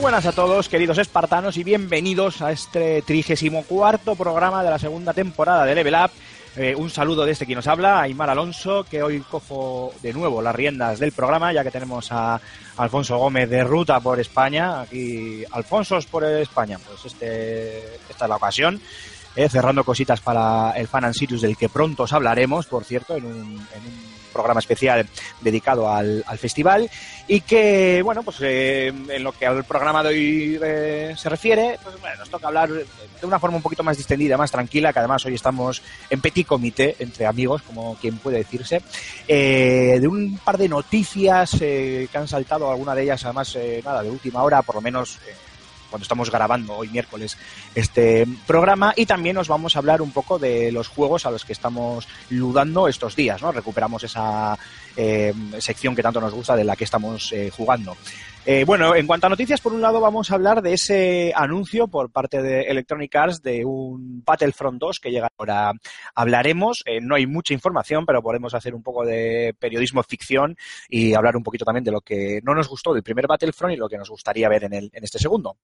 Buenas a todos, queridos espartanos, y bienvenidos a este trigésimo cuarto programa de la segunda temporada de Level Up. Eh, un saludo de este quien nos habla, Aymar Alonso, que hoy cojo de nuevo las riendas del programa, ya que tenemos a Alfonso Gómez de ruta por España. Aquí, Alfonsos por España, pues este, esta es la ocasión. eh, cerrando cositas para el Fan and Sirius, del que pronto os hablaremos, por cierto, en un, en un programa especial dedicado al, al festival. Y que, bueno, pues eh, en lo que al programa de hoy eh, se refiere, pues bueno, nos toca hablar de una forma un poquito más distendida, más tranquila, que además hoy estamos en petit comité, entre amigos, como quien puede decirse, eh, de un par de noticias eh, que han saltado, alguna de ellas además, eh, nada, de última hora, por lo menos cuando estamos grabando hoy miércoles este programa y también nos vamos a hablar un poco de los juegos a los que estamos ludando estos días, ¿no? Recuperamos esa eh, sección que tanto nos gusta de la que estamos eh, jugando. Eh, bueno, en cuanto a noticias, por un lado vamos a hablar de ese anuncio por parte de Electronic Arts de un Battlefront 2 que llega ahora. Hablaremos, no hay mucha información, pero podemos hacer un poco de periodismo ficción y hablar un poquito también de lo que no nos gustó del primer Battlefront y lo que nos gustaría ver en, el, en este segundo.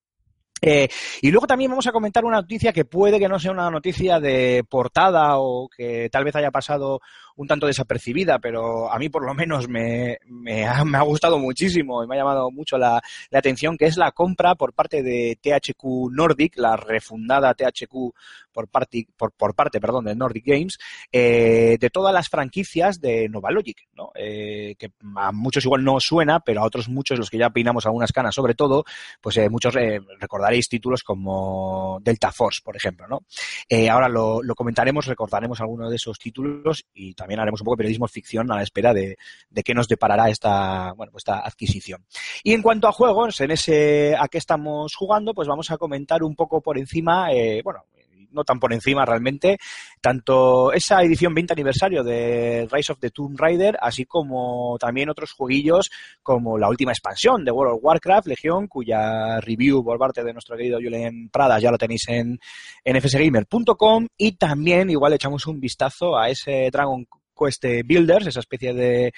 Eh, y luego también vamos a comentar una noticia que puede que no sea una noticia de portada o que tal vez haya pasado un tanto desapercibida, pero a mí por lo menos me, me, ha, gustado muchísimo y me ha llamado mucho la, atención, que es la compra por parte de THQ Nordic, la refundada THQ por parte, por, parte perdón, de Nordic Games, eh, de todas las franquicias de Nova Logic, ¿no? Eh, que a muchos igual no suena, pero a otros muchos, los que ya peinamos algunas canas sobre todo, pues eh, muchos recordaréis títulos como Delta Force, por ejemplo, ¿no? ahora lo, lo, comentaremos, recordaremos algunos de esos títulos y también también haremos un poco de periodismo ficción a la espera de, de qué nos deparará esta, bueno, pues esta adquisición. Y en cuanto a juegos, en ese a qué estamos jugando, pues vamos a comentar un poco por encima, eh, bueno, no tan por encima realmente, tanto esa edición 20 aniversario de Rise of the Tomb Raider, así como también otros jueguillos como la última expansión de World of Warcraft, Legión, cuya review por parte de nuestro querido Julen Prada ya lo tenéis en, en fsgamer.com y también igual echamos un vistazo a ese Dragon Quest Builders, esa especie de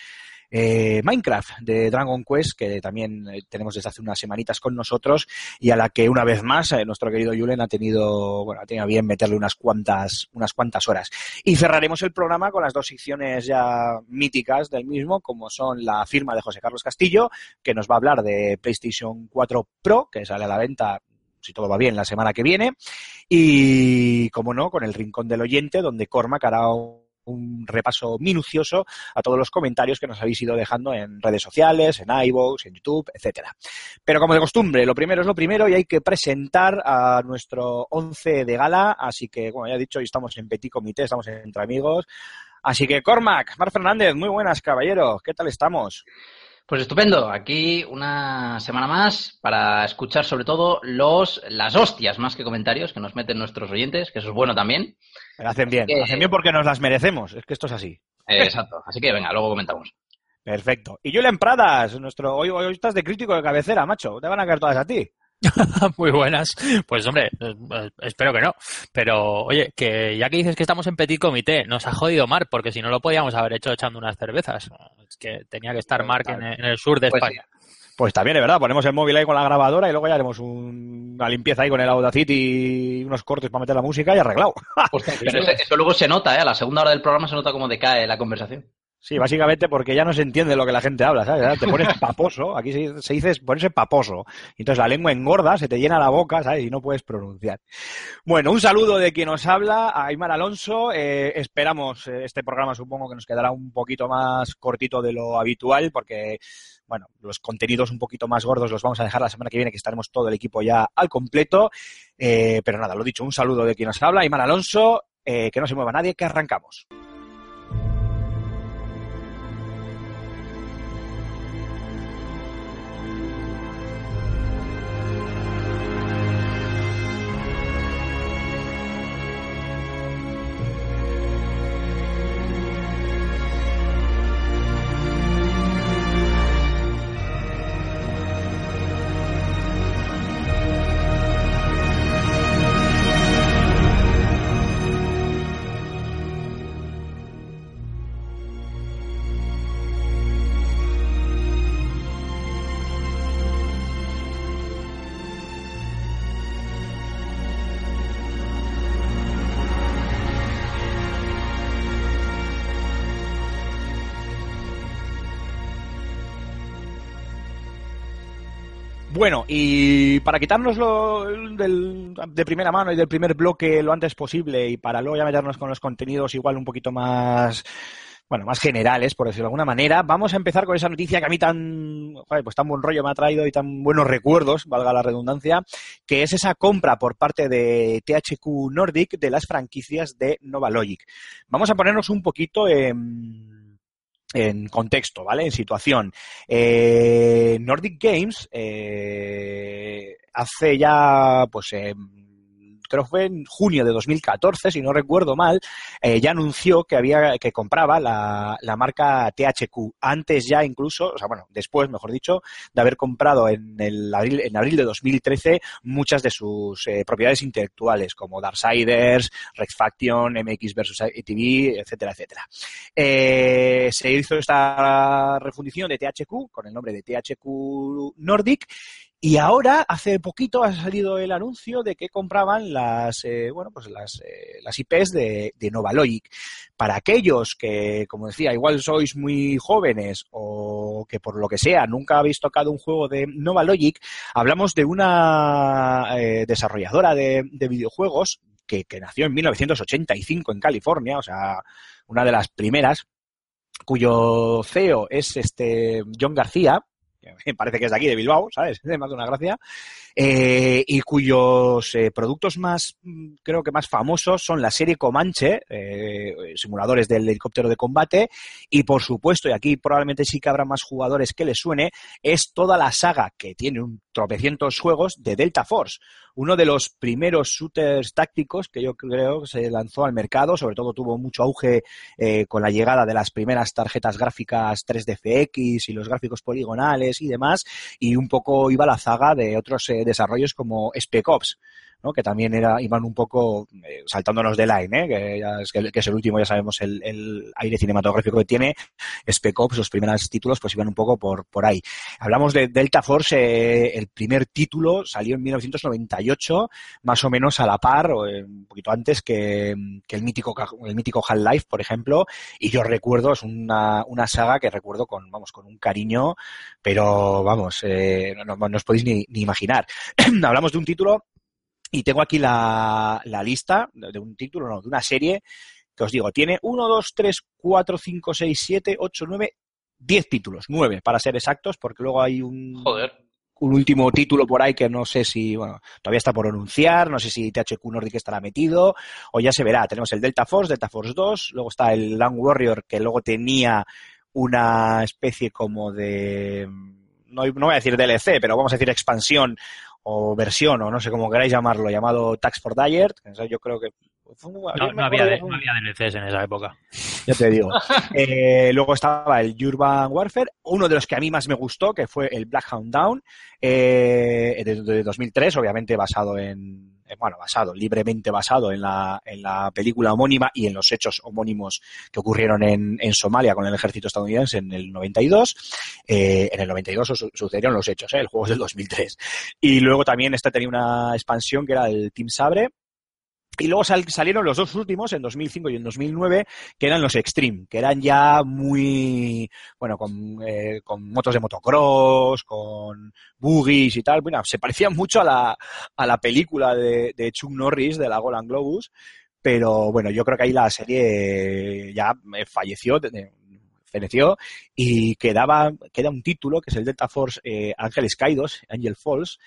eh, Minecraft de Dragon Quest, que también eh, tenemos desde hace unas semanitas con nosotros y a la que una vez más eh, nuestro querido Julen ha tenido, bueno, ha tenido bien meterle unas cuantas, unas cuantas horas. Y cerraremos el programa con las dos secciones ya míticas del mismo, como son la firma de José Carlos Castillo, que nos va a hablar de PlayStation 4 Pro, que sale a la venta si todo va bien, la semana que viene. Y, como no, con el Rincón del Oyente, donde Cormac hará repaso minucioso a todos los comentarios que nos habéis ido dejando en redes sociales, en iVoox, en YouTube, etcétera. Pero como de costumbre, lo primero es lo primero y hay que presentar a nuestro once de gala, así que, como ya he dicho, hoy estamos en petit comité, estamos entre amigos. Así que, Cormac, Mar Fernández, muy buenas, caballero, ¿qué tal estamos? Pues estupendo, aquí una semana más para escuchar sobre todo los las hostias más que comentarios que nos meten nuestros oyentes, que eso es bueno también. Pero hacen bien, que... hacen bien porque nos las merecemos, es que esto es así. Eh, exacto, así que venga, luego comentamos. Perfecto. Y Julen Pradas, nuestro hoy, hoy estás de crítico de cabecera, macho, te van a caer todas a ti. Muy buenas. Pues hombre, espero que no. Pero oye, que ya que dices que estamos en petit comité, nos ha jodido Mark, porque si no lo podíamos haber hecho echando unas cervezas. Es que tenía que estar Mark en, en el sur de Pues España. Pues también es verdad, ponemos el móvil ahí con la grabadora y luego ya haremos un- una limpieza ahí con el Audacity y unos cortes para meter la música y arreglado. Pero eso, eso luego se nota, ¿eh? A la segunda hora del programa se nota cómo decae la conversación. Sí, básicamente porque ya no se entiende lo que la gente habla, ¿sabes? Te pones paposo, aquí se, se dice ponerse paposo. Entonces la lengua engorda, se te llena la boca, ¿sabes? Y no puedes pronunciar. Bueno, un saludo de quien nos habla, a Aymar Alonso. Eh, esperamos, eh, este programa supongo que nos quedará un poquito más cortito de lo habitual, porque, bueno, los contenidos un poquito más gordos los vamos a dejar la semana que viene, que estaremos todo el equipo ya al completo. Eh, pero nada, lo dicho, un saludo de quien nos habla, Aymar Alonso. eh, que no se mueva nadie, que arrancamos. Bueno, y para quitárnoslo del, de primera mano y del primer bloque lo antes posible y para luego ya meternos con los contenidos igual un poquito más, bueno, más generales, por decirlo de alguna manera, vamos a empezar con esa noticia que a mí tan, pues tan buen rollo me ha traído y tan buenos recuerdos, valga la redundancia, que es esa compra por parte de THQ Nordic de las franquicias de Nova Logic. Vamos a ponernos un poquito en en contexto, ¿vale? En situación. Eh, Nordic Games eh, hace ya, pues, eh, fue en junio de 2014, si no recuerdo mal, eh, ya anunció que había que compraba la, la, marca THQ. Antes ya incluso, o sea, bueno, después, mejor dicho, de haber comprado en el abril, en abril de 2013 muchas de sus eh, propiedades intelectuales, como Darksiders, Rex Faction, MX vs. ATV, etcétera, etcétera. Eh, se hizo esta refundición de THQ con el nombre de THQ Nordic y ahora, hace poquito, ha salido el anuncio de que compraban las, eh, bueno, pues las, eh, las IPs de, de Novalogic. Para aquellos que, como decía, igual sois muy jóvenes o que por lo que sea nunca habéis tocado un juego de Novalogic, hablamos de una eh, desarrolladora de, de videojuegos que, que nació en 1985 en California, o sea, una de las primeras, cuyo CEO es este John García, parece que es de aquí, de Bilbao, ¿sabes? Me hace una gracia. Eh, y cuyos eh, productos más, creo que más famosos son la serie Comanche, eh, simuladores del helicóptero de combate, y por supuesto, y aquí probablemente sí que habrá más jugadores que les suene, es toda la saga que tiene un tropecientos juegos de Delta Force, uno de los primeros shooters tácticos que yo creo que se lanzó al mercado, sobre todo tuvo mucho auge eh, con la llegada de las primeras tarjetas gráficas 3DFX y los gráficos poligonales y demás, y un poco iba la zaga de otros eh, desarrollos como Spec Ops. ¿No? que también era, iban un poco eh, saltándonos de line, ¿eh? que, ya es, que, es el último, ya sabemos el, aire cinematográfico que tiene, Spec Ops, los primeros títulos pues iban un poco por, por ahí. Hablamos de Delta Force, eh, el primer título salió en 1998, más o menos a la par, o eh, un poquito antes que, que el mítico, el mítico Half-Life, por ejemplo, y yo recuerdo, es una, una saga que recuerdo con, vamos, con un cariño, pero vamos, eh, no, no, os podéis ni, ni imaginar. Hablamos de un título y tengo aquí la, la lista de, un título, no, de una serie que os digo, tiene 1, 2, 3, 4, 5, 6, 7, 8, 9, 10 títulos, 9 para ser exactos, porque luego hay un, Joder. un último título por ahí que no sé si, bueno, todavía está por anunciar, no sé si THQ Nordic estará metido, o ya se verá. Tenemos el Delta Force, Delta Force 2, luego está el Land Warrior, que luego tenía una especie como de, no, no voy a decir DLC, pero vamos a decir expansión o versión, o no sé cómo queráis llamarlo, llamado Tax for Dyer. Yo creo que. No, no, había, de, no había DLCs en esa época. Ya te digo. eh, luego estaba el Urban Warfare, uno de los que a mí más me gustó, que fue el Black Hound Down, eh, de, de 2003, obviamente basado en, bueno, basado, libremente basado en la, en la película homónima y en los hechos homónimos que ocurrieron en, en Somalia con el ejército estadounidense en el 92. Eh, en el 92 su sucedieron los hechos, ¿eh? el juego es del 2003. Y luego también este tenía una expansión que era el Team Sabre, Y luego sal- salieron los dos últimos, en 2005 y en 2009, que eran los Extreme, que eran ya muy, bueno, con, eh, con motos de motocross, con boogies y tal. Bueno, se parecían mucho a la, a la película de, de Chuck Norris, de la Golan Globus, pero bueno, yo creo que ahí la serie ya falleció, feneció, y quedaba, queda un título, que es el Delta Force eh, Ángeles Caídos, Angel Falls,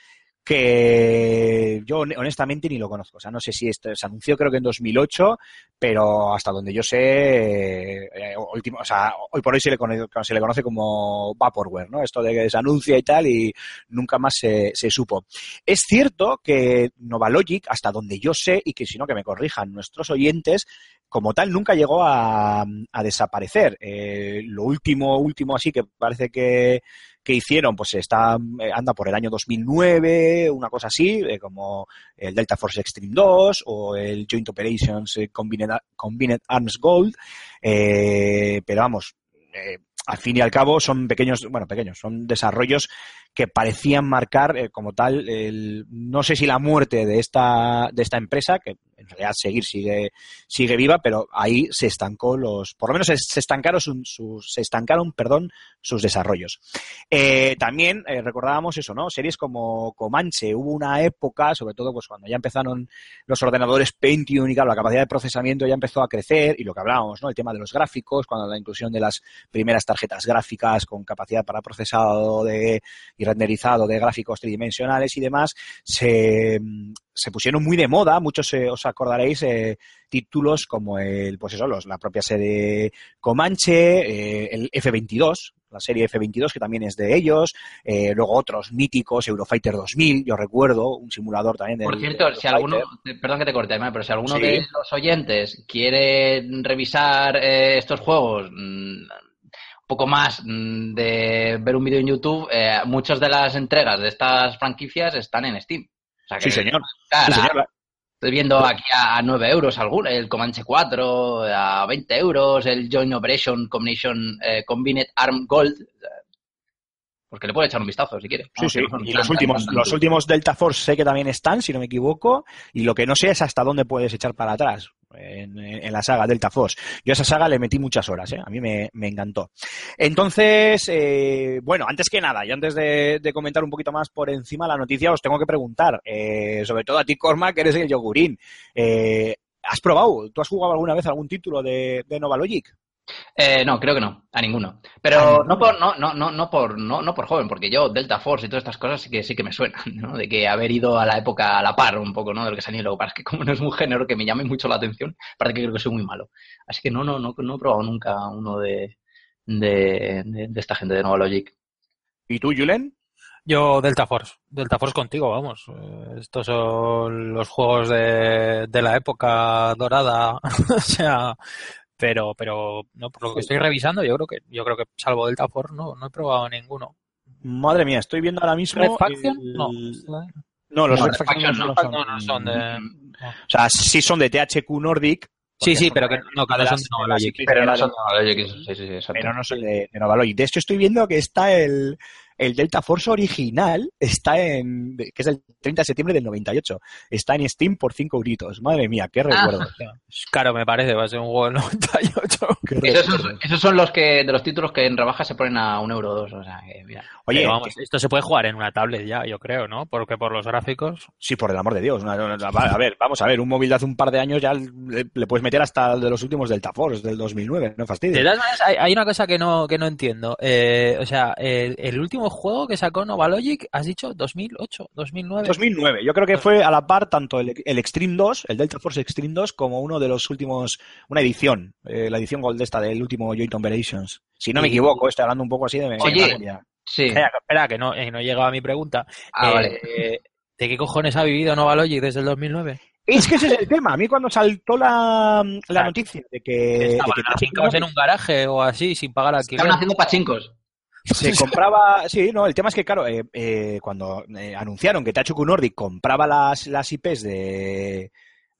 que yo hon- honestamente ni lo conozco. O sea, no sé si esto se anunció creo que en 2008, pero hasta donde yo sé, eh, último, o sea, hoy por hoy se le, conoce, se le conoce como Vaporware, ¿no? Esto de que se anuncia y tal y nunca más se, se supo. Es cierto que Novalogic, hasta donde yo sé, y que si no que me corrijan nuestros oyentes, como tal nunca llegó a, a desaparecer. Eh, lo último, último así que parece que, que hicieron, pues está, eh, anda por el año 2009, una cosa así, eh, como el Delta Force Extreme 2 o el Joint Operations eh, Combined, Arms Gold, pero vamos, al fin y al cabo son pequeños, bueno, pequeños, son desarrollos que parecían marcar como tal, el, no sé si la muerte de esta, de esta empresa, que en realidad seguir sigue, sigue viva, pero ahí se estancó los, por lo menos se, estancaron sus, sus- se estancaron, perdón, sus desarrollos. Eh, también eh, recordábamos eso, ¿no? Series como Comanche, hubo una época, sobre todo pues cuando ya empezaron los ordenadores Pentium y claro, la capacidad de procesamiento ya empezó a crecer y lo que hablábamos, ¿no? El tema de los gráficos, cuando la inclusión de las primeras tarjetas gráficas con capacidad para procesado de, y renderizado de gráficos tridimensionales y demás, se, se pusieron muy de moda, muchos eh, os acordaréis, eh, títulos como el, pues eso, los, la propia serie Comanche, eh, el F-22, la serie F-22 que también es de ellos, eh, luego otros míticos, Eurofighter 2000, yo recuerdo, un simulador también de Por cierto, si alguno, perdón que te corte, pero si alguno Sí. de los oyentes quiere revisar estos juegos mm, un poco más mm, de ver un vídeo en YouTube, eh, muchas de las entregas de estas franquicias están en Steam. Sea que, Sí, señor. cara, Sí, señor. Estoy viendo aquí a 9 euros algún, el Comanche 4, a 20 euros, el Joint Operation Combination eh, Combined Arm Gold. Porque le puede echar un vistazo si quiere. Sí, sí. no Y los últimos, los últimos Delta Force sé que también están, si no me equivoco, y lo que no sé es hasta dónde puedes echar para atrás en, la saga Delta Force. Yo a esa saga le metí muchas horas, ¿eh? a mí me, me encantó. Entonces, eh, bueno, antes que nada, y antes de, de comentar un poquito más por encima la noticia, os tengo que preguntar, eh, sobre todo a ti, Cormac, que eres el yogurín. Eh, ¿Has probado? ¿Tú has jugado alguna vez algún título de, de Novalogic? Eh, no, creo que no, a ninguno. Pero no por, no, no, no, no por, no, no por joven, porque yo Delta Force y todas estas cosas sí que sí que me suenan, ¿no? De que haber ido a la época a la par un poco, ¿no? De lo que salió. Lo que es que como no es un género que me llame mucho la atención, parece que creo que soy muy malo. Así que no, no, no, no he probado nunca uno de, de, de, de esta gente de Nova Logic. ¿Y tú, Julen? Yo Delta Force, Delta Force contigo, vamos. Eh, Estos son los juegos de, de la época dorada, o sea, pero, pero no, por lo que estoy revisando, yo creo que, yo creo que salvo Delta Force no, no he probado ninguno. Madre mía, estoy viendo ahora mismo. Red Faction, el- no. No, los No, Red Faction no, no. son- No, no son de. O sea, sí son de THQ Nordic. Sí, sí, pero que no, que no son de de Nova las Logic. IPs Pero no son de Nova Logic, sí, sí, sí, exacto. pero no son de, de Novalogic. De hecho, estoy viendo que está el, el Delta Force original, está en, que es el 30 de septiembre del 98. Está en Steam por 5 euritos. Madre mía, qué recuerdo. Claro, me parece, va a ser un juego del 98. Qué Esos son, esos son los que de los títulos que en rebaja se ponen a un euro o dos. O sea, que mira. Oye, Pero vamos, esto se puede jugar en una tablet ya, yo creo, ¿no? Porque por los gráficos. Sí, por el amor de Dios. Una- una- a ver, vamos a ver, un móvil de hace un par de años ya le, le puedes meter hasta el de los últimos Delta Force del 2009, no De fastidies. todas maneras, hay, hay una cosa que no, que no entiendo. Eh, o sea, el, el último juego que sacó Novalogic, has dicho 2008, 2009. 2009. Yo creo que fue a la par tanto el, el Extreme 2, el Delta Force Extreme 2, como uno de los últimos, una edición, eh, la edición Gold esta del último Joint Operations. Si no me equivoco, estoy hablando un poco así de Oye, memoria. Sí. Espera, espera, que no, eh, no he llegado a mi pregunta. Ah, Eh, vale. eh, ¿De qué cojones ha vivido Novalogic desde el 2009? Es que ese es el tema. A mí cuando saltó la, la Claro. noticia de que, de estaban que afincados en un garaje o así, sin pagar alquiler. Estaban haciendo pachincos. se compraba, sí, no, el tema es que, claro, eh, eh, cuando eh, anunciaron que THQ Nordic compraba las, las IPs de,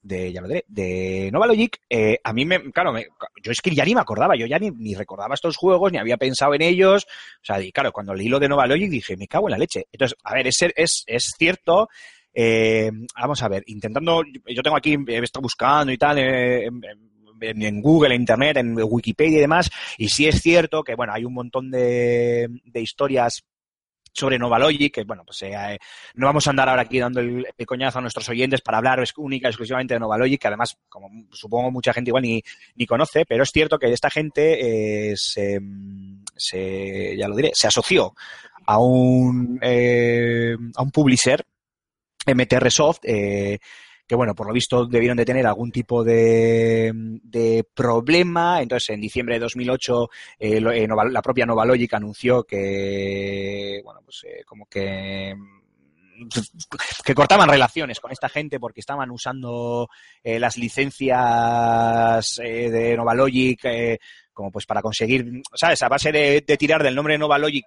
de, ya lo diré, de Novalogic, eh, a mí me, claro, me- yo es que ya ni me acordaba, yo ya ni, ni recordaba estos juegos, ni había pensado en ellos, o sea, y claro, cuando leí lo de Novalogic dije, me cago en la leche. Entonces, a ver, es, es, es cierto Eh, vamos a ver, intentando, yo tengo aquí, he estado buscando y tal, eh, en, Google, en Internet, en Wikipedia y demás, y sí es cierto que, bueno, hay un montón de, de historias sobre Novalogic, que bueno, pues eh, no vamos a andar ahora aquí dando el, el coñazo a nuestros oyentes para hablar es- única exclusivamente de Novalogic, que además, como supongo mucha gente igual ni, ni conoce, pero es cierto que esta gente eh, se, se- ya lo diré, se asoció a un, eh, a un publisher, MTR Soft, eh, que bueno, por lo visto debieron de tener algún tipo de, de problema. Entonces, en diciembre de 2008, eh, eh, la propia Novalogic anunció que, bueno, pues eh, como que que cortaban relaciones con esta gente porque estaban usando eh, las licencias eh, de Novalogic eh, como pues para conseguir, ¿sabes? A base de, tirar del nombre de Novalogic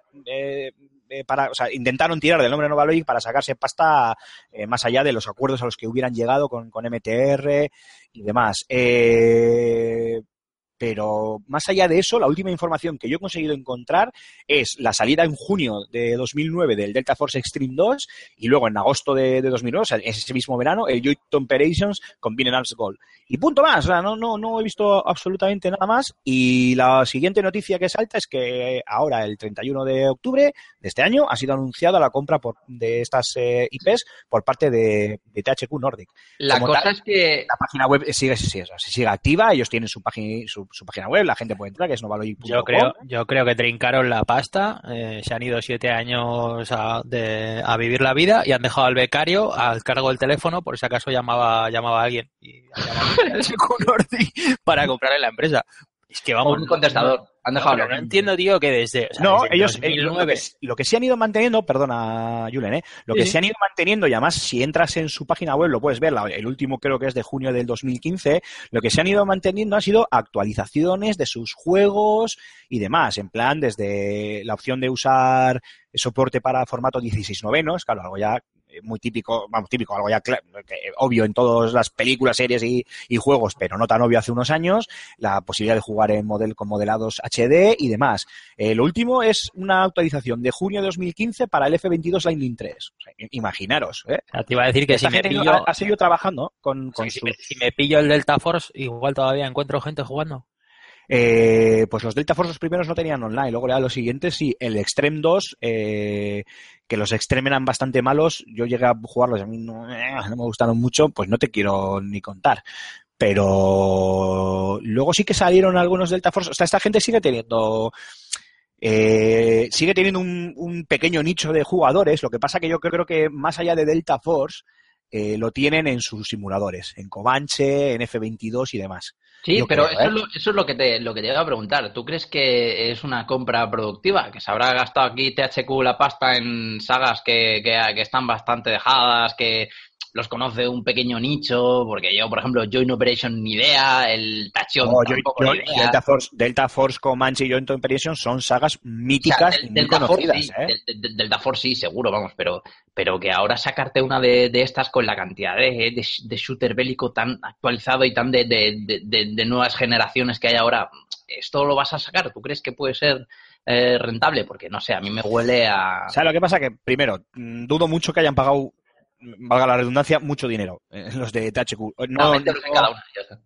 eh, para, o sea, intentaron tirar del nombre Novalogic para sacarse pasta eh, más allá de los acuerdos a los que hubieran llegado con, con MTR y demás. Eh, pero más allá de eso, la última información que yo he conseguido encontrar es la salida en junio de 2009 del Delta Force Extreme 2 y luego en agosto de, de 2009, o sea, ese mismo verano, el Joint Operations con Arms Gold. Y punto más, o sea, no, no, no he visto absolutamente nada más. Y la siguiente noticia que salta es que ahora, el 31 de octubre de este año, ha sido anunciada la compra por, de estas eh, IPs por parte de, de THQ Nordic. La Como cosa tal- es que La página web sigue, sigue, sea, sigue activa, ellos tienen su, página su, su página web, la gente puede entrar, que es novalogic.com. Yo creo, yo creo que trincaron la pasta, eh, se han ido siete años a, de- a vivir la vida y han dejado al becario al cargo del teléfono por si acaso llamaba, llamaba a alguien y han llamado al THQ Nordic para comprarle la empresa. Es que vamos. un contestador. Han No, dejado no los- entiendo, tío, que desde, o sea, No, desde ellos, eh, lo, 2009 que, lo que sí han ido manteniendo, perdona, Julen, ¿eh? lo que sí. sí han ido manteniendo, y además si entras en su página web lo puedes ver, la- el último creo que es de junio del 2015, lo que se han ido manteniendo han sido actualizaciones de sus juegos y demás, en plan desde la opción de usar soporte para formato 16 novenos, claro, algo ya muy típico, vamos, típico, algo ya eh, obvio en todas las películas, series y, y juegos, pero no tan obvio hace unos años, la posibilidad de jugar en model con modelados HD y demás. Eh, lo último es una actualización de junio de 2015 para el F22 Lightning 3. O sea, imaginaros, ¿eh? O sea, te iba a decir que si me pillo, ha, ha seguido trabajando con, con si, sus- me, si me pillo el Delta Force, igual todavía encuentro gente jugando. Eh, pues los Delta Force los primeros no tenían online, luego ya los siguientes sí. El Extreme 2, eh, que los Extreme eran bastante malos, yo llegué a jugarlos a mí no, eh, no me gustaron mucho, pues no te quiero ni contar. Pero luego sí que salieron algunos Delta Force, o sea, esta gente sigue teniendo... eh, sigue teniendo un, un pequeño nicho de jugadores, lo que pasa que yo creo que más allá de Delta Force, eh, lo tienen en sus simuladores, en Comanche, en F22 y demás. Sí, Yo pero creo, eso, ¿eh? es lo, eso es lo que te lo que te iba a preguntar. ¿Tú crees que es una compra productiva? ¿Que se habrá gastado aquí THQ la pasta en sagas que, que, que están bastante dejadas, que los conoce un pequeño nicho? Porque yo, por ejemplo, Joint Operation ni idea, el Tachon No, tampoco yo- ni idea. Delta, Force, Delta Force, Comanche y Joint Operation son sagas O sea, míticas del- y muy Delta Force conocidas. sí, ¿eh? del- del- Delta Force sí, seguro, vamos, pero, pero que ahora sacarte una de, de estas con la cantidad de, de, de shooter bélico tan actualizado y tan de, de, nuevas generaciones que hay ahora, ¿esto lo vas a sacar? ¿Tú crees que puede ser eh, rentable? Porque no sé, a mí me huele a... O sea, lo que pasa que, primero, mm, dudo mucho que hayan pagado, mm, valga la redundancia, mucho dinero eh, los de THQ. No, de no- cada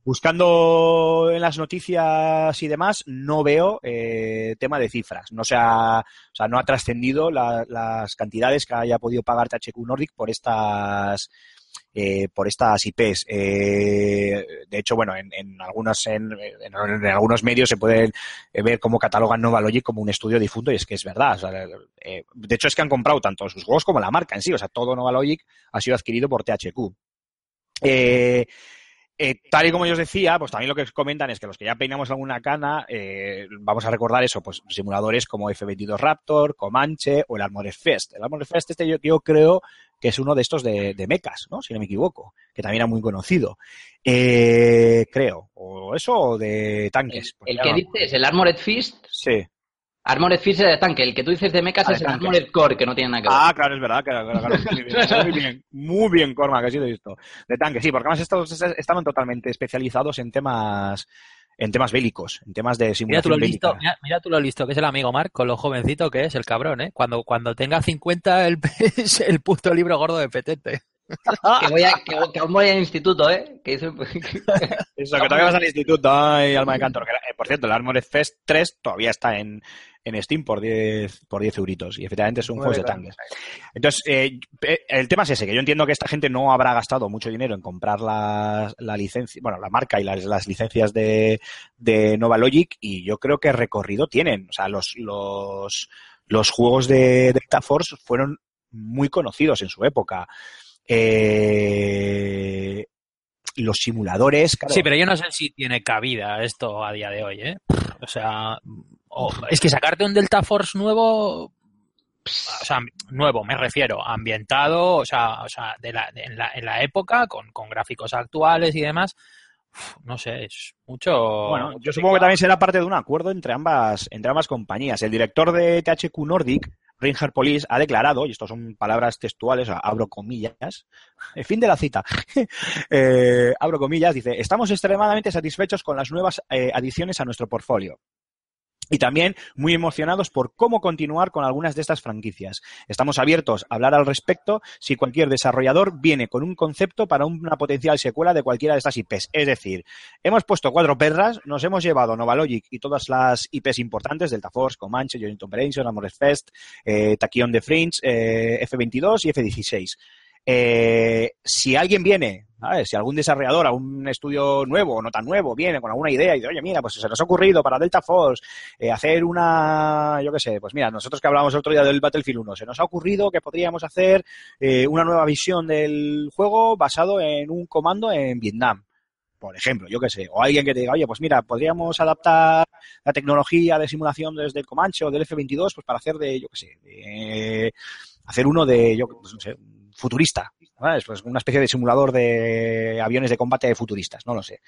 buscando en las noticias y demás, no veo eh, tema de cifras. No se ha, o sea, no ha trascendido la- las cantidades que haya podido pagar THQ Nordic por estas eh, por estas IPs. Eh, de hecho, bueno, en, en en, en- algunos medios se puede eh, ver cómo catalogan Novalogic como un estudio difunto y es que es verdad. De hecho, es que han comprado tanto sus juegos como la marca en sí. O sea, todo Novalogic ha sido adquirido por THQ. Tal y como yo os decía, pues también lo que comentan es que los que ya peinamos alguna cana, vamos a recordar eso, pues simuladores como F-22 Raptor, Comanche o el Armored Fest. El Armored Fest este yo creo que es uno de estos de, de mechas, ¿no? Si no me equivoco, que también era muy conocido. Eh, creo. O eso o de tanques. El que no- dices, el Armored Fist, Sí. Armored Fist es de tanque, el que tú dices de mechas Ah, de es el. Armored Core, que no tiene nada que ver. Ah, claro, es verdad, claro, claro, claro. Muy bien, muy bien, muy bien, Cormac, que sí lo he visto. De tanque, sí, porque además estos est- estaban totalmente especializados en temas en temas bélicos, en temas de Mira tú simulación lo listo, bélica. mira, mira tú lo listo que es el amigo Mark, con lo jovencito que es el cabrón, ¿eh? Cuando, cuando tenga 50 el, es el puto libro gordo de petete. Que, voy a, que, que aún voy al instituto, ¿eh? Que hice- Eso, que todavía vas al instituto, ay, alma de cantor. Que, eh, por cierto, el Armored Fest 3 todavía está en, en Steam por 10, por 10 euritos. Y efectivamente es un juego de tanques. Entonces, eh, eh, el tema es ese, que yo entiendo que esta gente no habrá gastado mucho dinero en comprar la, la licencia, bueno, la marca y las, las licencias de, de Nova Logic y yo creo que recorrido tienen. O sea, los, los, los juegos de Delta Force fueron muy conocidos en su época. Eh, los simuladores, claro, Sí, pero yo no sé si tiene cabida esto a día de hoy, ¿eh? O sea, es que sacarte un Delta Force nuevo, o sea, nuevo, me refiero, ambientado, o sea, o sea de la, de- en, la, en la época, con, con gráficos actuales y demás, uf, no sé, es mucho... Bueno, yo supongo que también será parte de un acuerdo entre ambas, entre ambas compañías. El director de THQ Nordic, Ringer Police, ha declarado, y esto son palabras textuales, abro comillas, el fin de la cita, Eh, abro comillas, dice, estamos extremadamente satisfechos con las nuevas eh, adiciones a nuestro portfolio. Y también muy emocionados por cómo continuar con algunas de estas franquicias. Estamos abiertos a hablar al respecto si cualquier desarrollador viene con un concepto para una potencial secuela de cualquiera de estas IPs. Es decir, hemos puesto cuatro perras, nos hemos llevado Nova Logic y todas las IPs importantes, Delta Force, Comanche, Joint Operation, Amores Fest, eh, de Fringe, eh, F22 y F16. Eh, si alguien viene, ¿sabes? si algún desarrollador, algún estudio nuevo o no tan nuevo, viene con alguna idea y dice, oye, mira, pues se nos ha ocurrido para Delta Force eh, hacer una, yo qué sé, pues mira, nosotros que hablamos el otro día del Battlefield 1, se nos ha ocurrido que podríamos hacer eh, una nueva visión del juego basado en un comando en Vietnam por ejemplo, yo qué sé, o alguien que te diga, oye, pues mira, podríamos adaptar la tecnología de simulación desde el Comanche o del F-22 pues para hacer de, yo qué sé, de, hacer uno de, yo pues, no sé, futurista, ¿sabes? Pues una especie de simulador de aviones de combate futuristas, no lo sé.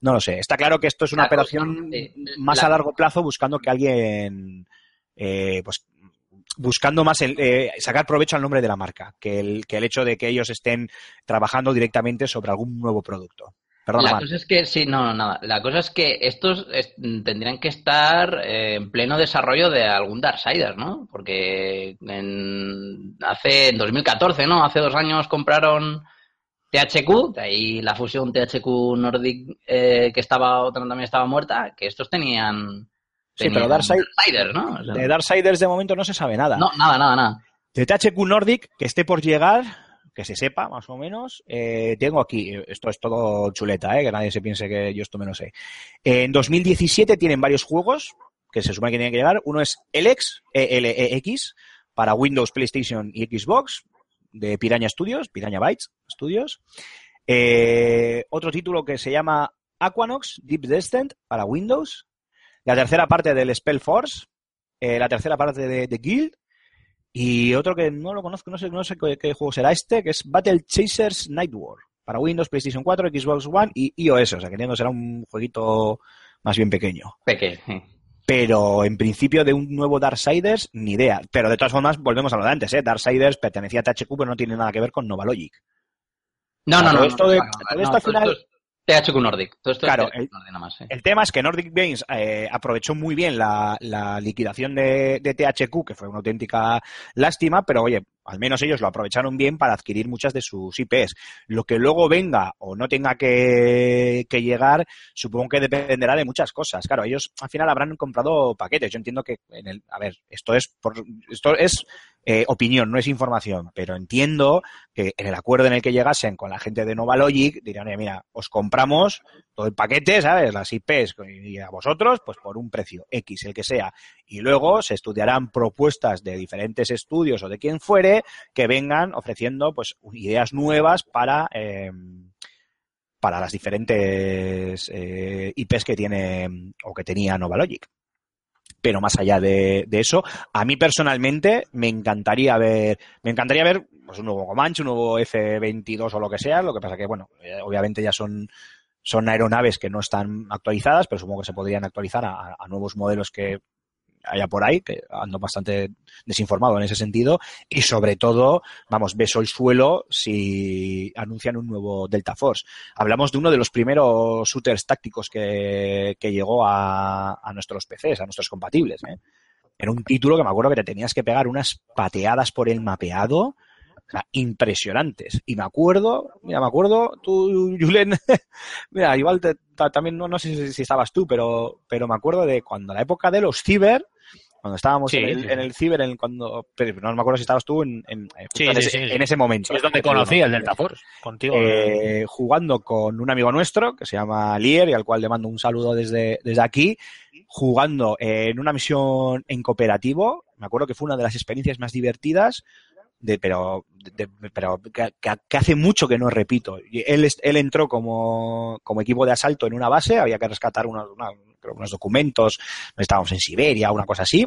No lo sé. Está claro que esto es una operación eh, más la- a largo plazo buscando que alguien, eh, pues, buscando más el, eh, sacar provecho al nombre de la marca que el, que el hecho de que ellos estén trabajando directamente sobre algún nuevo producto. La cosa es que, sí, no, no, nada. La cosa es que estos es- tendrían que estar eh, en pleno desarrollo de algún Darksiders, ¿no? Porque en, hace, en 2014, ¿no? Hace dos años compraron THQ, de ahí la fusión THQ Nordic eh, que estaba, otra también estaba muerta, que estos tenían... Sí, pero Darkside- Darksiders, ¿no? O sea, De Darksiders de momento no se sabe nada. no, nada, nada, nada. De THQ Nordic, que esté por llegar, que se sepa más o menos, eh, tengo aquí, eh, esto es todo chuleta, eh, que nadie se piense que yo esto me sé. En 2017 tienen varios juegos que se supone que tienen que llegar. Uno es Elex, ELEX, para Windows, PlayStation y Xbox, de Piraña Studios, Piraña Bytes Studios. Otro título que se llama Aquanox Deep Descent para Windows. La tercera parte del Spell Force. la tercera parte de, de Guild. Y otro que no lo conozco, no sé, no sé qué, qué juego será este, que es Battle Chasers Night War. Para Windows, PlayStation 4, Xbox One y iOS. O sea, que entiendo que será un jueguito más bien pequeño. Peque, sí. Pero en principio de un nuevo Darksiders, ni idea. Pero de todas formas, volvemos a lo de antes, ¿eh? Darksiders pertenecía a THQ, pero no tiene nada que ver con Nova Logic. No, no, Todo no. esto no, de- no, no, todo no, esto al final- THQ Nordic. Todo esto Claro, es THQ el- Nordic nada más, eh. El tema es que Nordic Games eh, aprovechó muy bien la, la liquidación de, de THQ, que fue una auténtica lástima, pero oye, al menos ellos lo aprovecharon bien para adquirir muchas de sus IPs. Lo que luego venga o no tenga que, llegar, supongo que dependerá de muchas cosas. Claro, ellos al final habrán comprado paquetes. Yo entiendo que en el, a ver, esto es por, esto es eh, opinión, no es información, pero entiendo que en el acuerdo en el que llegasen con la gente de Nova Logic dirán, "Oye, mira, os compramos todo el paquete, ¿sabes? Las IPs y a vosotros, pues por un precio X, el que sea. Y luego se estudiarán propuestas de diferentes estudios o de quien fuere que vengan ofreciendo pues ideas nuevas para, eh, para las diferentes eh, IPs que tiene o que tenía Nova Logic. Pero más allá de, eso, a mí personalmente me encantaría ver, me encantaría ver pues, un nuevo Comanche, un nuevo F-22 o lo que sea. Lo que pasa que, bueno, eh, obviamente ya son, son aeronaves que no están actualizadas, pero supongo que se podrían actualizar a nuevos modelos que haya por ahí, que ando bastante desinformado en ese sentido. Y sobre todo, vamos, beso el suelo si anuncian un nuevo Delta Force. Hablamos de uno de los primeros shooters tácticos que, que llegó a, a nuestros PCs, a nuestros compatibles. ¿eh? Era un título que me acuerdo que te tenías que pegar unas pateadas por el mapeado O sea, impresionantes. Y me acuerdo, mira, me acuerdo, tú, Julen, mira, igual te- ta- también, no, no sé si, si estabas tú, pero, pero me acuerdo de cuando la época de los ciber, cuando estábamos Sí, en, el, sí. en el ciber, en cuando, pero no me acuerdo si estabas tú en, en, eh, Sí, en, ese, ese momento. Es donde conocí el Delta Force, contigo. eh, jugando con un amigo nuestro que se llama Lier y al cual le mando un saludo desde, desde aquí, jugando en una misión en cooperativo. Me acuerdo que fue una de las experiencias más divertidas, de, pero, de- pero que, hace mucho que no repito. Él, él entró como, como equipo de asalto en una base, había que rescatar unos, una- creo que unos documentos, estábamos en Siberia, una cosa así.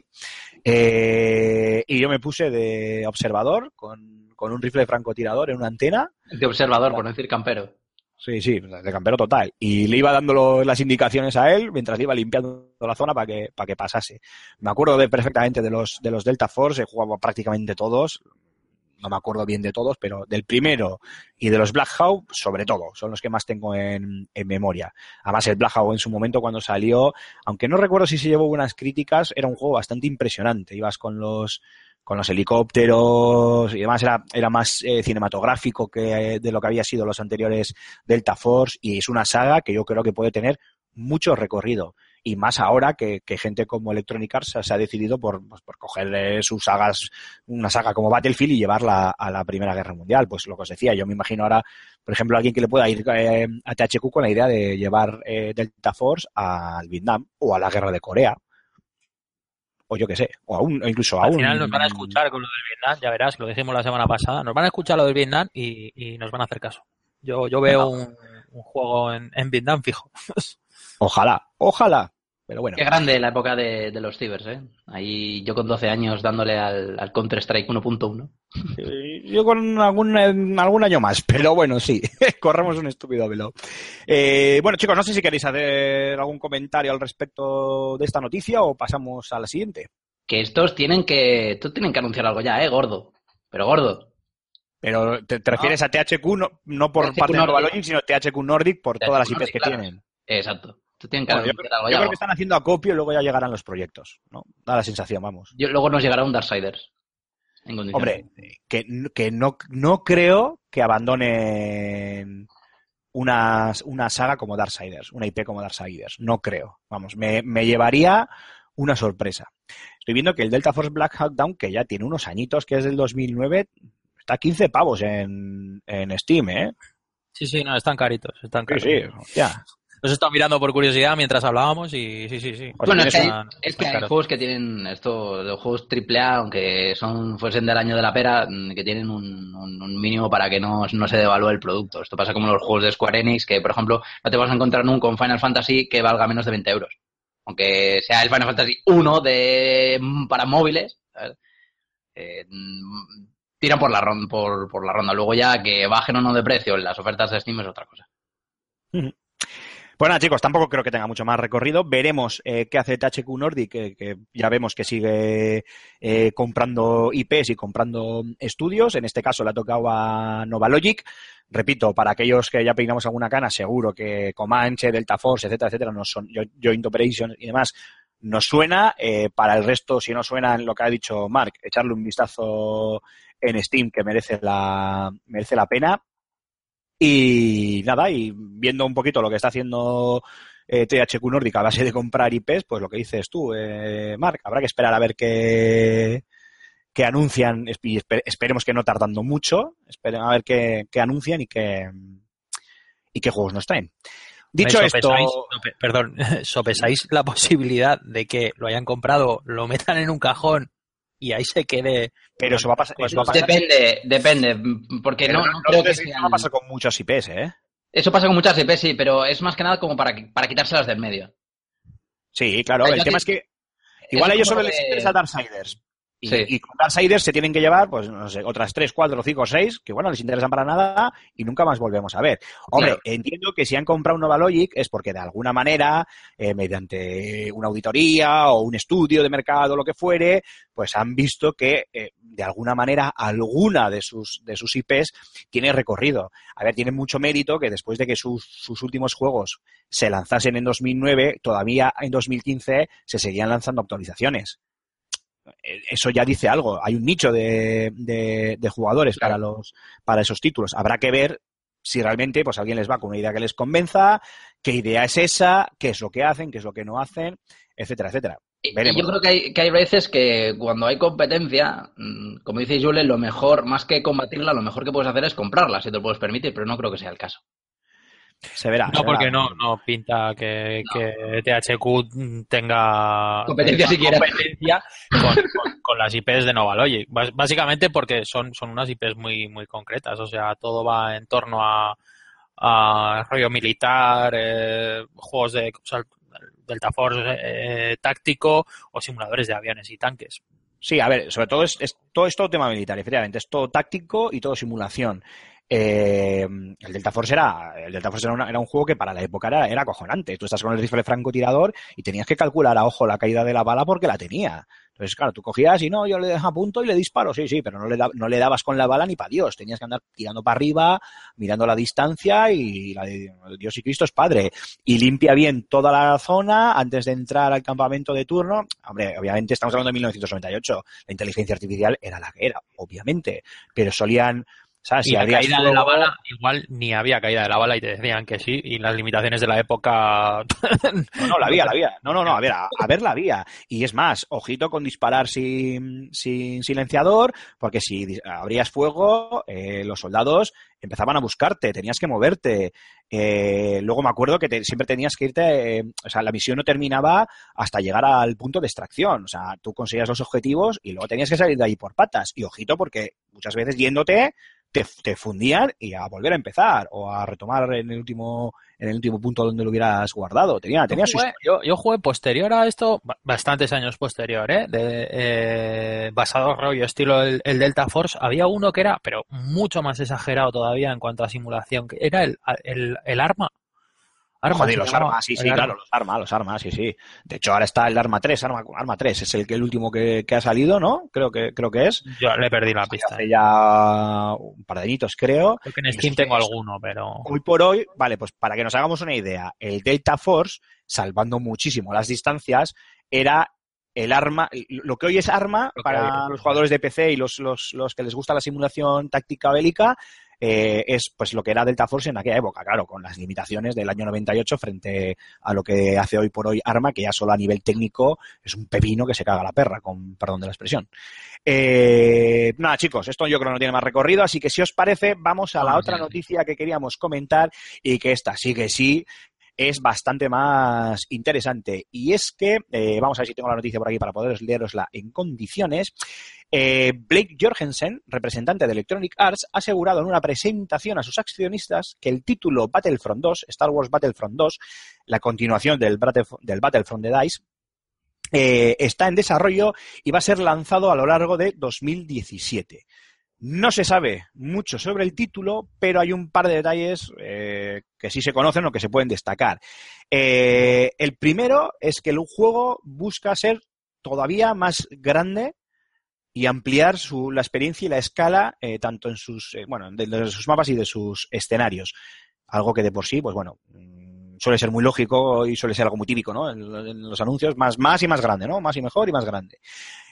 Eh, y yo me puse de observador con, con un rifle de francotirador en una antena De observador, por no decir campero. Sí, sí, de campero total. Y le iba dando las indicaciones a él mientras le iba limpiando la zona para que, para que pasase. Me acuerdo de, perfectamente de los, de los Delta Force, he jugado prácticamente todos. No me acuerdo bien de todos, pero del primero y de los Black Hawk, sobre todo, son los que más tengo en, memoria. Además, el Black Hawk en su momento cuando salió, aunque no recuerdo si se llevó buenas críticas, era un juego bastante impresionante. Ibas con los, con los helicópteros y demás, era, era más eh, cinematográfico que eh, de lo que había sido los anteriores Delta Force y es una saga que yo creo que puede tener mucho recorrido y más ahora que, que gente como Electronic Arts se ha decidido por, pues, por coger eh, sus sagas, una saga como Battlefield y llevarla a la Primera Guerra Mundial. Pues lo que os decía, yo me imagino ahora, por ejemplo, alguien que le pueda ir eh, a THQ con la idea de llevar eh, Delta Force al Vietnam o a la Guerra de Corea. O yo qué sé, o aún, o incluso a Al final nos van a escuchar con lo del Vietnam, ya verás, lo dijimos la semana pasada. Nos van a escuchar lo del Vietnam y, y nos van a hacer caso. Yo, yo veo un, un juego en, en Vietnam fijo. Ojalá, ojalá. Pero bueno. Qué grande la época de, de los cibers, ¿eh? Ahí yo con 12 años dándole al, al Counter-Strike 1.1. Eh, Yo con algún, algún año más, pero bueno, sí, corremos un estúpido velo. Eh, bueno, chicos, no sé si queréis hacer algún comentario al respecto de esta noticia o pasamos a la siguiente. Que estos tienen que... Estos tienen que anunciar algo ya, ¿eh? Gordo. Pero gordo. Pero te, te refieres a THQ no, no por THQ parte de Nordic. Novalogic, sino THQ Nordic por THQ todas las IPs Nordic, que claro. tienen. Exacto. Que Bueno, yo algo yo creo que están haciendo acopio y luego ya llegarán los proyectos, ¿no? Da la sensación, vamos. Yo- luego nos llegará un Darksiders. En condiciones. Hombre, que, que no, no creo que abandonen una, una saga como Darksiders, una IP como Darksiders. No creo. Vamos, me, me llevaría una sorpresa. Estoy viendo que el Delta Force Black Hawk Down, que ya tiene unos añitos, que es del 2009, está a 15 pavos en, en Steam, ¿eh? Sí, sí, no, están caritos, están Sí, caritos. sí, ya. Los he estado mirando por curiosidad mientras hablábamos y sí, sí, sí. Bueno, es que, hay, es que juegos que tienen esto, los juegos AAA, aunque son fuesen del año de la pera, mm, que tienen un, un- un mínimo para que no, no se devalúe el producto. Esto pasa como los juegos de Square Enix, que por ejemplo no te vas a encontrar nunca un Final Fantasy que valga menos de 20 euros. Aunque sea el Final Fantasy 1 de, mm, para móviles, ¿sabes? Eh, mm, tiran por la, ronda, por, por la ronda. Luego ya que bajen o no de precio en las ofertas de Steam es otra cosa. Pues chicos, tampoco creo que tenga mucho más recorrido. Veremos eh, qué hace THQ Nordic, que, ya vemos que sigue eh, comprando IPs y comprando estudios. En este caso le ha tocado a Novalogic. Repito, para aquellos que ya peinamos alguna cana, seguro que Comanche, Delta Force, etcétera, etcétera, no son Jo- Joint Operations y demás, nos suena. Eh, para el resto, si no suena en lo que ha dicho Mark, echarle un vistazo en Steam que merece la, merece la pena. Y nada, y viendo un poquito lo que está haciendo eh, THQ Nordic a base de comprar IPs, pues lo que dices tú, eh, Marc, habrá que esperar a ver qué, qué anuncian y espe- esperemos que no tardando mucho, esperen a ver qué, qué anuncian y qué, y qué juegos nos traen. Dicho esto, sope- perdón, sopesáis la posibilidad de que lo hayan comprado, lo metan en un cajón y ahí se quede. pero eso va a pasar, eso va a pasar, Depende, depende, porque pero no, no- no creo que sean- va a pasar con muchos IPs, ¿eh? Eso pasa con muchas IPs, sí, pero es más que nada como para, para quitárselas del medio. Sí, claro, Ay, el tema te- es que igual a ellos solo lo les de- interesa Darksiders. Y, Sí. y con Darksiders se tienen que llevar, pues, no sé, otras 3, 4, 5, 6, que bueno, les interesan para nada y nunca más volvemos a ver. Hombre, Claro. entiendo que si han comprado un Novalogic es porque de alguna manera, eh, mediante una auditoría o un estudio de mercado lo que fuere, pues han visto que eh, de alguna manera alguna de sus, de sus IPs tiene recorrido. A ver, tiene mucho mérito que después de que sus, sus últimos juegos se lanzasen en 2009, todavía en 2015 se seguían lanzando actualizaciones. Eh, eso ya dice algo. Hay un nicho de, de- de jugadores Claro. para los para esos títulos. Habrá que ver si realmente pues alguien les va con una idea que les convenza, qué idea es esa, qué es lo que hacen, qué es lo que no hacen, etcétera, etcétera. Y yo creo que hay, que hay veces que cuando hay competencia, mm, como dice Jule, lo mejor, más que combatirla, lo mejor que puedes hacer es comprarla, si te lo puedes permitir, pero no creo que sea el caso. Se verá. No, se porque verá. no, no pinta que, que THQ tenga Competencia siquiera. competencia con, con- con las IPs de Novalogic. Básicamente porque son, son unas IPs muy, muy concretas. O sea, todo va en torno a, a rollo militar, eh, juegos de o sea, Delta Force eh, táctico o simuladores de aviones y tanques. Sí, a ver, sobre todo es, es- todo es todo tema militar, efectivamente, es todo táctico y todo simulación. Eh, el Delta Force era, el Delta Force era, un juego que para la época era, era acojonante. Tú estás con el rifle francotirador y tenías que calcular a ojo la caída de la bala porque la tenía. Entonces, claro, tú cogías y no, yo le apunto y le disparo, sí, sí, pero no le, da- no le dabas con la bala ni para Dios. Tenías que andar tirando para arriba, mirando la distancia y la de Dios y Cristo es padre. Y limpia bien toda la zona antes de entrar al campamento de turno. Hombre, obviamente estamos hablando de 1998. La inteligencia artificial era la que era, obviamente. Pero solían, ¿sabes? Y Si la caída de la bala, igual ni había caída de la bala y te decían que sí, y las limitaciones de la época No, no, la había, la había. No, no, no, a ver, a, a ver la había. Y es más, ojito con disparar sin, sin silenciador, porque si abrías fuego, eh, los soldados empezaban a buscarte, tenías que moverte. Eh, luego me acuerdo que te- siempre tenías que irte, eh, o sea, la misión no terminaba hasta llegar al punto de extracción. O sea, tú conseguías los objetivos y luego tenías que salir de ahí por patas. Y ojito, porque muchas veces yéndote te, te fundían y a volver a empezar o a retomar en el último en el último punto donde lo hubieras guardado. Tenía, tenía yo, su jugué, yo, yo jugué posterior a esto, ba- bastantes años posterior, ¿eh? De, eh, basado rollo estilo el, el Delta Force. Había uno que era, pero mucho más exagerado todavía en cuanto a simulación, que era el, el, el arma. Arma, Joder, se los armas, sí, sí, arma. claro, los armas, los armas, sí, sí. De hecho, ahora está el arma 3, arma, arma 3, es el, que, el último que, que ha salido, ¿no? Creo que, creo que es. Yo le perdí la pista. Hace ya un par de añitos, creo. Creo que en Steam tengo alguno, pero... Hoy por hoy, vale, pues para que nos hagamos una idea, el Delta Force, salvando muchísimo las distancias, era el arma, lo que hoy es arma para los jugadores de PC y los, los, los que les gusta la simulación táctica bélica, eh, es pues lo que era Delta Force en aquella época, claro, con las limitaciones del año 98 frente a lo que hace hoy por hoy Arma, que ya solo a nivel técnico es un pepino que se caga la perra, con perdón de la expresión. Eh, nada, chicos, esto yo creo que no tiene más recorrido, así que si os parece, vamos a la Vamos otra noticia que queríamos comentar y que esta sí que sí es bastante más interesante. Y es que, eh, vamos a ver si tengo la noticia por aquí para poder leerosla en condiciones. Eh, Blake Jorgensen, representante de Electronic Arts, ha asegurado en una presentación a sus accionistas que el título Battlefront 2, Star Wars Battlefront 2, la continuación del, del Battlefront de DICE, eh, está en desarrollo y va a ser lanzado a lo largo de 2017. No se sabe mucho sobre el título, pero hay un par de detalles eh, que sí se conocen o que se pueden destacar. Eh, el primero es que el juego busca ser todavía más grande y ampliar su, la experiencia y la escala eh, tanto en sus bueno de, sus mapas y de sus escenarios. Algo que de por sí pues bueno mm, suele ser muy lógico y suele ser algo muy típico no en, en los anuncios más más y más grande no más y mejor y más grande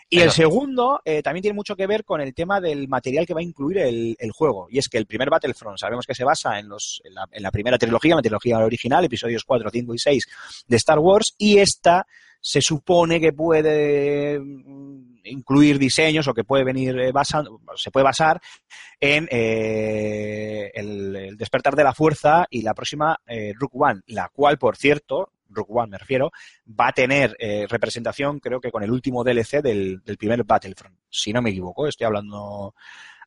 y el segundo eh, también tiene mucho que ver con el tema del material que va a incluir el, el juego. Y es que el primer Battlefront sabemos que se basa en, los, en, la, en la primera trilogía, la trilogía original, episodios 4, 5 y 6 de Star Wars, y esta se supone que puede mm, incluir diseños o que puede venir eh, basando, se puede basar en eh, el, el despertar de la fuerza y la próxima eh, Rook One, la cual, por cierto, Rook One me refiero, va a tener eh, representación, creo que con el último DLC del, del primer Battlefront. Si no me equivoco, estoy hablando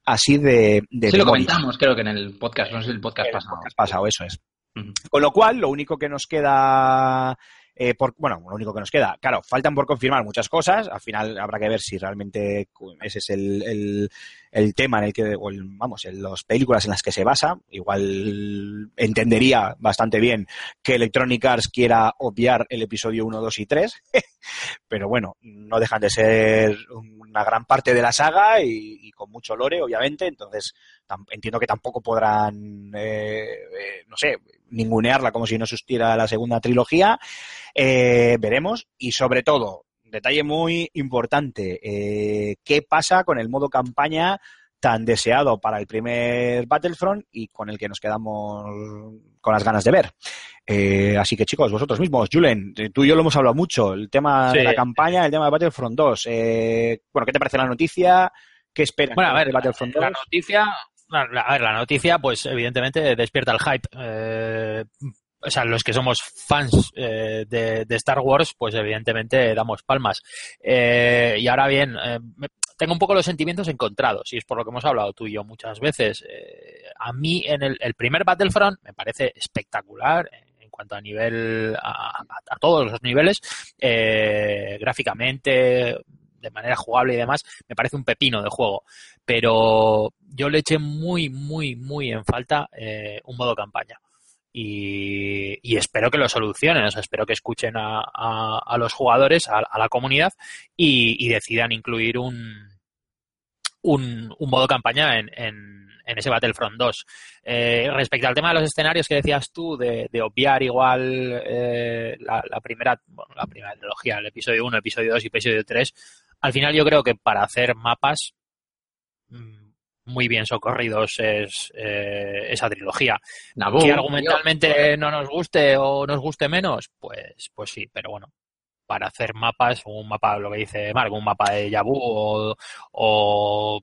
así de, de Sí, lo memoria. comentamos, creo que en el podcast, no sé el podcast El pasado. podcast pasado, eso es. Ujú. Con lo cual, lo único que nos queda, eh, por, bueno, lo único que nos queda, claro, faltan por confirmar muchas cosas. Al final habrá que ver si realmente ese es el, el, tema en el que, o el- vamos, en las películas en las que se basa. Igual entendería bastante bien que Electronic Arts quiera obviar el episodio 1, 2 y 3. Pero bueno, no dejan de ser una gran parte de la saga y, y con mucho lore, obviamente. Entonces, entiendo que tampoco podrán, eh, eh, no sé, ningunearla como si no existiera la segunda trilogía. Eh, veremos. Y sobre todo, detalle muy importante. Eh, ¿Qué pasa con el modo campaña tan deseado para el primer Battlefront y con el que nos quedamos con las ganas de ver? Eh, así que chicos, vosotros mismos, Julen, eh, tú y yo lo hemos hablado mucho, el tema Sí. de la campaña, el tema de Battlefront 2. Eh, bueno, ¿qué te parece la noticia? ¿Qué esperas Bueno, a ver, de Battlefront 2? la noticia, a ver, la noticia, pues evidentemente despierta el hype. Eh, o sea, los que somos fans eh, de, Star Wars, pues evidentemente damos palmas. Eh, y ahora bien, tengo un poco los sentimientos encontrados, y es por lo que hemos hablado tú y yo muchas veces. A mí, en el, primer Battlefront, me parece espectacular en cuanto a nivel, a, todos los niveles, gráficamente, de manera jugable y demás, me parece un pepino de juego. Pero yo le eché muy, muy, muy en falta eh, un modo campaña. Y, espero que lo solucionen, o sea, espero que escuchen a, a- los jugadores, a, la comunidad y, decidan incluir un, un, un modo campaña en, en, en ese Battlefront 2. Eh, respecto al tema de los escenarios que decías tú, de, de obviar igual eh, la, la primera, bueno, la primera trilogía, el episodio 1, episodio 2 y episodio 3, al final yo creo que para hacer mapas mm, muy bien socorridos es eh, esa trilogía. Naboo, que argumentalmente no nos guste o nos guste menos, pues, pues sí, pero bueno, para hacer mapas, un mapa, lo que dice Marco, un mapa de Yabu o, o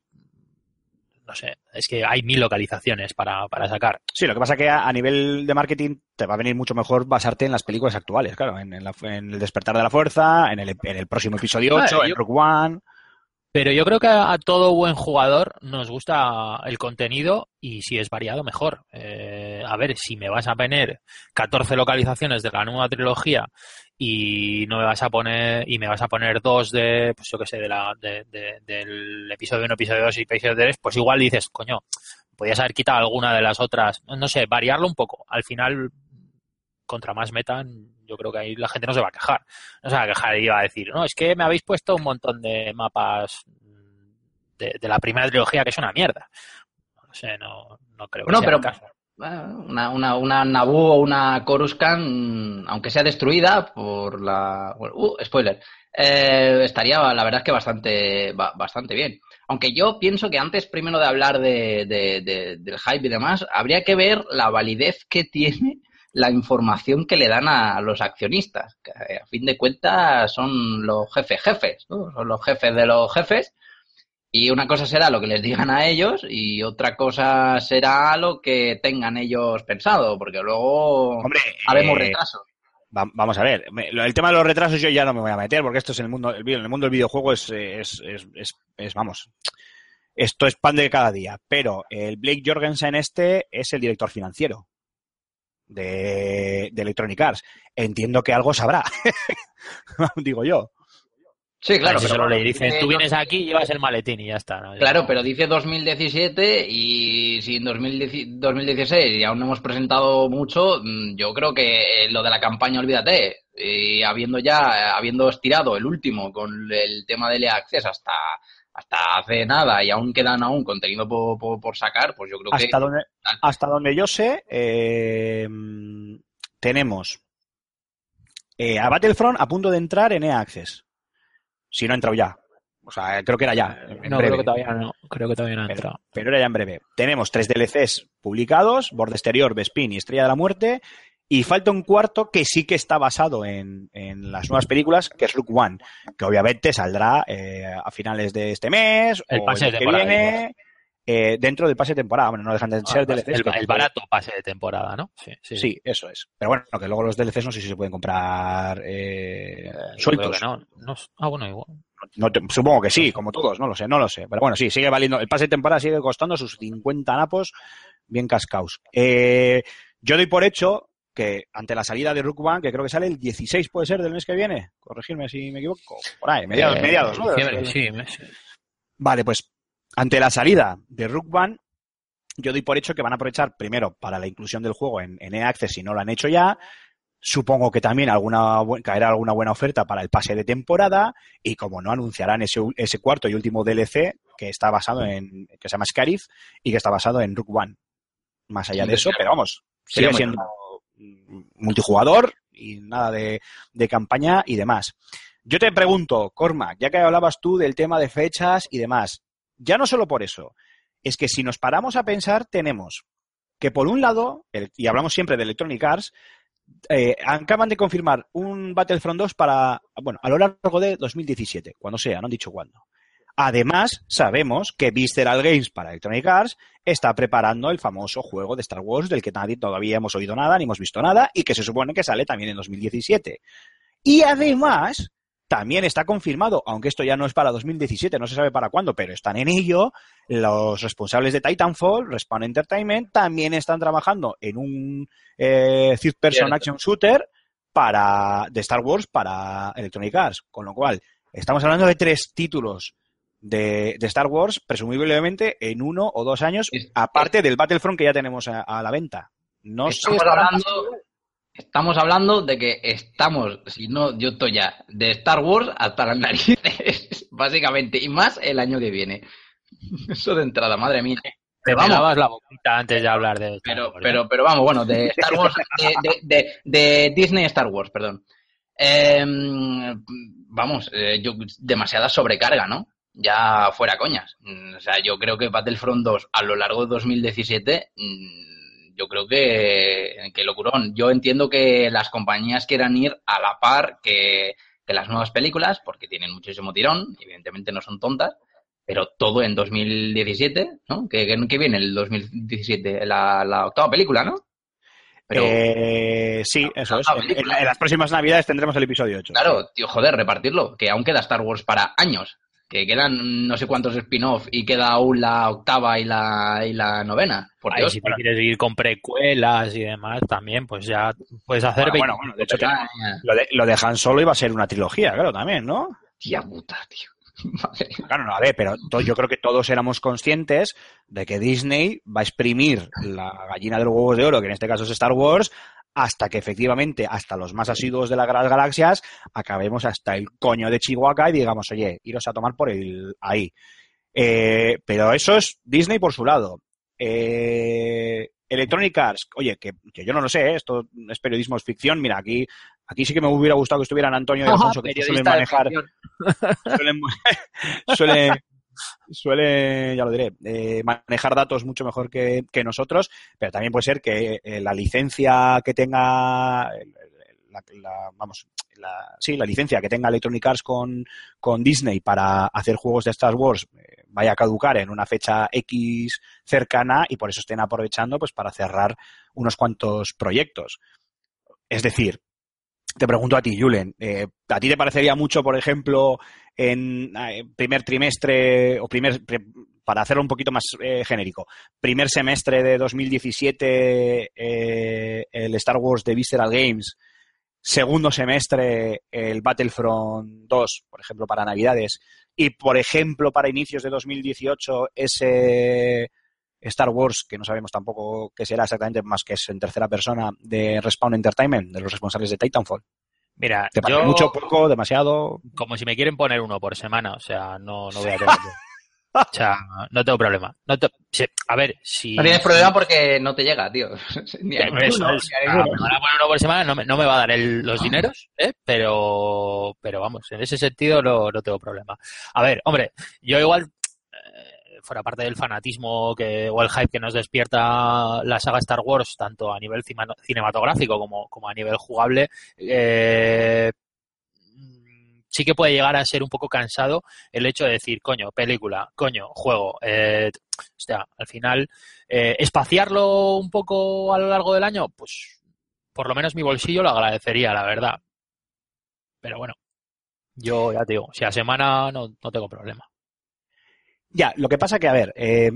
no sé, es que hay mil localizaciones para, para sacar. Sí, lo que pasa que a, a nivel de marketing te va a venir mucho mejor basarte en las películas actuales, claro, en, en la- en el despertar de la fuerza, en el, en el próximo episodio Ah, 8, en yo- Rogue One. Pero yo creo que a, todo buen jugador nos gusta el contenido y si es variado, mejor. Eh, a ver, si me vas a poner 14 localizaciones de la nueva trilogía y no me vas a poner y me vas a poner dos de, pues yo qué sé, de la, de- de- del episodio 1, episodio 2 y episodio 3, pues igual dices, coño, podías haber quitado alguna de las otras. No sé, variarlo un poco. Al final, contra más metan, yo creo que ahí la gente no se va a quejar. No se va a quejar y va a decir, no, es que me habéis puesto un montón de mapas de, de la primera trilogía que es una mierda. No sé, no, no creo que sea pero el caso. Bueno, una, una, una Naboo o una Coruscant, aunque sea destruida por la... uh, spoiler. eh, estaría, la verdad es que bastante, ba- bastante bien. Aunque yo pienso que antes, primero de hablar de, de- de- del hype y demás, habría que ver la validez que tiene la información que le dan a los accionistas. Que a fin de cuentas son los jefes jefes, ¿no? Son los jefes de los jefes. Y una cosa será lo que les digan a ellos y otra cosa será lo que tengan ellos pensado, porque luego Hombre, haremos eh, retrasos. va- vamos a ver, el tema de los retrasos yo ya no me voy a meter porque esto es en el mundo, en el mundo del videojuego es, es, es, es- es, vamos, esto es pan de cada día. Pero el Blake Jorgensen este es el director financiero de, de Electronic Arts. Entiendo que algo sabrá, digo yo. Sí, claro, pero solo le dicen, dice tú vienes aquí y llevas el maletín y ya está. ¿no? Claro, pero dice 2017 y si en 2010 2016 y aún no hemos presentado mucho, mm, yo creo que lo de la campaña, olvídate. Y habiendo ya, habiendo estirado el último con el tema de EA Access hasta, hasta hace nada y aún quedan aún contenido por, por- por sacar, pues yo creo que... Hasta donde, hasta donde yo sé, eh, tenemos eh, a Battlefront a punto de entrar en EA Access. Si no ha entrado ya. O sea, creo que era ya. en no, breve. creo que todavía no. Creo que todavía no ha Pero, entrado. pero era ya en breve. Tenemos tres DLCs publicados, Borde Exterior, Bespin y Estrella de la Muerte, y falta un cuarto que sí que está basado en, en las nuevas películas, que es Rook One, que obviamente saldrá eh, a finales de este mes El o pase el de que viene, eh, dentro del pase de temporada. Bueno, no dejan de ser Ah, DLCs. el, barato pase de temporada, ¿no? Sí, sí. Sí, eso es. Pero bueno, que luego los DLCs no sé si se pueden comprar eh, sueltos. no. no. Ah, bueno, igual. No te- supongo que sí, como todos, no lo sé, no lo sé. Pero bueno, sí, sigue valiendo. El pase de temporada sigue costando sus 50 napos bien cascaos. Eh, yo doy por hecho que ante la salida de Rook One, que creo que sale el 16, puede ser, del mes que viene, corregirme si me equivoco, por ahí, mediados, Eh, mediados, ¿no? sí. Vale, pues ante la salida de Rook One, yo doy por hecho que van a aprovechar primero para la inclusión del juego en, en EA Access si no lo han hecho ya. Supongo que también alguna caerá alguna buena oferta para el pase de temporada y como no anunciarán ese, ese cuarto y último DLC que está basado en que se llama Scarif y que está basado en Rook One. Más allá Sí, de eso, pero vamos, sigue siendo multijugador y nada de, campaña y demás. Yo te pregunto, Cormac, ya que hablabas tú del tema de fechas y demás, ya no solo por eso, es que si nos paramos a pensar, tenemos que por un lado, y hablamos siempre de Electronic Arts, eh, acaban de confirmar un Battlefront 2 para, bueno, a lo largo de 2017, cuando sea, no han dicho cuándo. Además, sabemos que Visceral Games para Electronic Arts está preparando el famoso juego de Star Wars del que nadie todavía hemos oído nada ni hemos visto nada y que se supone que sale también en 2017. Y además, también está confirmado, aunque esto ya no es para 2017, no se sabe para cuándo, pero están en ello, los responsables de Titanfall, Respawn Entertainment, también están trabajando en un eh, third person Cierto. action shooter para de Star Wars para Electronic Arts, con lo cual estamos hablando de tres títulos de, de Star Wars, presumiblemente en uno o dos años, aparte del Battlefront que ya tenemos a, a la venta. No Estamos hablando, estamos hablando de que estamos, si no, yo estoy ya, de Star Wars hasta las narices, básicamente, y más el año que viene. Eso de entrada, madre mía. Te Pero vamos, lavas la boquita antes de hablar de Star pero, Wars, ¿eh? pero, pero vamos, bueno, de Star Wars, de, de- de- de Disney Star Wars, perdón. Eh, vamos, eh, yo, demasiada sobrecarga, ¿no? Ya fuera coñas. Mm, O sea, yo creo que Battlefront 2 a lo largo de 2017, mm, yo creo que, que locurón. Yo entiendo que las compañías quieran ir a la par que, que las nuevas películas, porque tienen muchísimo tirón, evidentemente no son tontas, pero todo en 2017, ¿no? Que, que, viene el 2017, la, la octava película, ¿no? Pero, Eh, sí, eso es. En, en las próximas navidades tendremos el episodio 8. claro, tío, joder, repartirlo, que aún queda Star Wars para años, que quedan no sé cuántos spin-off y queda aún la octava y la, y la novena. Por si te quieres ir con precuelas y demás, también, pues ya puedes hacer Bueno, 20. bueno, bueno, de hecho, ya, ya. Lo de, lo de Han Solo iba a ser una trilogía, claro, también, ¿no? Tía puta, tío. Madre. Claro, no, a ver, pero yo creo que todos éramos conscientes de que Disney va a exprimir la gallina de los huevos de oro, que en este caso es Star Wars, hasta que efectivamente, hasta los más asiduos de las galaxias, acabemos hasta el coño de Chihuahua y digamos, oye, iros a tomar por el ahí. Eh, pero eso es Disney por su lado. Eh, Electronic Arts, oye, que, que yo no lo sé, ¿eh? esto es periodismo, es ficción. Mira, aquí, aquí sí que me hubiera gustado que estuvieran Antonio y Alfonso, que suelen manejar, ficción. suelen, suele, ya lo diré, eh, manejar datos mucho mejor que, nosotros, pero también puede ser que eh, la licencia que tenga, la- vamos, la, sí, la licencia que tenga Electronic Arts con, con Disney para hacer juegos de Star Wars eh, vaya a caducar en una fecha X cercana y por eso estén aprovechando pues para cerrar unos cuantos proyectos. Es decir, te pregunto a ti, Julen, eh, ¿a ti te parecería mucho, por ejemplo, en eh, primer trimestre o primer para hacerlo un poquito más eh, genérico, primer semestre de 2017 eh, el Star Wars de Visceral Games, segundo semestre el Battlefront 2, por ejemplo, para Navidades, y por ejemplo para inicios de 2018 ese Star Wars, que no sabemos tampoco qué será exactamente, más que es en tercera persona, de Respawn Entertainment, de los responsables de Titanfall. Mira, ¿Te yo, mucho, poco, demasiado? como si me quieren poner uno por semana, o sea, no, no voy a tener. o sea, no tengo problema. No te- sí, a ver, si. No tienes problema porque no te llega, tío. Ni a Eso a Ah, me van a poner uno por semana, no me, no me va a dar el- los dineros, ¿eh? pero, pero vamos, en ese sentido no, no tengo problema. A ver, hombre, yo igual, eh, fuera parte del fanatismo que, o el hype que nos despierta la saga Star Wars, tanto a nivel cinematográfico como, como a nivel jugable, eh, sí que puede llegar a ser un poco cansado el hecho de decir, coño, película, coño, juego. Eh, o sea, al final, eh, espaciarlo un poco a lo largo del año, pues por lo menos mi bolsillo lo agradecería, la verdad. Pero bueno, yo ya te digo, si a semana no, no tengo problema. Ya, lo que pasa que, a ver, eh,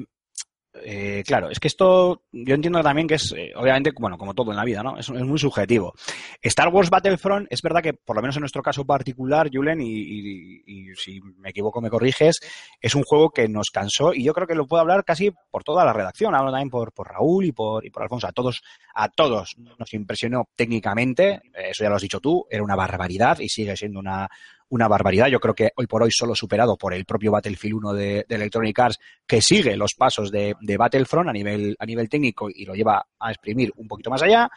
eh, claro, es que esto yo entiendo también que es, eh, obviamente, bueno, como todo en la vida, ¿no? Es, es muy subjetivo. Star Wars Battlefront, es verdad que, por lo menos en nuestro caso particular, Julen, y, y- y si me equivoco me corriges, es un juego que nos cansó y yo creo que lo puedo hablar casi por toda la redacción. Hablo también por, por Raúl y por, y por Alfonso. A todos, a todos nos impresionó técnicamente, eso ya lo has dicho tú, era una barbaridad y sigue siendo una, una barbaridad. Yo creo que hoy por hoy solo superado por el propio Battlefield 1 de, Electronic Arts, que sigue los pasos de, de Battlefront a nivel, a nivel técnico y lo lleva a exprimir un poquito más allá.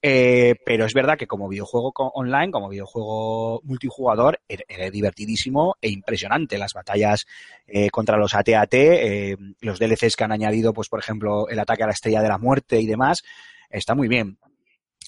Eh, pero es verdad que como videojuego online, como videojuego multijugador, era, era divertidísimo e impresionante. Las batallas eh, contra los AT-AT, eh, los DLCs que han añadido, pues por ejemplo, el ataque a la estrella de la muerte y demás, está muy bien.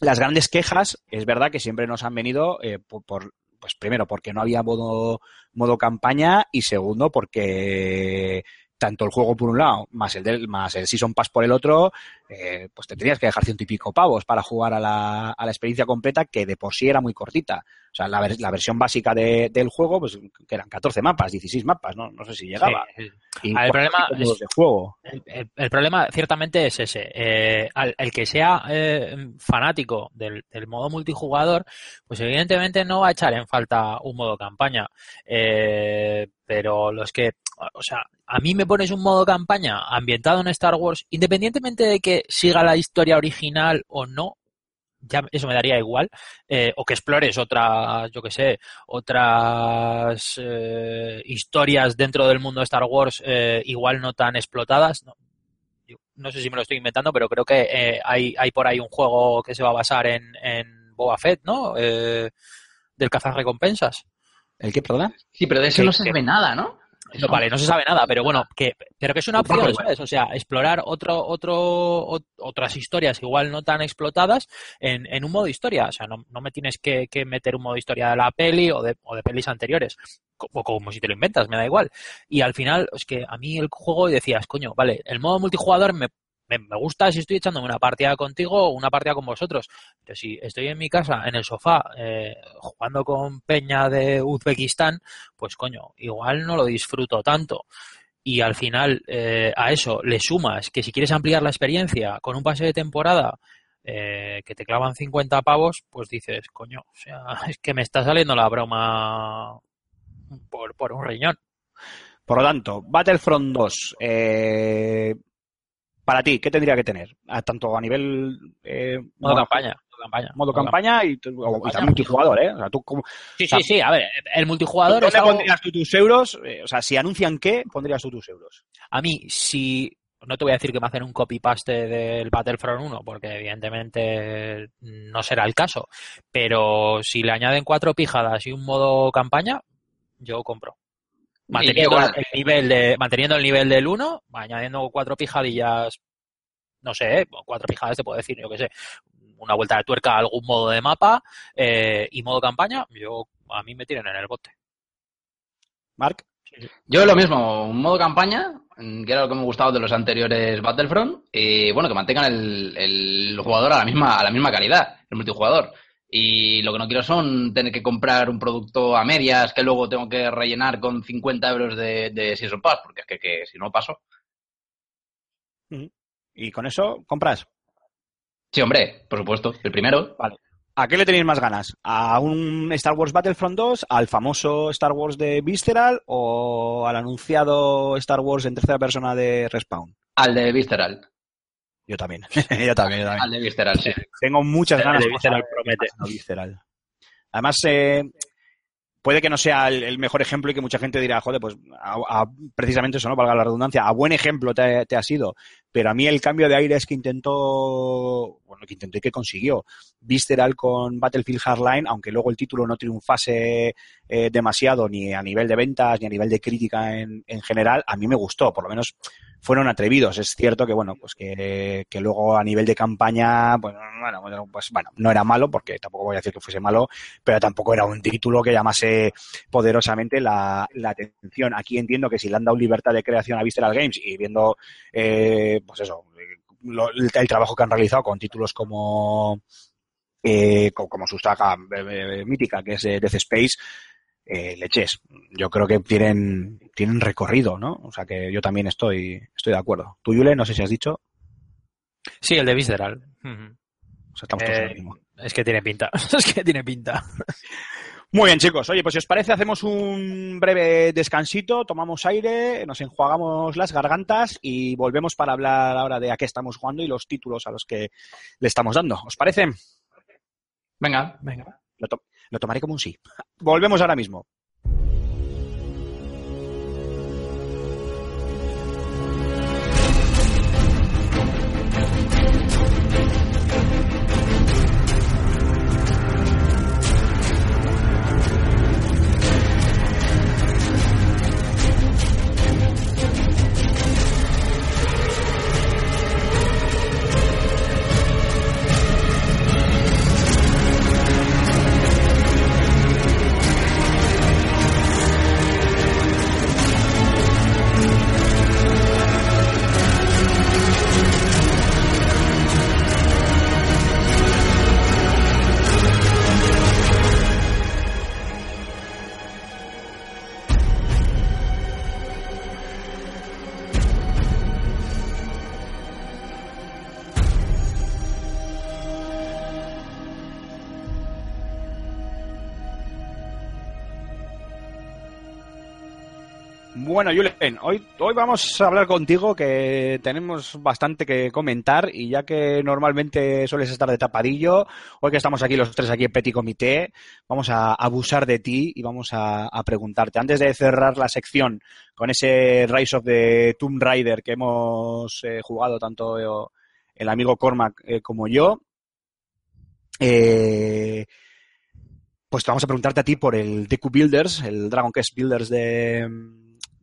Las grandes quejas, es verdad que siempre nos han venido por- pues primero porque no había modo, modo campaña y segundo porque tanto el juego por un lado, más el del, más el Season Pass por el otro, eh, pues te tenías que dejar ciento y pico pavos para jugar a la, a la experiencia completa, que de por sí era muy cortita. O sea, la, ver- la versión básica de- del juego, pues que eran 14 mapas, 16 mapas, ¿no? No sé si llegaba. Sí, sí. Y el problema es- de juego. El, el- el problema ciertamente es ese. Eh, al, el que sea eh, fanático del, del modo multijugador, pues evidentemente no va a echar en falta un modo campaña. Eh, pero los que, o sea, a mí me pones un modo campaña ambientado en Star Wars, independientemente de que siga la historia original o no, ya eso me daría igual, eh, o que explores otras, yo que sé, otras eh, historias dentro del mundo de Star Wars eh, igual no tan explotadas. No, yo no sé si me lo estoy inventando, pero creo que eh, hay, hay por ahí un juego que se va a basar en, en Boba Fett, ¿no? Eh, del cazarrecompensas. ¿El qué, perdona? Sí, pero de eso Que- no se que- sabe nada, ¿no? No, vale, no se sabe nada, pero bueno, que, pero que es una Un poco opción, igual. ¿sabes? O sea, explorar otro, otro, ot- otras historias igual no tan explotadas en, en un modo historia. O sea, no, no me tienes que, que meter un modo historia de la peli o de, o de pelis anteriores. O como si te lo inventas, me da igual. Y al final, es que a mí el juego decías, coño, vale, el modo multijugador me, me, gusta si estoy echándome una partida contigo o una partida con vosotros. Pero si estoy en mi casa, en el sofá, eh, jugando con Peña de Uzbekistán, pues coño, igual no lo disfruto tanto. Y al final eh, a eso le sumas que si quieres ampliar la experiencia con un pase de temporada eh, que te clavan 50 pavos, pues dices, coño, o sea, es que me está saliendo la broma por, por un riñón. Por lo tanto, Battlefront 2, eh, para ti, ¿qué tendría que tener? A- tanto a nivel... eh, Modo campaña. Modo campaña. Modo campaña y, tu- o- y Campaña. también multijugador, ¿eh? O sea, tú, ¿cómo- Sí, sí, sí. A ver, el multijugador ¿Dónde algo- pondrías tú tus euros? Eh, o sea, si anuncian qué, pondrías tú tus euros. A mí, si no te voy a decir que me hacen un copy-paste del Battlefront 1, porque evidentemente no será el caso, pero si le añaden cuatro pijadas y un modo campaña, yo compro. Manteniendo igual. el nivel de, manteniendo el nivel del 1, añadiendo cuatro pijadillas, no sé, eh, cuatro pijadas te puedo decir, yo qué sé, una vuelta de tuerca a algún modo de mapa eh, y modo campaña, yo a mí me tienen en el bote. Mark, Yo lo mismo, un modo campaña, que era lo que me gustaba de los anteriores Battlefront, y bueno, que mantengan el, el jugador a la misma, a la misma calidad, el multijugador. Y lo que no quiero son tener que comprar un producto a medias que luego tengo que rellenar con 50 euros de, de Season Pass, porque es que, que si no paso. y con eso compras. Sí, hombre, por supuesto, el primero. ¿A qué le tenéis más ganas? ¿A un Star Wars Battlefront 2? ¿Al famoso Star Wars de Visceral? ¿O al anunciado Star Wars en tercera persona de Respawn? Al de Visceral. Yo también. yo también, yo también. Al de Visceral, sí. Tengo muchas ganas de Visceral promete. Visceral. Además, eh, puede que no sea el, el mejor ejemplo y que mucha gente dirá, joder, pues a- a- precisamente eso, ¿no? Valga la redundancia, a buen ejemplo te, te ha sido. Pero a mí el cambio de aires que intentó, bueno, que intentó y que consiguió Visceral con Battlefield Hardline, aunque luego el título no triunfase eh, demasiado ni a nivel de ventas ni a nivel de crítica en, en general, a mí me gustó, por lo menos fueron atrevidos. Es cierto que, bueno, pues que, que luego a nivel de campaña, pues bueno, bueno, pues bueno, no era malo, porque tampoco voy a decir que fuese malo, pero tampoco era un título que llamase poderosamente la, la atención. Aquí entiendo que si le han dado libertad de creación a Visceral Games y viendo, eh, pues eso, lo- el, trabajo que han realizado con títulos como eh, co- como su saga eh, eh, mítica, que es eh, Death Space, eh, leches. Yo creo que tienen, tienen recorrido, ¿no? O sea que yo también estoy, estoy de acuerdo. Tú, Yule, no sé si has dicho. Sí, el de Visceral. O sea, estamos todos en Eh, lo mismo. es que tiene pinta. es que tiene pinta. Muy bien, chicos. Oye, pues si os parece, hacemos un breve descansito, tomamos aire, nos enjuagamos las gargantas y volvemos para hablar ahora de a qué estamos jugando y los títulos a los que le estamos dando. ¿Os parece? Venga. Venga. Lo, to- lo tomaré como un sí. Volvemos ahora mismo. Bueno, Julen, hoy, hoy vamos a hablar contigo que tenemos bastante que comentar y ya que normalmente sueles estar de tapadillo, hoy que estamos aquí los tres aquí en Petit Comité, vamos a abusar de ti y vamos a, preguntarte. Antes de cerrar la sección con ese Rise of the Tomb Raider que hemos eh, jugado tanto eh, el amigo Cormac eh, como yo, eh, pues te vamos a preguntarte a ti por el DQ Builders, el Dragon Quest Builders de,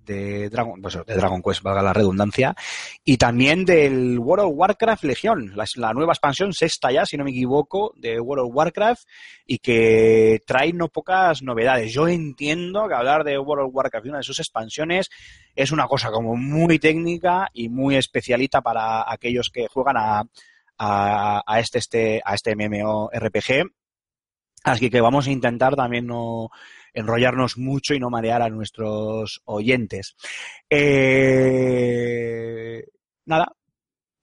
de Dragon, pues, de Dragon Quest, valga la redundancia, y también del World of Warcraft Legión, la, nueva expansión sexta ya, si no me equivoco, de World of Warcraft, y que trae no pocas novedades. Yo entiendo que hablar de World of Warcraft y una de sus expansiones es una cosa como muy técnica y muy especialita para aquellos que juegan a, a, a este, este, a este MMORPG. Así que vamos a intentar también no enrollarnos mucho y no marear a nuestros oyentes. Eh, nada.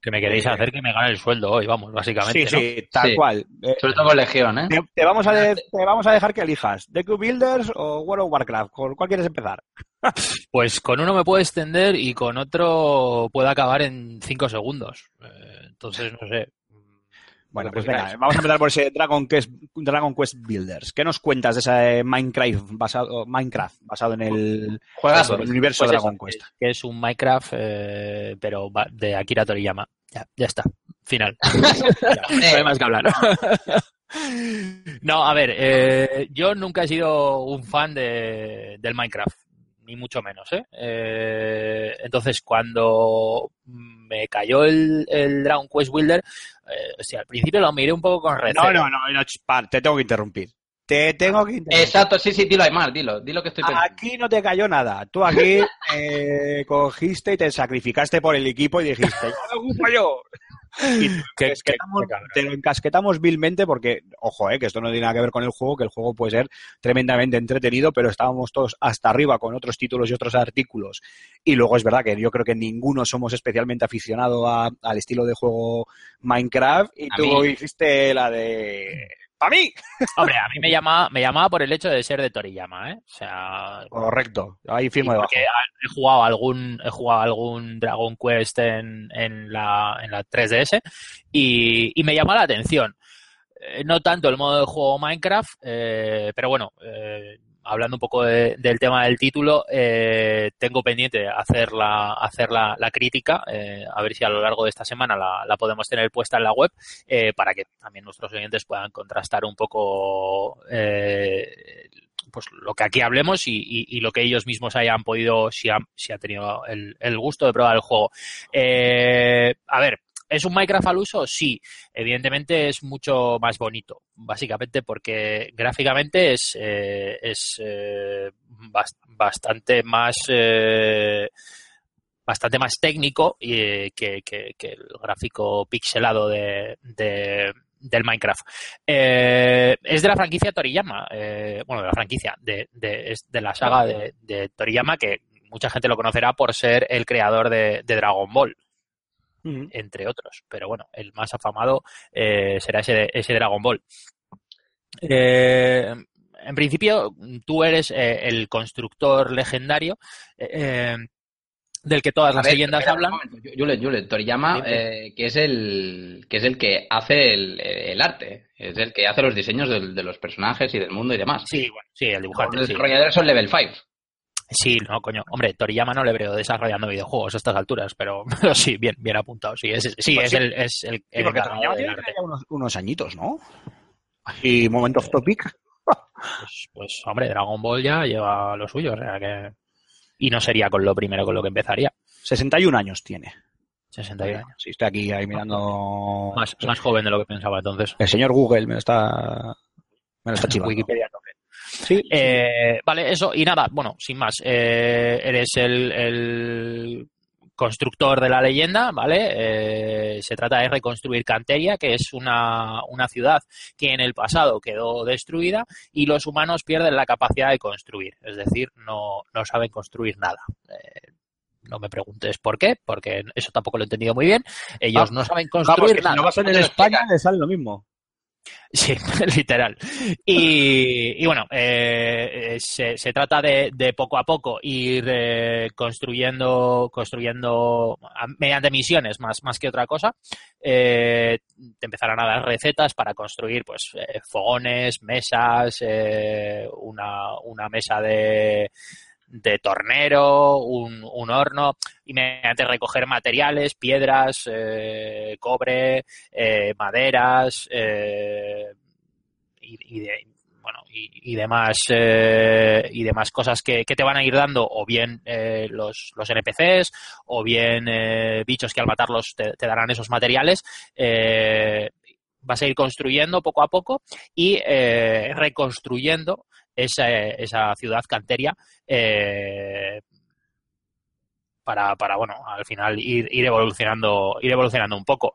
Que me queréis hacer que me gane el sueldo hoy, vamos, básicamente. Sí, ¿no? sí, tal Sí. cual. Eh, Sobre todo con Legión, ¿eh? te, te vamos a de- te vamos a dejar que elijas. DQ Builders o World of Warcraft. ¿Con cuál quieres empezar? Pues con uno me puedo extender y con otro puedo acabar en cinco segundos. Eh, entonces, no sé. Bueno, pues venga, vamos a empezar por ese Dragon Quest, Dragon Quest Builders. ¿Qué nos cuentas de ese Minecraft basado, Minecraft basado en el, Juegazo. en el universo Pues de eso, Dragon Quest? que es un Minecraft, eh, pero va- de Akira Toriyama. Ya, ya está. Final. Ya, no hay más que hablar. No, a ver, eh, yo nunca he sido un fan de, del Minecraft, ni mucho menos, ¿eh? Eh, entonces, cuando me cayó el, el Dragon Quest Builder, eh, o sea, al principio lo miré un poco con recelo. No, no, no, no, te tengo que interrumpir. Te tengo que interrumpir. Exacto, sí, sí, dilo Aymar, dilo, dilo que estoy pensando. Aquí no te cayó nada. Tú aquí eh, cogiste y te sacrificaste por el equipo y dijiste, ya lo ocupo yo. Y te lo, Qué- encasquetamos, qué- qué cabrón. te lo encasquetamos vilmente porque, ojo, eh, que esto no tiene nada que ver con el juego, que el juego puede ser tremendamente entretenido, pero estábamos todos hasta arriba con otros títulos y otros artículos. Y luego es verdad que yo creo que ninguno somos especialmente aficionado a- al estilo de juego Minecraft y A tú mí. hiciste la de... ¡Para mí! Hombre, a mí me llamaba, me llamaba por el hecho de ser de Toriyama, ¿eh? O sea, Correcto, ahí firmo debajo. porque he jugado algún he jugado algún Dragon Quest en, en la en la 3DS y, y me llama la atención Eh, no tanto el modo de juego Minecraft eh, pero bueno eh, hablando un poco de- del tema del título eh, tengo pendiente hacer la hacer la, la crítica eh, a ver si a lo largo de esta semana la, podemos tener puesta en la web eh, para que también nuestros oyentes puedan contrastar un poco pues lo que aquí hablemos y, lo que ellos mismos hayan podido, si han, si ha tenido el, el gusto de probar el juego. A ver, ¿es un Minecraft al uso? Sí, evidentemente es mucho más bonito, básicamente porque gráficamente es, eh, es eh, bas- bastante más... eh, bastante más técnico eh, que, que- que el gráfico pixelado de, de- del Minecraft. Eh, es de la franquicia Toriyama, eh, bueno, de la franquicia, de, de, es de la saga de, Toriyama, que mucha gente lo conocerá por ser el creador de Dragon Ball, Entre otros. Pero bueno, el más afamado eh, será ese, ese Dragon Ball. Eh, en principio, tú eres eh, el constructor legendario eh, del que todas las ver, leyendas espera hablan. Julen, Julen, Toriyama, eh, que es el que es el que hace el, el arte, es el que hace los diseños del- de los personajes y del mundo y demás. Sí, bueno, sí, el Los dibujante. Sí. desarrolladores son level 5. Sí, no, coño. Hombre, Toriyama no le veo desarrollando videojuegos a estas alturas, pero, pero sí, bien, bien apuntado. Sí, es, sí, Pues es sí. el, es el, Sí, el porque encargado Toriyama tiene unos, unos añitos, ¿no? Y momento off topic. Pues, pues, hombre, Dragon Ball ya lleva lo suyo, o sea que... Y no sería con lo primero con lo que empezaría. 61 años tiene. 61 años. Sí, estoy aquí ahí mirando. Más, más joven de lo que pensaba entonces. El señor Google me lo está. Me lo está chivando. Wikipedia no. Sí. Eh, vale, eso, y nada, bueno, sin más, eh, eres el, el constructor de la leyenda, ¿vale? Eh, se trata de reconstruir Canteria, que es una, una ciudad que en el pasado quedó destruida y los humanos pierden la capacidad de construir, es decir, no, no saben construir nada. Eh, no me preguntes por qué, porque eso tampoco lo he entendido muy bien. Ellos Ah, no saben Vamos, construir si nada. no vas en España, explicas. le sale lo mismo. Sí, literal. Y, bueno, eh, se, se trata de, de poco a poco ir eh, construyendo, construyendo mediante misiones más, más que otra cosa. Eh, te empezarán a dar recetas para construir pues eh, fogones, mesas, eh, una, una mesa de, de tornero, un, un horno, y mediante recoger materiales, piedras, eh, cobre, eh, maderas, eh, y, y de, bueno, y, demás y demás cosas que, que te van a ir dando o bien los, los NPCs o bien bichos que al matarlos te, darán esos materiales vas a ir construyendo poco a poco y reconstruyendo esa, esa ciudad canteria eh, para, para bueno al final ir, ir evolucionando ir evolucionando un poco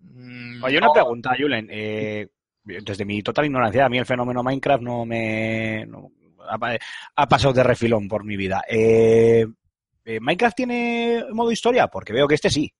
Mm, Oye, una pregunta, Julen. Eh, desde mi total ignorancia, a mí el fenómeno Minecraft no me... no- ha, ha pasado de refilón por mi vida. Eh, ¿Minecraft tiene modo historia? Porque veo que este sí.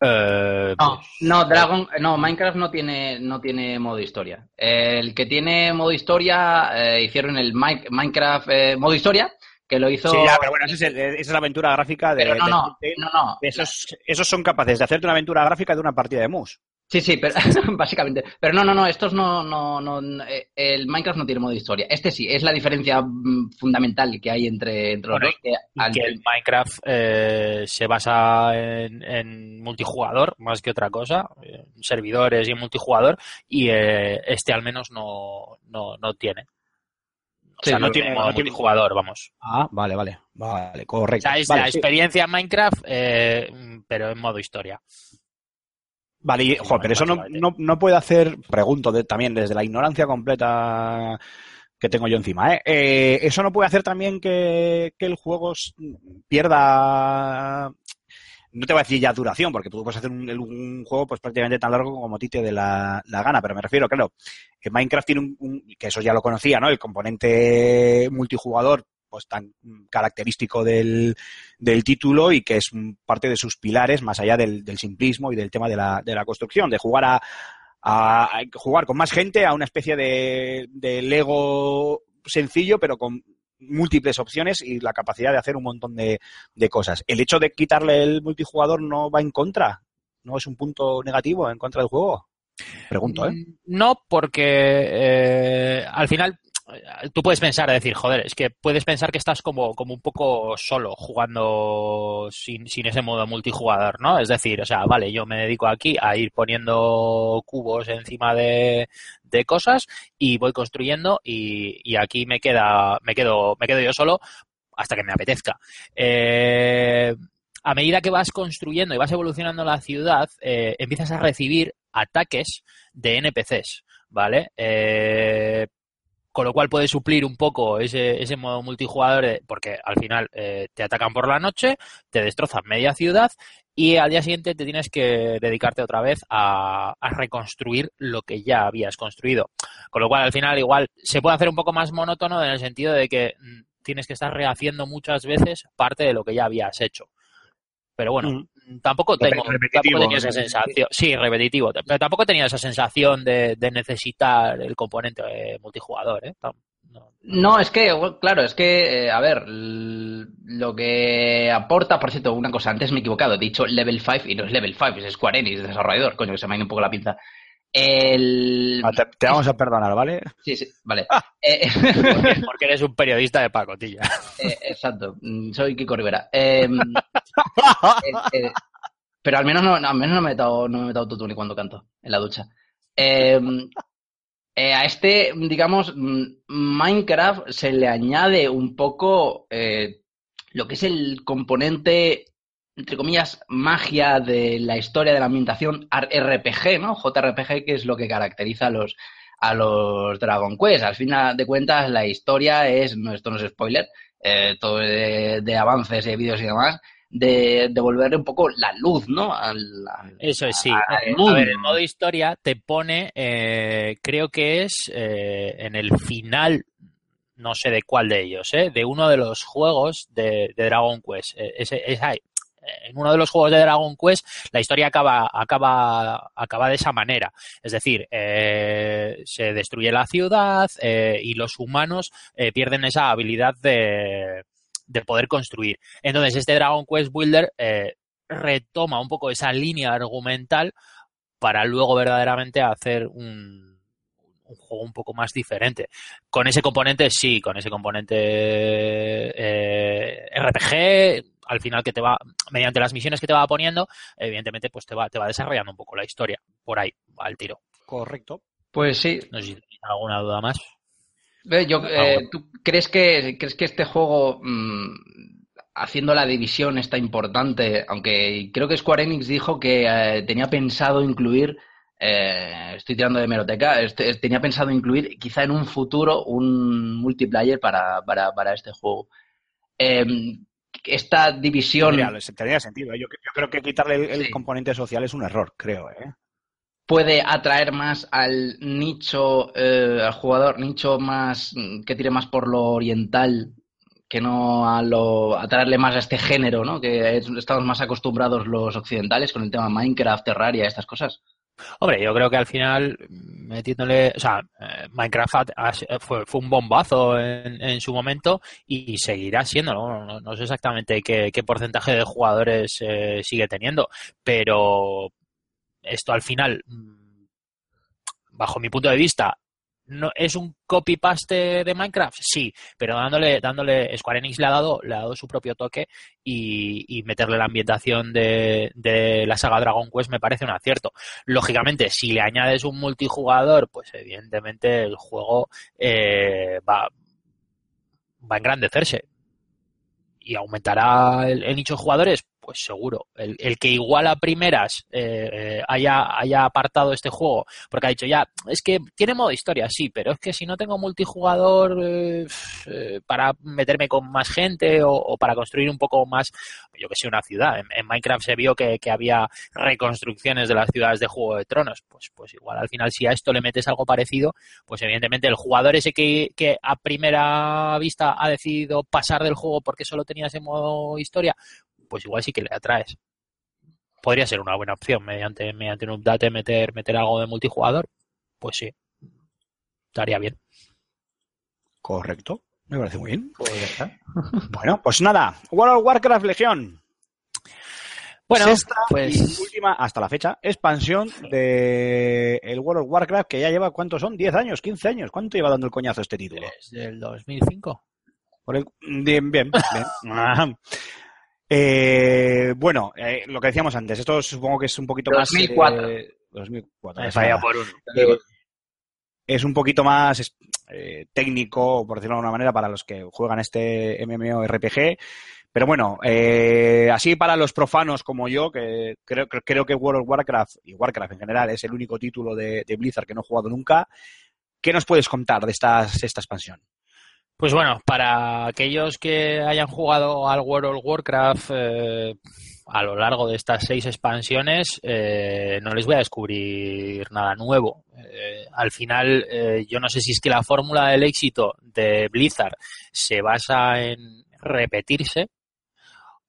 Eh, No, pues, no, Dragon, no, Minecraft no tiene, no tiene modo historia. El que tiene modo historia eh, hicieron el Mi- Minecraft eh, modo historia, que lo hizo. Sí, ya, pero bueno, esa es, el- esa es la aventura gráfica de... Pero no, de- no, de- no, no. Esos, esos son capaces de hacerte una aventura gráfica de una partida de mus. Sí, sí, pero, básicamente. Pero no, no, no, estos no, no, no, eh, el Minecraft no tiene modo historia. Este sí, es la diferencia mm, fundamental que hay entre, entre los Bueno, dos. Que y al- que el Minecraft eh, se basa en, en multijugador más que otra cosa, en servidores y multijugador, y eh, este al menos no, no, no tiene. O Sí, sea, no tiene no modo tiene- multijugador, vamos. Ah, vale, vale. Vale, O correcto. sea, es Vale, la sí. experiencia en Minecraft, eh, pero en modo historia. Vale, y, jo, pero eso no, no, no puede hacer, pregunto de- también desde la ignorancia completa que tengo yo encima, ¿eh? Eh, eso no puede hacer también que, que el juego pierda, no te voy a decir ya duración, porque tú puedes hacer un, juego pues prácticamente tan largo como a ti te dé la, la gana, pero me refiero, claro, que Minecraft tiene un, que eso ya lo conocía, ¿no? El componente multijugador pues tan característico del, del título y que es parte de sus pilares más allá del, simplismo y del tema de la, de la construcción, de jugar a- a jugar con más gente a una especie de, de Lego sencillo pero con múltiples opciones y la capacidad de hacer un montón de, de cosas. El hecho de quitarle el multijugador no va en contra, no es un punto negativo en contra del juego. Pregunto, ¿eh? Mm, No, porque eh, al final tú puedes pensar, decir, joder, es que puedes pensar que estás como, como un poco solo jugando sin, sin ese modo multijugador, ¿no? Es decir, o sea, vale, yo me dedico aquí a ir poniendo cubos encima de, de cosas y voy construyendo y, y aquí me queda, me quedo, me quedo yo solo hasta que me apetezca. Eh, a medida que vas construyendo y vas evolucionando la ciudad, eh, empiezas a recibir ataques de NPCs, ¿vale? Eh, con lo cual puedes suplir un poco ese, ese modo multijugador, de- porque al final eh, te atacan por la noche, te destrozan media ciudad y al día siguiente te tienes que dedicarte otra vez a, a reconstruir lo que ya habías construido. Con lo cual al final igual se puede hacer un poco más monótono en el sentido de que mm, tienes que estar rehaciendo muchas veces parte de lo que ya habías hecho. Pero bueno, Mm. Tampoco tengo tampoco tenía esa ¿no? sensación, sí, repetitivo, pero tampoco tenía esa sensación de, de necesitar el componente eh, multijugador, ¿eh? Tam- no. No, es que, claro, es que, eh, a ver, lo que aporta, por cierto, una cosa, antes me he equivocado, he dicho Level 5 y no es Level 5, es Square Enix, desarrollador, coño, que se me ha ido un poco la pinza. El... Ah, te, te vamos a perdonar, ¿vale? Sí, sí, vale. Eh, Porque, porque eres un periodista de pacotilla. eh, exacto, mm, soy Kiko Rivera. Eh, eh, eh, pero al menos no, al menos no me he metido, no me he metido autotune cuando canto en la ducha. Eh, eh, a este, digamos, mm, Minecraft se le añade un poco eh, lo que es el componente, entre comillas, magia de la historia de la ambientación RPG, ¿no? JRPG, que es lo que caracteriza a los, a los Dragon Quest. Al final de cuentas, la historia es, no, esto no es spoiler, eh, todo de, de avances y de vídeos y demás, de devolverle un poco la luz, ¿no? Al, al- Eso es, sí. A ver, el modo historia te pone, eh, creo que es eh, en el final, no sé de cuál de ellos, ¿eh? de uno de los juegos de, de Dragon Quest. Eh, ese- esa- en uno de los juegos de Dragon Quest la historia acaba, acaba, acaba de esa manera. Es decir, eh, se destruye la ciudad eh, y los humanos eh, pierden esa habilidad de, de poder construir. Entonces, este Dragon Quest Builder retoma un poco esa línea argumental para luego verdaderamente hacer un, un juego un poco más diferente. Con ese componente, sí, con ese componente RPG, al final que te va, mediante las misiones que te va poniendo, evidentemente, pues te va, te va desarrollando un poco la historia. Por ahí, va el tiro. Correcto. Pues sí. No sé si tenéis alguna duda más. Yo, eh, bueno. ¿Tú crees que, crees que este juego, mm, haciendo la división, está importante? Aunque creo que Square Enix dijo que eh, tenía pensado incluir, eh, estoy tirando de meroteca, este- tenía pensado incluir quizá en un futuro un multiplayer para, para, para este juego. Esta división Tendría, tendría sentido. ¿eh? Yo, yo creo que quitarle el, el Sí. componente social es un error, creo. ¿eh? puede atraer más al nicho, eh, al jugador, nicho más mm, que tire más por lo oriental, que no a lo atraerle más a este género, ¿no? Que es- estamos más acostumbrados los occidentales con el tema Minecraft, Terraria, estas cosas. Hombre, yo creo que al final, metiéndole, o sea, eh, Minecraft fue, un bombazo en, en su momento y seguirá siendo, ¿no? Sé exactamente qué, qué porcentaje de jugadores eh, sigue teniendo, pero esto al final, mm, bajo mi punto de vista, no es un copy paste de Minecraft, sí, pero dándole, dándole, Square Enix le ha dado, le ha dado su propio toque y, meterle la ambientación de, de la saga Dragon Quest me parece un acierto. Lógicamente, si le añades un multijugador, pues evidentemente el juego eh, va, va a engrandecerse y aumentará el, el nicho de jugadores, pues seguro. El, el que igual a primeras eh, eh, haya, haya apartado este juego, porque ha dicho ya, es que tiene modo historia, sí, pero es que si no tengo multijugador eh, para meterme con más gente o, para construir un poco más, yo que sé, una ciudad. En, en Minecraft se vio que, que había reconstrucciones de las ciudades de Juego de Tronos. Pues, pues igual al final si a esto le metes algo parecido, pues evidentemente el jugador ese que, que a primera vista ha decidido pasar del juego porque solo tenía ese modo historia, pues igual sí que le atraes. Podría ser una buena opción mediante, mediante un update meter, meter algo de multijugador. Pues sí. Estaría bien. Correcto. Me parece muy bien. Pues ya está. Bueno, pues nada. World of Warcraft Legión. Bueno, Sexta pues y última, hasta la fecha, expansión de el World of Warcraft que ya lleva, ¿cuántos son? ¿10 años? ¿15 años? ¿Cuánto lleva dando el coñazo este título? desde el 2005. Por el- Bien, bien, bien. Eh, bueno, eh, lo que decíamos antes, esto supongo que es un poquito 2004. más... eh, 2004. Me es falla nada. por uno. Eh, es un poquito más eh, técnico, por decirlo de alguna manera, para los que juegan este MMORPG. Pero bueno, eh, así para los profanos como yo, que creo, creo- creo que World of Warcraft y Warcraft en general es el único título de, de Blizzard que no he jugado nunca, ¿qué nos puedes contar de esta sexta expansión? Pues bueno, para aquellos que hayan jugado al World of Warcraft eh, a lo largo de estas seis expansiones, eh, no les voy a descubrir nada nuevo. Eh, al final, eh, yo no sé si es que la fórmula del éxito de Blizzard se basa en repetirse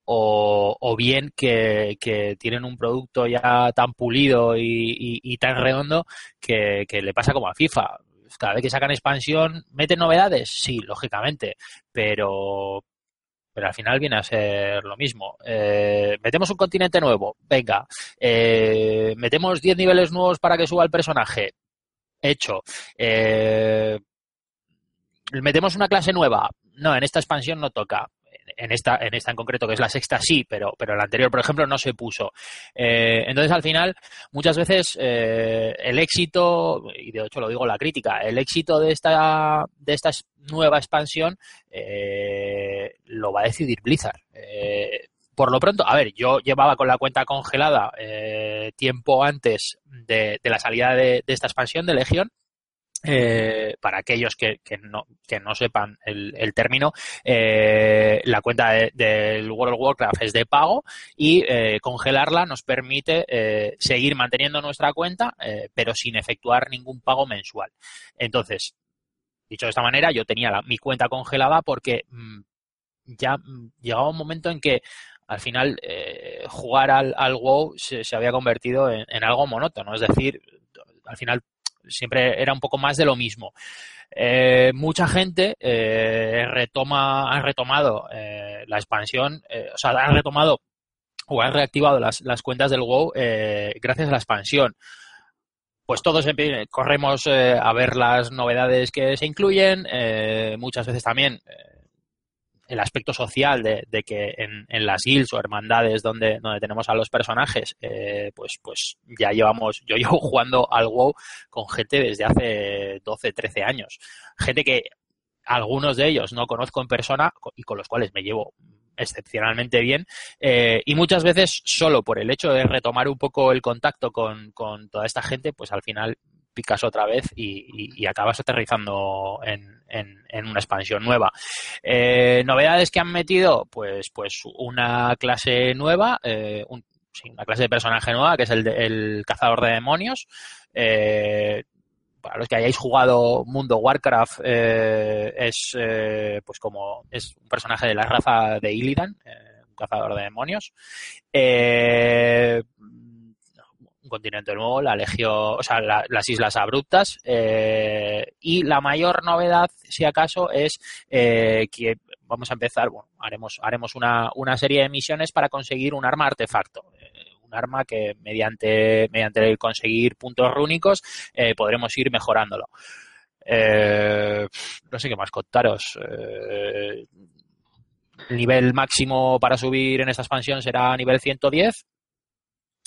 o, o bien que, tienen un producto ya tan pulido y tan redondo que, que le pasa como a FIFA. Cada vez que sacan expansión, ¿meten novedades? Sí, lógicamente, pero, pero al final viene a ser lo mismo. Eh, metemos un continente nuevo, venga. Eh, metemos 10 niveles nuevos para que suba el personaje, hecho. Eh, metemos una clase nueva, no, en esta expansión no toca. En esta, en esta en concreto, que es la sexta, sí, pero, pero la anterior, por ejemplo, no se puso. Eh, entonces, al final, muchas veces eh, el éxito, y de hecho lo digo la crítica, el éxito de esta, de esta nueva expansión eh, lo va a decidir Blizzard. Eh, por lo pronto, a ver, yo llevaba con la cuenta congelada eh, tiempo antes de, la salida de esta expansión de Legión. Eh, para aquellos que, que, no, que no sepan el, el término, eh, la cuenta de- del World of Warcraft es de pago y eh, congelarla nos permite seguir manteniendo nuestra cuenta, pero sin efectuar ningún pago mensual. Entonces, dicho de esta manera, yo tenía mi cuenta congelada porque mm, ya mm, llegaba un momento en que al final jugar al, al WoW se, se había convertido en, en algo monótono, es decir, al final siempre era un poco más de lo mismo. Eh, mucha gente eh, retoma, ha retomado eh, la expansión, o sea, ha retomado o ha reactivado las, las cuentas del WoW gracias a la expansión. Pues todos corremos a ver las novedades que se incluyen, muchas veces también el aspecto social de, que en, las guilds o hermandades donde, donde tenemos a los personajes, eh, pues, pues ya llevamos, yo llevo jugando al WoW con gente desde hace 12, 13 años. Gente que algunos de ellos no conozco en persona y con los cuales me llevo excepcionalmente bien eh, y muchas veces solo por el hecho de retomar un poco el contacto con, con toda esta gente pues al final picas otra vez y, acabas aterrizando en, en- una expansión nueva. Eh, novedades que han metido, pues, pues una clase nueva, eh, un- sí, una clase de personaje nueva, que es el, el cazador de demonios. Eh, para los que hayáis jugado Mundo Warcraft, eh, es pues como es un personaje de la raza de Illidan, un cazador de demonios. Eh, continente nuevo, la Legión, o sea, la- las Islas Abruptas. eh, y la mayor novedad, si acaso, es eh, que vamos a empezar, bueno, haremos, haremos una, una serie de misiones para conseguir un arma artefacto. Eh, un arma que mediante, mediante conseguir puntos rúnicos podremos ir mejorándolo. No sé qué más contaros. Eh, el nivel máximo para subir en esta expansión será nivel 110.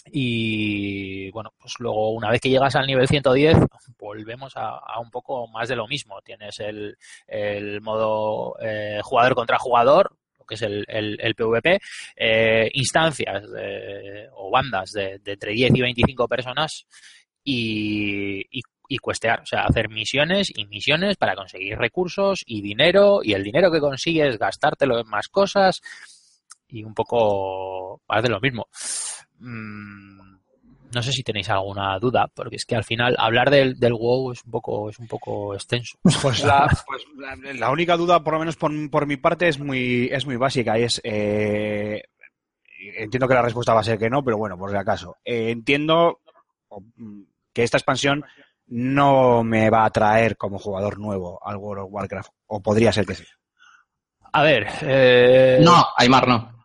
Y bueno, pues luego una vez que llegas al nivel 110, volvemos a, un poco más de lo mismo. Tienes el, el modo eh, jugador contra jugador, que es el, el, PvP, eh, instancias o bandas de, de entre 10 y 25 personas y, y, y cuestear, o sea, hacer misiones y misiones para conseguir recursos y dinero y el dinero que consigues gastártelo en más cosas y un poco más de lo mismo. Mm, no sé si tenéis alguna duda, porque es que al final hablar del, del WoW es un poco, es un poco extenso. Pues la, pues la, la única duda, por lo menos por, por mi parte, es muy, es muy básica y es. eh, entiendo que la respuesta va a ser que no, pero bueno, por si acaso. Eh, entiendo que esta expansión no me va a atraer como jugador nuevo al World of Warcraft, o podría ser que sí. A ver, eh, No, Aymar no.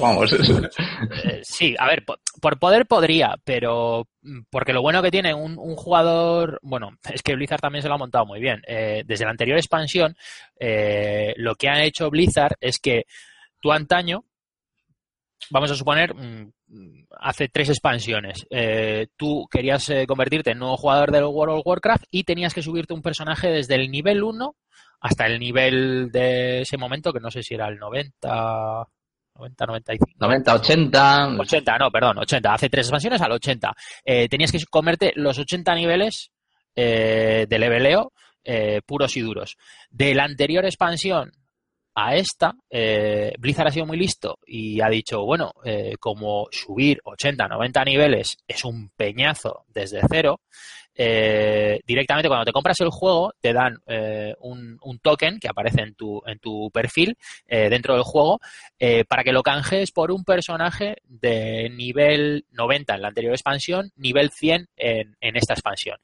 Vamos. Eh, sí, a ver, po- por poder podría, pero mm, porque lo bueno que tiene un, jugador, bueno, es que Blizzard también se lo ha montado muy bien. Eh, desde la anterior expansión, eh, lo que ha hecho Blizzard es que tú antaño, vamos a suponer, mm, hace tres expansiones, tú querías convertirte en nuevo jugador del World of Warcraft y tenías que subirte un personaje desde el nivel 1 hasta el nivel de ese momento, que no sé si era el 90, 90, 95. 90, 80. 80, no, perdón, 80. Hace tres expansiones al 80. Eh, tenías que comerte los 80 niveles eh, de leveleo eh, puros y duros. De la anterior expansión a esta, eh, Blizzard ha sido muy listo y ha dicho, bueno, eh, como subir 80, 90 niveles es un peñazo desde cero, eh, directamente cuando te compras el juego te dan eh, un, un token que aparece en tu, en tu perfil eh, dentro del juego para que lo canjees por un personaje de nivel 90 en la anterior expansión, nivel 100 en, en esta expansión.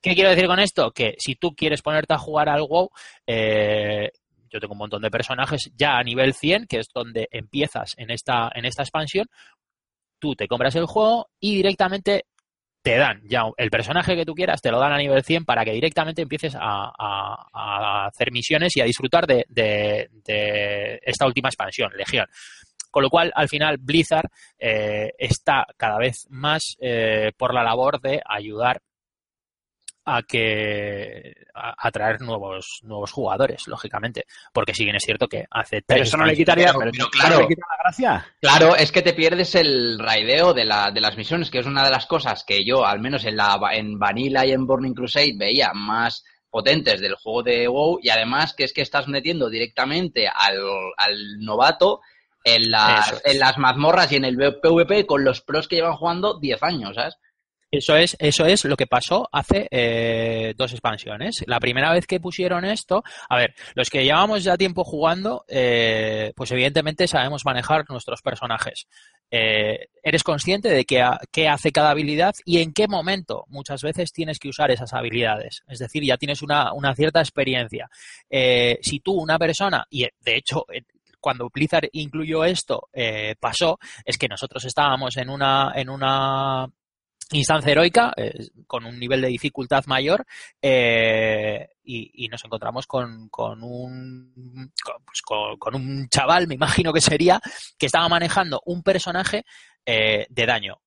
¿Qué quiero decir con esto? Que si tú quieres ponerte a jugar al WoW, yo tengo un montón de personajes ya a nivel 100, que es donde empiezas en esta, en esta expansión, tú te compras el juego y directamente te dan ya el personaje que tú quieras, te lo dan a nivel 100 para que directamente empieces a, a- hacer misiones y a disfrutar de, de- de esta última expansión, Legión. Con lo cual, al final, Blizzard eh, está cada vez más eh, por la labor de ayudar a que a atraer nuevos nuevos jugadores, lógicamente, porque si bien es cierto que hace Pero tres eso no le quitaría, pero- claro. no le quita la gracia. Claro, es que te pierdes el raideo de, la, de las misiones, que es una de las cosas que yo, al menos en, la, en Vanilla y en Burning Crusade, veía más potentes del juego de WoW y además que es que estás metiendo directamente al, al novato en las, es. en las mazmorras y en el PvP con los pros que llevan jugando 10 años, ¿sabes? Eso es, eso es lo que pasó hace eh, dos expansiones. La primera vez que pusieron esto, a ver, los que llevamos ya tiempo jugando, eh, pues evidentemente sabemos manejar nuestros personajes. Eh, eres consciente de qué, qué hace cada habilidad y en qué momento muchas veces tienes que usar esas habilidades. Es decir, ya tienes una, una cierta experiencia. Si tú, una persona, y de hecho, cuando Blizzard incluyó esto, eh, pasó, es que nosotros estábamos en una, en una instancia heroica eh, con un nivel de dificultad mayor eh, y, nos encontramos con, con un pues, con- un chaval, me imagino que sería, que estaba manejando un personaje eh, de daño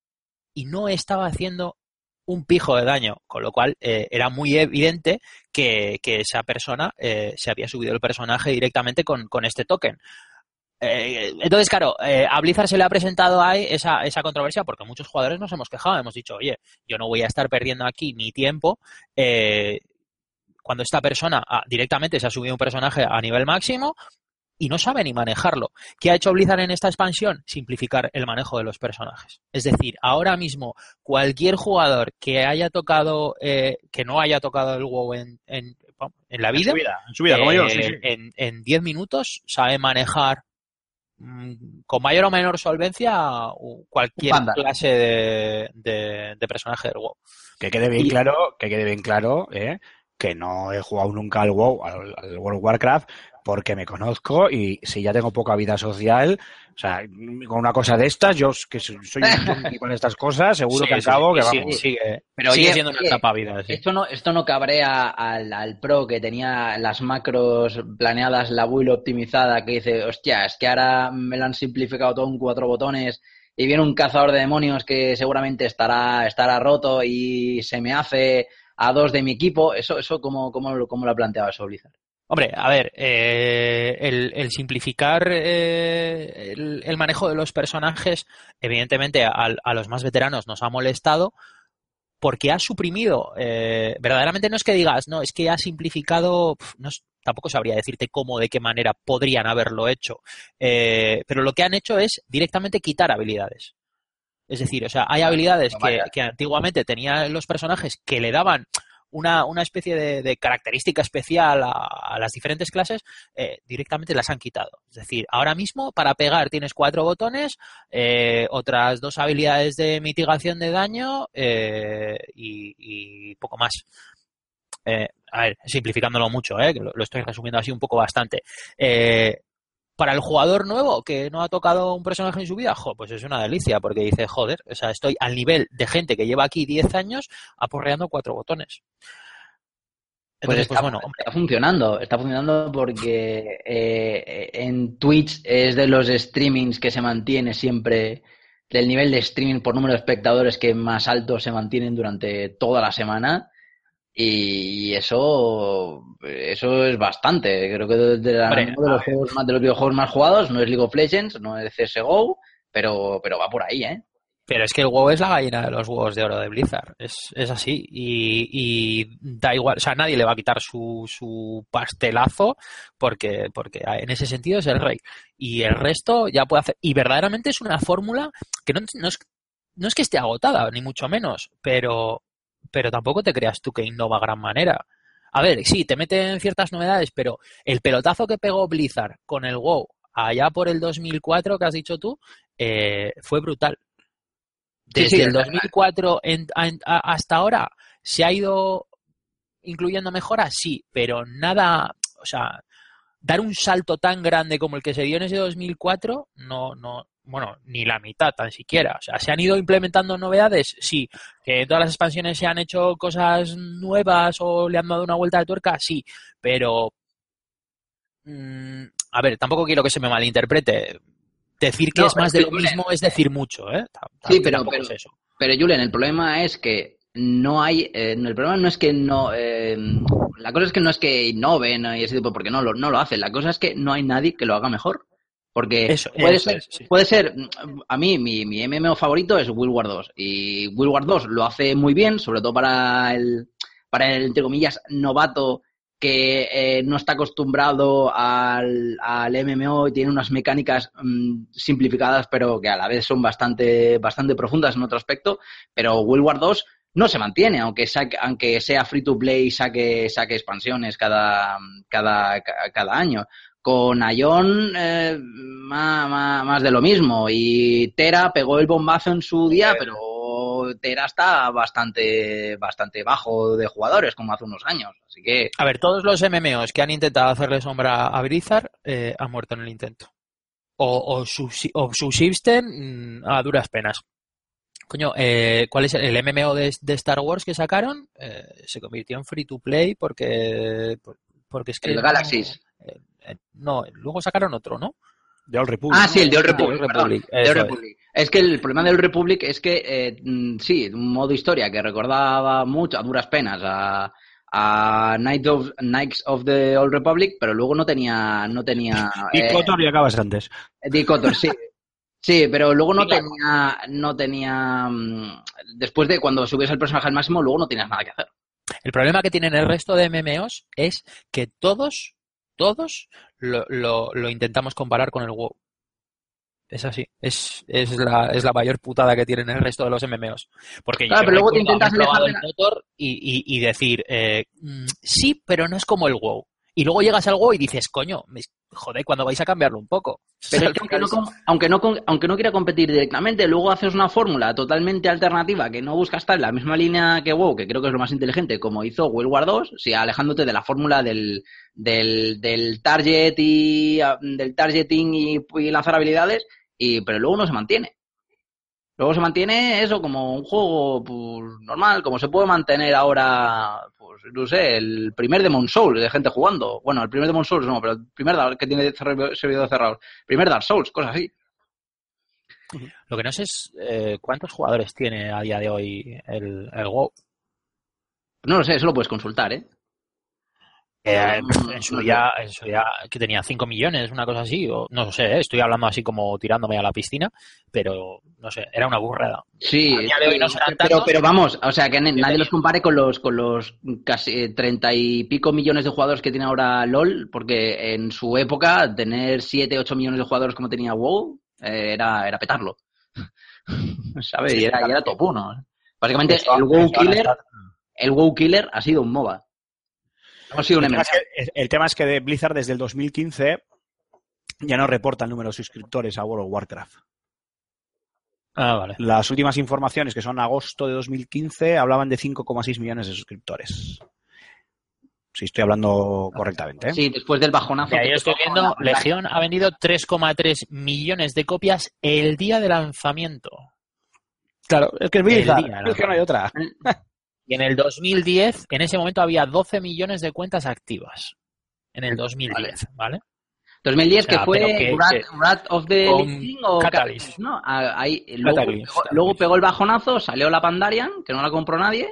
y no estaba haciendo un pijo de daño, con lo cual eh, era muy evidente que, que esa persona eh, se había subido el personaje directamente con este token. Eh, entonces, claro, eh, a Blizzard se le ha presentado ahí esa, esa controversia porque muchos jugadores nos hemos quejado, hemos dicho, oye, yo no voy a estar perdiendo aquí mi tiempo eh, cuando esta persona ah, directamente se ha subido un personaje a nivel máximo y no sabe ni manejarlo. ¿Qué ha hecho Blizzard en esta expansión? Simplificar el manejo de los personajes. Es decir, ahora mismo cualquier jugador que haya tocado, eh, que no haya tocado el WoW en, en, en la vida, En su vida, en su vida, como yo, sí, eh, sí. 10 minutos sabe manejar con mayor o menor solvencia cualquier clase de, de- de personaje del WoW. Que quede bien Y- claro, que quede bien claro, ¿eh? que no he jugado nunca al WoW, al, al World of Warcraft, porque me conozco y si ya tengo poca vida social, o sea, con una cosa de estas, yo que soy un tonti con estas cosas, seguro Sí, que al sí, cabo que sí, vamos. sigue, Pero sigue oye, siendo una etapa vida. sí. Esto no, esto no cabrea al, al pro que tenía las macros planeadas, la build optimizada, que dice, hostia, es que ahora me lo han simplificado todo en cuatro botones y viene un cazador de demonios que seguramente estará, estará roto y se me hace a dos de mi equipo. Eso, eso ¿cómo, cómo, lo- cómo lo ha planteado eso Blizzard? Hombre, a ver, eh, el, el simplificar eh, el, el manejo de los personajes, evidentemente a, a los más veteranos nos ha molestado porque ha suprimido, eh, verdaderamente no es que digas, no, es que ha simplificado, no, tampoco sabría decirte cómo, de qué manera podrían haberlo hecho, eh, pero lo que han hecho es directamente quitar habilidades. Es decir, o sea, hay habilidades no que, que antiguamente tenían los personajes que le daban una, una especie de, característica especial a, las diferentes clases, eh, directamente las han quitado. Es decir, ahora mismo para pegar tienes cuatro botones, eh, otras dos habilidades de mitigación de daño eh, y, poco más. A ver, simplificándolo mucho, que lo, estoy resumiendo así un poco bastante. Para el jugador nuevo que no ha tocado un personaje en su vida, jo, pues es una delicia, porque dice, joder, o sea, estoy al nivel de gente que lleva aquí 10 años aporreando cuatro botones. Pues está, pues bueno, está funcionando, está funcionando porque eh, en Twitch es de los streamings que se mantiene siempre, del nivel de streaming por número de espectadores que más alto se mantienen durante toda la semana. Y eso, eso es bastante. Creo que de, la- Hombre, uno de los, juegos más, de los videojuegos más jugados no es League of Legends, no es CSGO, pero, pero va por ahí, ¿eh? Pero es que el huevo es la gallina de los huevos de oro de Blizzard. Es, es así. Y, y da igual. O sea, nadie le va a quitar su, su pastelazo porque, porque en ese sentido es el rey. Y el resto ya puede hacer. Y verdaderamente es una fórmula que no, no es, no es que esté agotada, ni mucho menos. Pero, pero tampoco te creas tú que innova gran manera. A ver, sí, te meten ciertas novedades, pero el pelotazo que pegó Blizzard con el WoW allá por el 2004 que has dicho tú, eh, fue brutal. Desde sí, el es 2004 en- en- a- hasta ahora se ha ido incluyendo mejoras, sí, pero nada, o sea, dar un salto tan grande como el que se dio en ese 2004, no, no, bueno, ni la mitad tan siquiera. O sea, se han ido implementando novedades, sí. Que en todas las expansiones se han hecho cosas nuevas o le han dado una vuelta de tuerca, sí. Pero, mm, a ver, tampoco quiero que se me malinterprete. Decir que No, es más de lo mismo es decir mucho, ¿eh? Sí, pero- pero- es eso. Pero Julen, el problema es que no hay, eh, el problema no es que no, eh, la cosa es que no es que innoven y ese tipo, porque no lo, no lo hacen. La cosa es que no hay nadie que lo haga mejor. Porque Eso- puede, eso ser, sí. puede ser, mm, a mí mi, mi MMO favorito es World War 2 y World War 2 lo hace muy bien, sobre todo para el, para el, entre comillas, novato que eh, no está acostumbrado al, al MMO y tiene unas mecánicas mm, simplificadas, pero que a la vez son bastante, bastante profundas en otro aspecto. Pero World War 2 no se mantiene, aunque saque- aunque sea free to play y saque, saque expansiones cada, cada, ca- cada año. Con Ion, eh, más, más, más de lo mismo. Y Tera pegó el bombazo en su día, pero Tera está bastante, bastante bajo de jugadores, como hace unos años. Así que, A ver, todos los MMOs que han intentado hacerle sombra a Blizzard eh, han muerto en el intento. O, o subsisten mm, a duras penas. Coño, eh, ¿cuál es el, MMO de, de Star Wars que sacaron? Eh, se convirtió en free to play porque, por- porque es que El no- Galaxies. eh, eh, no, luego sacaron otro, ¿no? De Old Republic. Ah, sí, el de Old Ah, Republic. Old perdón, Republic, de eso Old es. Republic. Es que el problema del Republic es que, eh, mm, sí, un modo historia que recordaba mucho, a duras penas, a, a Knights of, Knights of the Old Republic, pero luego no tenía. No tenía Y eh, Kotor y acabas antes. Dick Kotor, sí. Sí, pero luego no Claro. tenía. No tenía. mm, Después de cuando subías el personaje al máximo, luego no tenías nada que hacer. El problema que tienen el resto de MMOs es que todos, todos lo, lo- lo intentamos comparar con el WoW. Es así, es, es, la, es la mayor putada que tienen el resto de los MMOs. Porque Claro, yo pero luego te intentas el Kotor y, y- y decir, eh, mm, sí, pero no es como el WoW. Y luego llegas al WoW y dices, coño, me- joder, cuando vais a cambiarlo un poco. Pero Al es que aunque final no, aunque, no, aunque no quiera competir directamente, luego haces una fórmula totalmente alternativa que no busca estar en la misma línea que WoW, que creo que es lo más inteligente, como hizo World War 2, sí, alejándote de la fórmula del, del, del target y ah, del targeting y, y lanzar habilidades, y, pero luego no se mantiene. Luego se mantiene eso como un juego pues, normal, como se puede mantener ahora, pues no sé, el primer Demon Souls de gente jugando. Bueno, el primer Demon Souls no, pero el primer Dark- que tiene servi- servidor cerrado. Primer Dark Souls, cosas así. Lo que no sé es eh, cuántos jugadores tiene a día de hoy el, el WoW. No lo sé, eso lo puedes consultar, ¿eh? En su día, en su día que tenía 5 millones, una cosa así, o no sé, eh, estoy hablando así como tirándome a la piscina, pero no sé, era una burrada. Sí, hoy no pero, tantos. pero vamos, o sea, que nadie tenía. los compare con los con los casi eh, treinta y pico millones de jugadores que tiene ahora LOL, porque en su época tener 7, 8 millones de jugadores como tenía WoW eh, era, era petarlo. ¿Sabes? Y, era, y era top 1. Básicamente, el WoW Killer, el WoW Killer ha sido un MOBA. Sido El tema, es que, el tema es que de Blizzard desde el 2015 ya no reporta el número de suscriptores a World of Warcraft. Ah, vale. Las últimas informaciones, que son agosto de 2015, hablaban de 5,6 millones de suscriptores. Si estoy hablando correctamente. ¿eh? Sí, después del bajonazo. Y ahí que estoy viendo, la- Legión ha vendido 3,3 millones de copias el día de lanzamiento. Claro, es que es Blizzard. Día, ¿no? es que no hay otra. Y en el 2010, en ese momento había 12 millones de cuentas activas. En el 2010, ¿vale? 2010 O sea, que fue que- of the King o Catalyst. Catalyst, ¿no? Ah, Ahí, luego, Catalyst, pegó, Catalyst. luego pegó el bajonazo, salió la Pandarian, que no la compró nadie.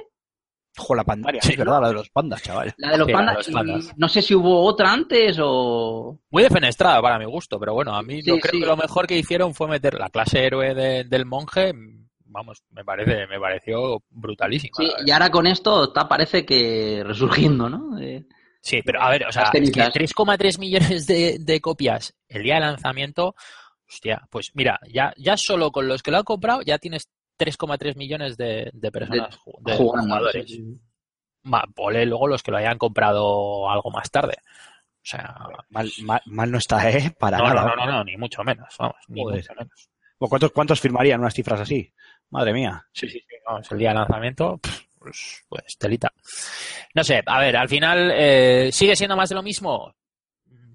Ojo, la pandaria. Sí, es verdad, la de los pandas, chaval. La de los Sí, la de pandas. los y pandas. no sé si hubo otra antes o. Muy defenestrada para mi gusto, pero bueno, a mí Sí, yo creo sí. que lo mejor que hicieron fue meter la clase héroe de- del monje. Vamos, me parece, me pareció brutalísima. Sí, y ahora con esto está, parece que resurgiendo, ¿no? Eh, Sí, pero a ver, o sea, Las es que cenizas. 3,3 millones de, de copias el día de lanzamiento, hostia, pues mira, ya, ya solo con los que lo han comprado ya tienes 3,3 millones de, de personas, de jugando. jugadores. sí, sí. Ma- ponle luego los que lo hayan comprado algo más tarde. O sea, Mal, mal, mal no está, ¿eh? Para no, nada. no, no, no, ni mucho menos, vamos, ni mucho menos. ¿O ¿Cuántos, ¿Cuántos firmarían unas cifras así? Madre mía. Sí, sí, sí, vamos, el día de lanzamiento, pues, pues telita. No sé, a ver, al final, eh, ¿sigue siendo más de lo mismo?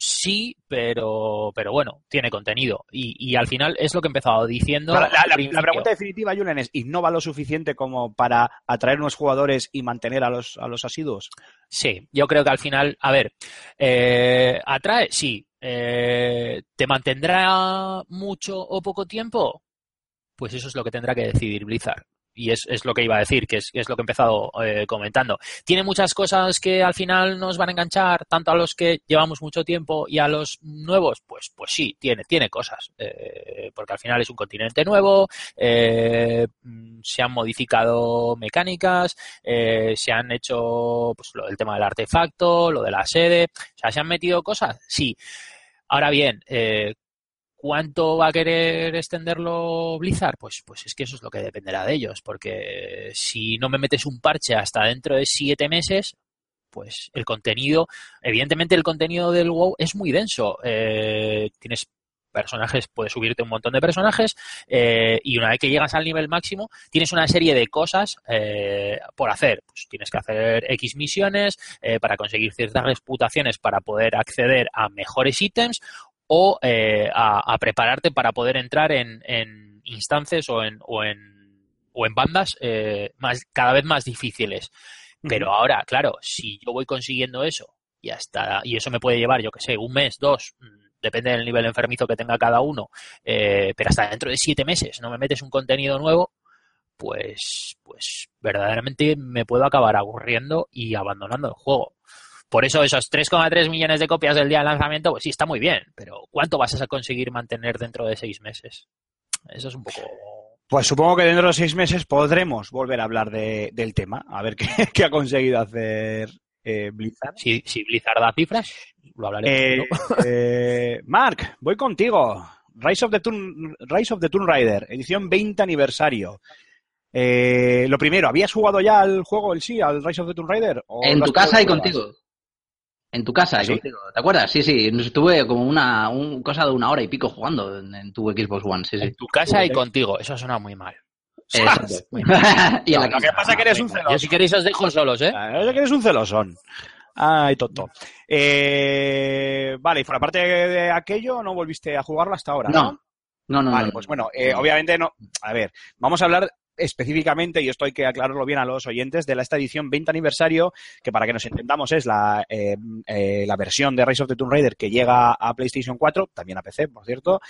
Sí, pero, pero bueno, tiene contenido. Y, y al final es lo que he empezado diciendo. la, la- al la- la principio. pregunta definitiva, Julen, es ¿innova lo suficiente como para atraer nuevos jugadores y mantener a los, a los asiduos? Sí, yo creo que al final, a ver, eh, atrae, sí. Eh, ¿Te mantendrá mucho o poco tiempo? Pues eso es lo que tendrá que decidir Blizzard. Y es, es lo que iba a decir, que es, es lo que he empezado eh, comentando. Tiene muchas cosas que al final nos van a enganchar, tanto a los que llevamos mucho tiempo y a los nuevos. Pues, pues sí, tiene, tiene cosas. Eh, porque al final es un continente nuevo, eh, se han modificado mecánicas, se han hecho pues, lo tema del artefacto, lo de la sede. O sea, ¿se han metido cosas? Sí. Ahora bien, ¿Cuánto va a querer extenderlo Blizzard? Pues, pues es que eso es lo que dependerá de ellos, porque si no me metes un parche hasta dentro de siete meses, pues el contenido, evidentemente el contenido del WoW es muy denso. Eh, tienes personajes, puedes subirte un montón de personajes eh, y una vez que llegas al nivel máximo tienes una serie de cosas eh, por hacer. Pues tienes que hacer X misiones eh, para conseguir ciertas reputaciones para poder acceder a mejores ítems o eh, a, a prepararte para poder entrar en, en instancias o en, o en, o en bandas eh, más, cada vez más difíciles. Pero ahora, claro, si yo voy consiguiendo eso y hasta y eso me puede llevar, yo que sé, un mes, dos, mm, depende del nivel enfermizo que tenga cada uno, eh, pero hasta dentro de siete meses no me metes un contenido nuevo, pues, pues verdaderamente me puedo acabar aburriendo y abandonando el juego. Por eso esos 3,3 millones de copias del día de lanzamiento, pues sí, está muy bien, pero ¿cuánto vas a conseguir mantener dentro de seis meses? Eso es un poco... Pues supongo que dentro de seis meses podremos volver a hablar de- del tema, a ver qué, qué ha conseguido hacer eh, Blizzard. Si, si Blizzard da cifras, lo hablaremos. Eh, eh, Mark, voy contigo. Rise of the Tomb, Rise of the Tomb Raider, edición 20 aniversario. Eh, lo primero, ¿habías jugado ya al juego en sí, al Rise of the Tomb Raider? ¿O En tu casa y contigo. En tu casa y ¿Sí? contigo. ¿Te acuerdas? Sí, sí. Estuve como una un, cosa de una hora y pico jugando en, en tu Xbox One. Sí, sí. En tu casa y contigo, eso suena muy mal. Exacto. Muy mal. y la No, lo que pasa es que eres un Yo celoso. si queréis os dejo solos, ¿eh? Ah, yo que eres un celosón. Ay, tonto. Eh, vale, y por aparte de aquello, no volviste a jugarlo hasta ahora, ¿no? No. No, no, Vale, no. pues bueno, eh, obviamente no. A ver, vamos a hablar específicamente, y esto hay que aclararlo bien a los oyentes, de la, esta edición 20 aniversario, que para que nos entendamos es la, eh, eh, la versión de Rise of the Tomb Raider que llega a PlayStation 4, también a PC, por cierto,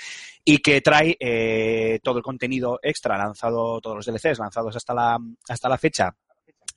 y que trae eh, todo el contenido extra lanzado, todos los DLCs lanzados hasta la, hasta la fecha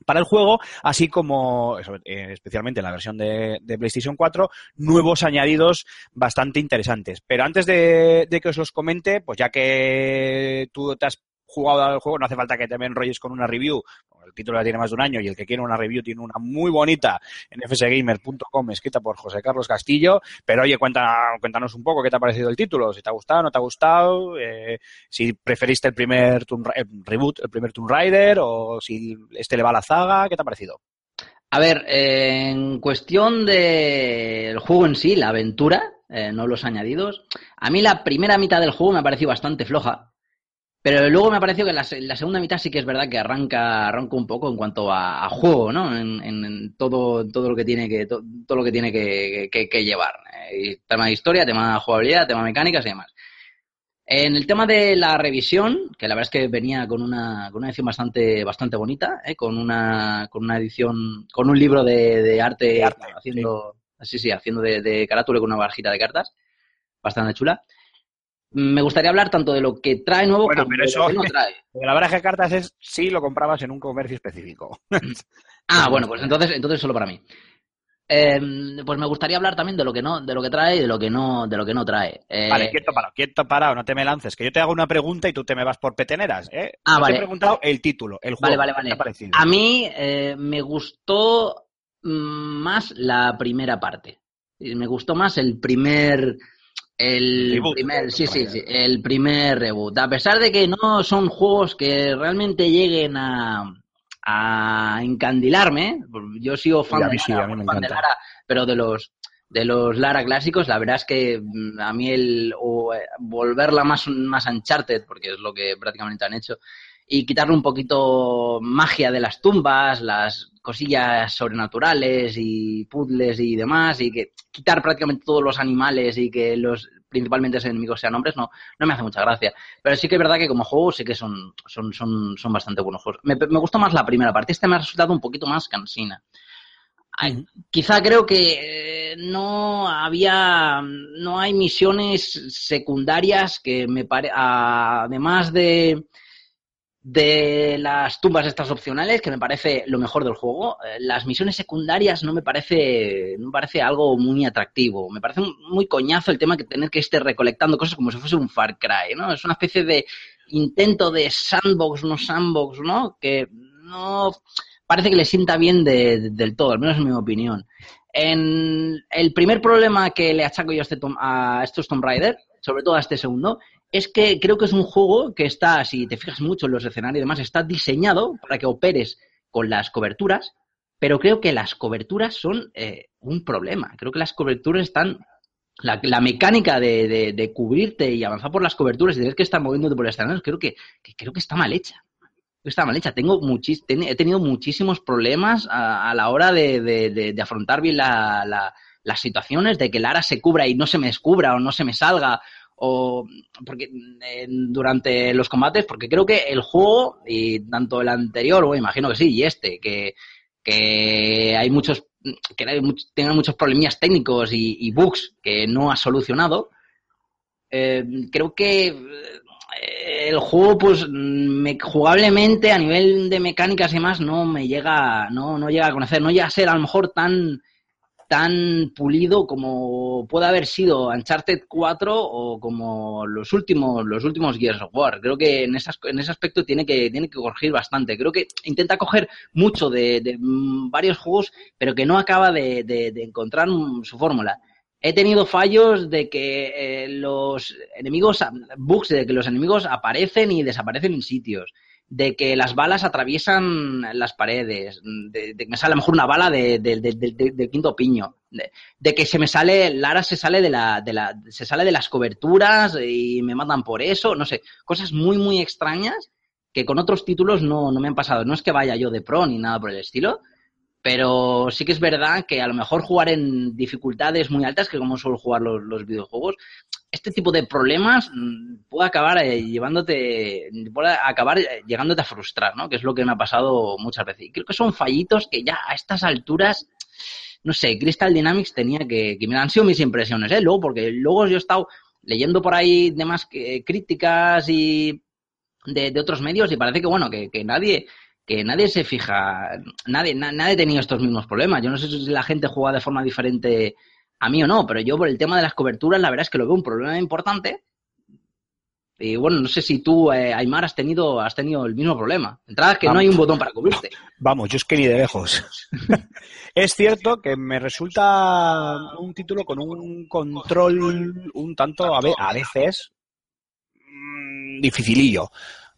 para el juego, así como, especialmente en la versión de, de PlayStation 4, nuevos añadidos bastante interesantes. Pero antes de, de que os los comente, pues ya que tú te has jugado al juego, no hace falta que te me enrolles con una review. El título ya tiene más de un año y el que quiere una review tiene una muy bonita en fsgamer.com escrita por José Carlos Castillo. Pero oye, cuéntanos un poco qué te ha parecido el título, si te ha gustado, no te ha gustado, eh, si preferiste el primer reboot, el primer Tomb Raider o si este le va a la zaga, ¿qué te ha parecido? A ver, eh, en cuestión del juego en sí, la aventura, eh, no los añadidos, a mí la primera mitad del juego me ha parecido bastante floja. Pero luego me ha parecido que la, se- la segunda mitad sí que es verdad que arranca, arranca un poco en cuanto a, a juego, ¿no? En, en- en todo, todo lo que tiene que, to- todo lo que tiene que, que- que llevar. Eh, tema de historia, tema de jugabilidad, tema de mecánicas y demás. En el tema de la revisión, que la verdad es que venía con una, con una edición bastante, bastante bonita, ¿eh? con una, con una edición, con un libro de, de arte, De arte, haciendo, sí, sí, haciendo de, de carátula con una barjita de cartas, bastante chula. Me gustaría hablar tanto de lo que trae nuevo Bueno, como pero de eso- lo que no trae. La baraja de cartas es si lo comprabas en un comercio específico. Ah, bueno, pues entonces, entonces solo para mí. Eh, pues me gustaría hablar también de lo que no, de lo que trae y de lo que no, de lo que no trae. Eh, Vale, quieto parado, quieto parado, no te me lances, que yo te hago una pregunta y tú te me vas por peteneras, ¿eh? Ah, vale. Te he preguntado el título, el Vale, juego. vale, ¿qué vale. te ha parecido? A mí eh, me gustó más la primera parte. Me gustó más el primer. El Reboot, primer, sí, sí, sí, el primer reboot. A pesar de que no son juegos que realmente lleguen a, a encandilarme, yo sigo fan de sí, Lara, fan de. Lara, pero de los de los Lara clásicos, la verdad es que mm, a mí el o, eh, volverla más, más Uncharted, porque es lo que prácticamente han hecho, y quitarle un poquito magia de las tumbas, las cosillas sobrenaturales y puzzles y demás, y que quitar prácticamente todos los animales y que los principalmente los enemigos sean hombres, no, no me hace mucha gracia. Pero sí que es verdad que como juego sí que son, son, son, son bastante buenos juegos. Me, me gustó más la primera parte, este me ha resultado un poquito más cansina. Ay, Quizá creo que eh, no había, no hay misiones secundarias que me pare, además de de las tumbas estas opcionales, que me parece lo mejor del juego, eh, las misiones secundarias no me parece, no me parece algo muy atractivo. Me parece muy coñazo el tema que tener que estar recolectando cosas como si fuese un Far Cry, ¿no? Es una especie de intento de sandbox, no sandbox, ¿no? Que no parece que le sienta bien de- de- del todo, al menos en mi opinión. En el primer problema que le achaco yo a, este a estos Tomb Raider, sobre todo a este segundo, es que creo que es un juego que está, si te fijas mucho en los escenarios y demás, está diseñado para que operes con las coberturas, pero creo que las coberturas son eh, un problema. Creo que las coberturas están... La, mecánica de, cubrirte y avanzar por las coberturas y tener que estar moviéndote por el escenario, creo que, creo que está mal hecha. Está mal hecha. Tengo he tenido muchísimos problemas a, la hora de, afrontar bien la- las situaciones, de que Lara se cubra y no se me descubra o no se me salga, o porque durante los combates, porque creo que el juego, y tanto el anterior, o imagino que sí, y este, que, que hay muchos, que hay muchos problemillas técnicos y, bugs que no ha solucionado, eh, creo que eh, el juego, pues, me- jugablemente, a nivel de mecánicas y demás, no me llega, no, no llega a conocer, no llega a ser a lo mejor tan, tan pulido como puede haber sido Uncharted 4 o como los últimos, los últimos Gears of War. Creo que en, esas, en ese aspecto tiene que, tiene que corregir bastante. Creo que intenta coger mucho de, mm, varios juegos, pero que no acaba de, encontrar su fórmula. He tenido fallos de que eh, los enemigos, bugs de que los enemigos aparecen y desaparecen en sitios, de que las balas atraviesan las paredes, de, que me sale a lo mejor una bala de- de- de- del quinto piño, de, que se me sale, Lara se sale de la, se sale de las coberturas y me matan por eso, no sé, cosas muy, muy extrañas que con otros títulos no, no me han pasado. No es que vaya yo de pro ni nada por el estilo, pero sí que es verdad que a lo mejor jugar en dificultades muy altas, que como suelo jugar los, los videojuegos, este tipo de problemas mm, puede acabar eh, llevándote, puede acabar eh, llegándote a frustrar, ¿no? Que es lo que me ha pasado muchas veces. Y creo que son fallitos que ya a estas alturas, no sé, Crystal Dynamics tenía que, que me han sido mis impresiones, ¿eh? Luego, porque luego yo he estado leyendo por ahí demás que- críticas y de, de otros medios y parece que, bueno, que, que nadie que nadie se fija, nadie, na- nadie ha tenido estos mismos problemas. Yo no sé si la gente juega de forma diferente a mí o no, pero yo por el tema de las coberturas, la verdad es que lo veo un problema importante. Y bueno, no sé si tú, eh, Aymar, has tenido, has tenido el mismo problema. Entrada que no hay un botón para cubrirte. Vamos, yo es que ni de lejos. es cierto que me resulta un título con un control un tanto, a veces, mm, dificilillo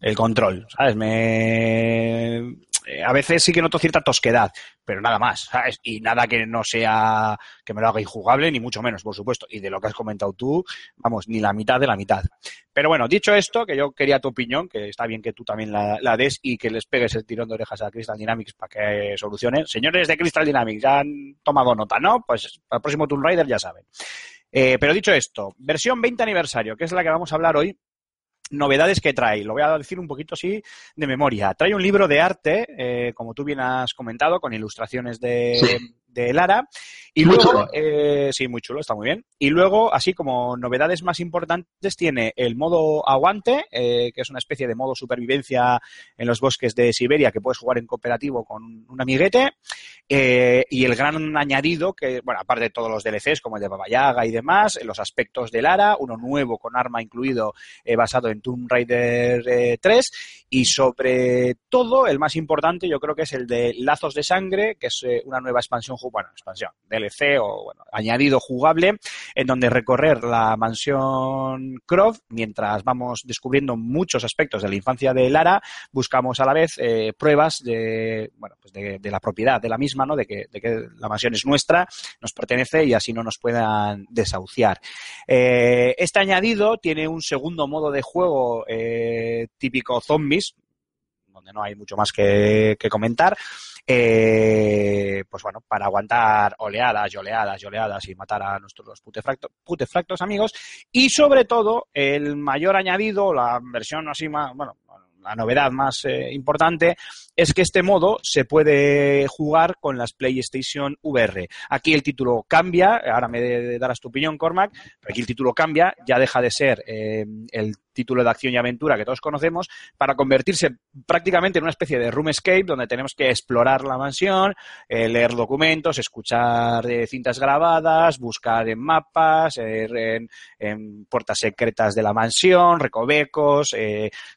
el control, ¿sabes? Me... A veces sí que noto cierta tosquedad, pero nada más, ¿sabes? Y nada que no sea, que me lo haga injugable, ni mucho menos, por supuesto. Y de lo que has comentado tú, vamos, ni la mitad de la mitad. Pero bueno, dicho esto, que yo quería tu opinión, que está bien que tú también la, la des y que les pegues el tirón de orejas a Crystal Dynamics para que solucionen. Señores de Crystal Dynamics, ya han tomado nota, ¿no? Pues para el próximo Tomb Raider ya saben. Eh, pero dicho esto, versión 20 aniversario, que es la que vamos a hablar hoy, novedades que trae. Lo voy a decir un poquito así de memoria. Trae un libro de arte, eh, como tú bien has comentado, con ilustraciones de, de Lara. Y Muy luego, eh, sí, muy chulo, está muy bien. Y luego, así como novedades más importantes, tiene el modo aguante, eh, que es una especie de modo supervivencia en los bosques de Siberia, que puedes jugar en cooperativo con un amiguete. Eh, y el gran añadido, que, bueno, aparte de todos los DLCs, como el de Baba Yaga y demás, los aspectos de Lara, uno nuevo con arma incluido basado en Tomb Raider eh, 3 y sobre todo el más importante yo creo que es el de Lazos de Sangre, que es una nueva expansión, bueno, expansión, DLC o bueno, añadido jugable en donde recorrer la mansión Croft mientras vamos descubriendo muchos aspectos de la infancia de Lara, buscamos a la vez eh, pruebas de, bueno, pues de, la propiedad de la misma, ¿no? De que, de que la mansión es nuestra, nos pertenece y así no nos puedan desahuciar. Eh, este añadido tiene un segundo modo de juego eh, típico zombies, no hay mucho más que, que comentar. eh, pues bueno, para aguantar oleadas y oleadas y oleadas y matar a nuestros putefracto- putefractos amigos. Y sobre todo, el mayor añadido, la versión así más, bueno, la novedad más eh, importante es que este modo se puede jugar con las PlayStation VR. Aquí el título cambia, ahora me darás tu opinión, Cormac, pero aquí el título cambia, ya deja de ser eh, el título de acción y aventura que todos conocemos para convertirse prácticamente en una especie de room escape donde tenemos que explorar la mansión, eh, leer documentos, escuchar eh, cintas grabadas, buscar en mapas, eh, en, en puertas secretas de la mansión, recovecos,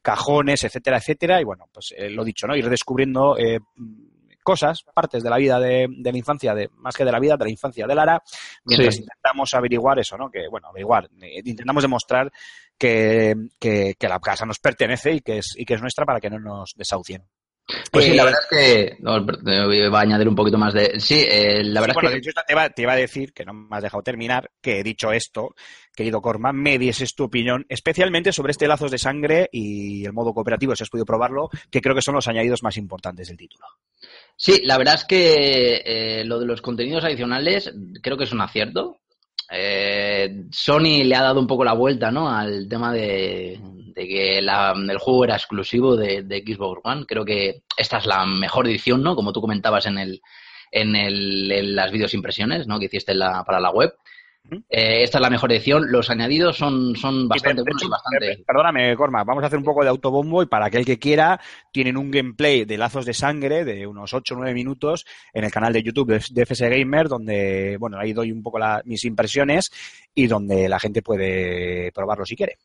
cajones, etcétera, etcétera. Y bueno, pues lo dicho, ¿no? Ir descubriendo eh, cosas, partes de la vida de, de la infancia, de, más que de la vida, de la infancia de Lara, mientras Sí. intentamos averiguar eso, ¿no? Que, bueno, averiguar, eh, intentamos demostrar que, que, que la casa nos pertenece y que es, y que es nuestra para que no nos desahucien. Pues sí, Eh, la verdad es que. No, voy a añadir un poquito más de. Sí, eh, la verdad Sí, bueno, es que. te iba, te iba a decir, que no me has dejado terminar, que he dicho esto, querido Corman, me dieses tu opinión, especialmente sobre este lazos de sangre y el modo cooperativo, si has podido probarlo, que creo que son los añadidos más importantes del título. Sí, la verdad es que eh, lo de los contenidos adicionales creo que es un acierto. Eh, Sony le ha dado un poco la vuelta ¿no? al tema de, que la- el juego era exclusivo de, Xbox One. Creo que esta es la mejor edición, ¿no? Como tú comentabas en el en, el, en las videos impresiones ¿no? que hiciste la- para la web. Eh, esta es la mejor edición. Los añadidos son, son bastante buenos y bastante. eh, Perdóname, Corma, vamos a hacer un poco de autobombo y para aquel que quiera, tienen un gameplay de lazos de sangre de unos 8 o 9 minutos en el canal de YouTube de, de FS Gamer, donde, bueno, ahí doy un poco la- mis impresiones y donde la gente puede probarlo si quiere.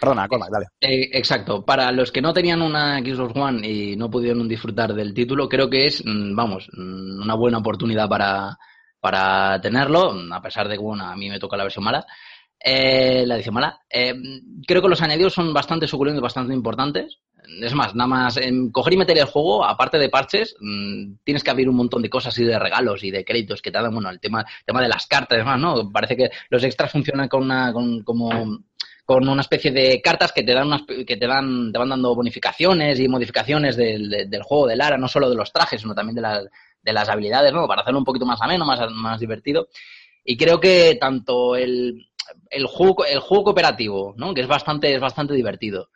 Perdona, Corma, dale. Eh, exacto. Para los que no tenían una Xbox One y no pudieron disfrutar del título, creo que es, mm, vamos, mm, una buena oportunidad para, para tenerlo, a pesar de que, bueno, a mí me toca la versión mala. Eh, la edición mala. Eh, creo que los añadidos son bastante suculentos, bastante importantes. Es más, nada más en coger y meter el juego, aparte de parches, mm, tienes que abrir un montón de cosas y de regalos y de créditos que te dan, bueno, el tema, tema de las cartas ¿no? Parece que los extras funcionan con una, con, como, con una especie de cartas que te dan unas, que te dan, te van dando bonificaciones y modificaciones del, de- del juego de Lara, no solo de los trajes, sino también de las, de las habilidades, ¿no? Para hacerlo un poquito más ameno, más, más divertido. Y creo que tanto el, el juego, el juego cooperativo, ¿no? Que es bastante, es bastante divertido.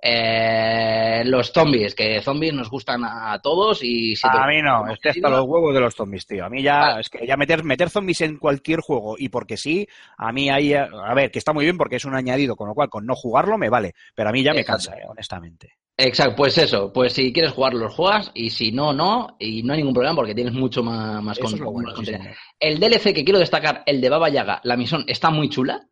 Eh, los zombies, que zombies nos gustan a todos y si A mí no, estoy hasta los huevos de los zombies, tío. A mí ya, Vale. es que ya meter, meter zombies en cualquier juego y porque sí, a mí ahí, a ver, que está muy bien porque es un añadido, con lo cual con no jugarlo me vale, pero a mí ya me cansa, eh, honestamente. Exacto, pues eso, pues si quieres jugar los juegas y si no, no, y no hay ningún problema porque tienes mucho más, más, con- es lo bueno, más sí, contenido. El DLC que quiero destacar, el de Baba Yaga, la misión está muy chula.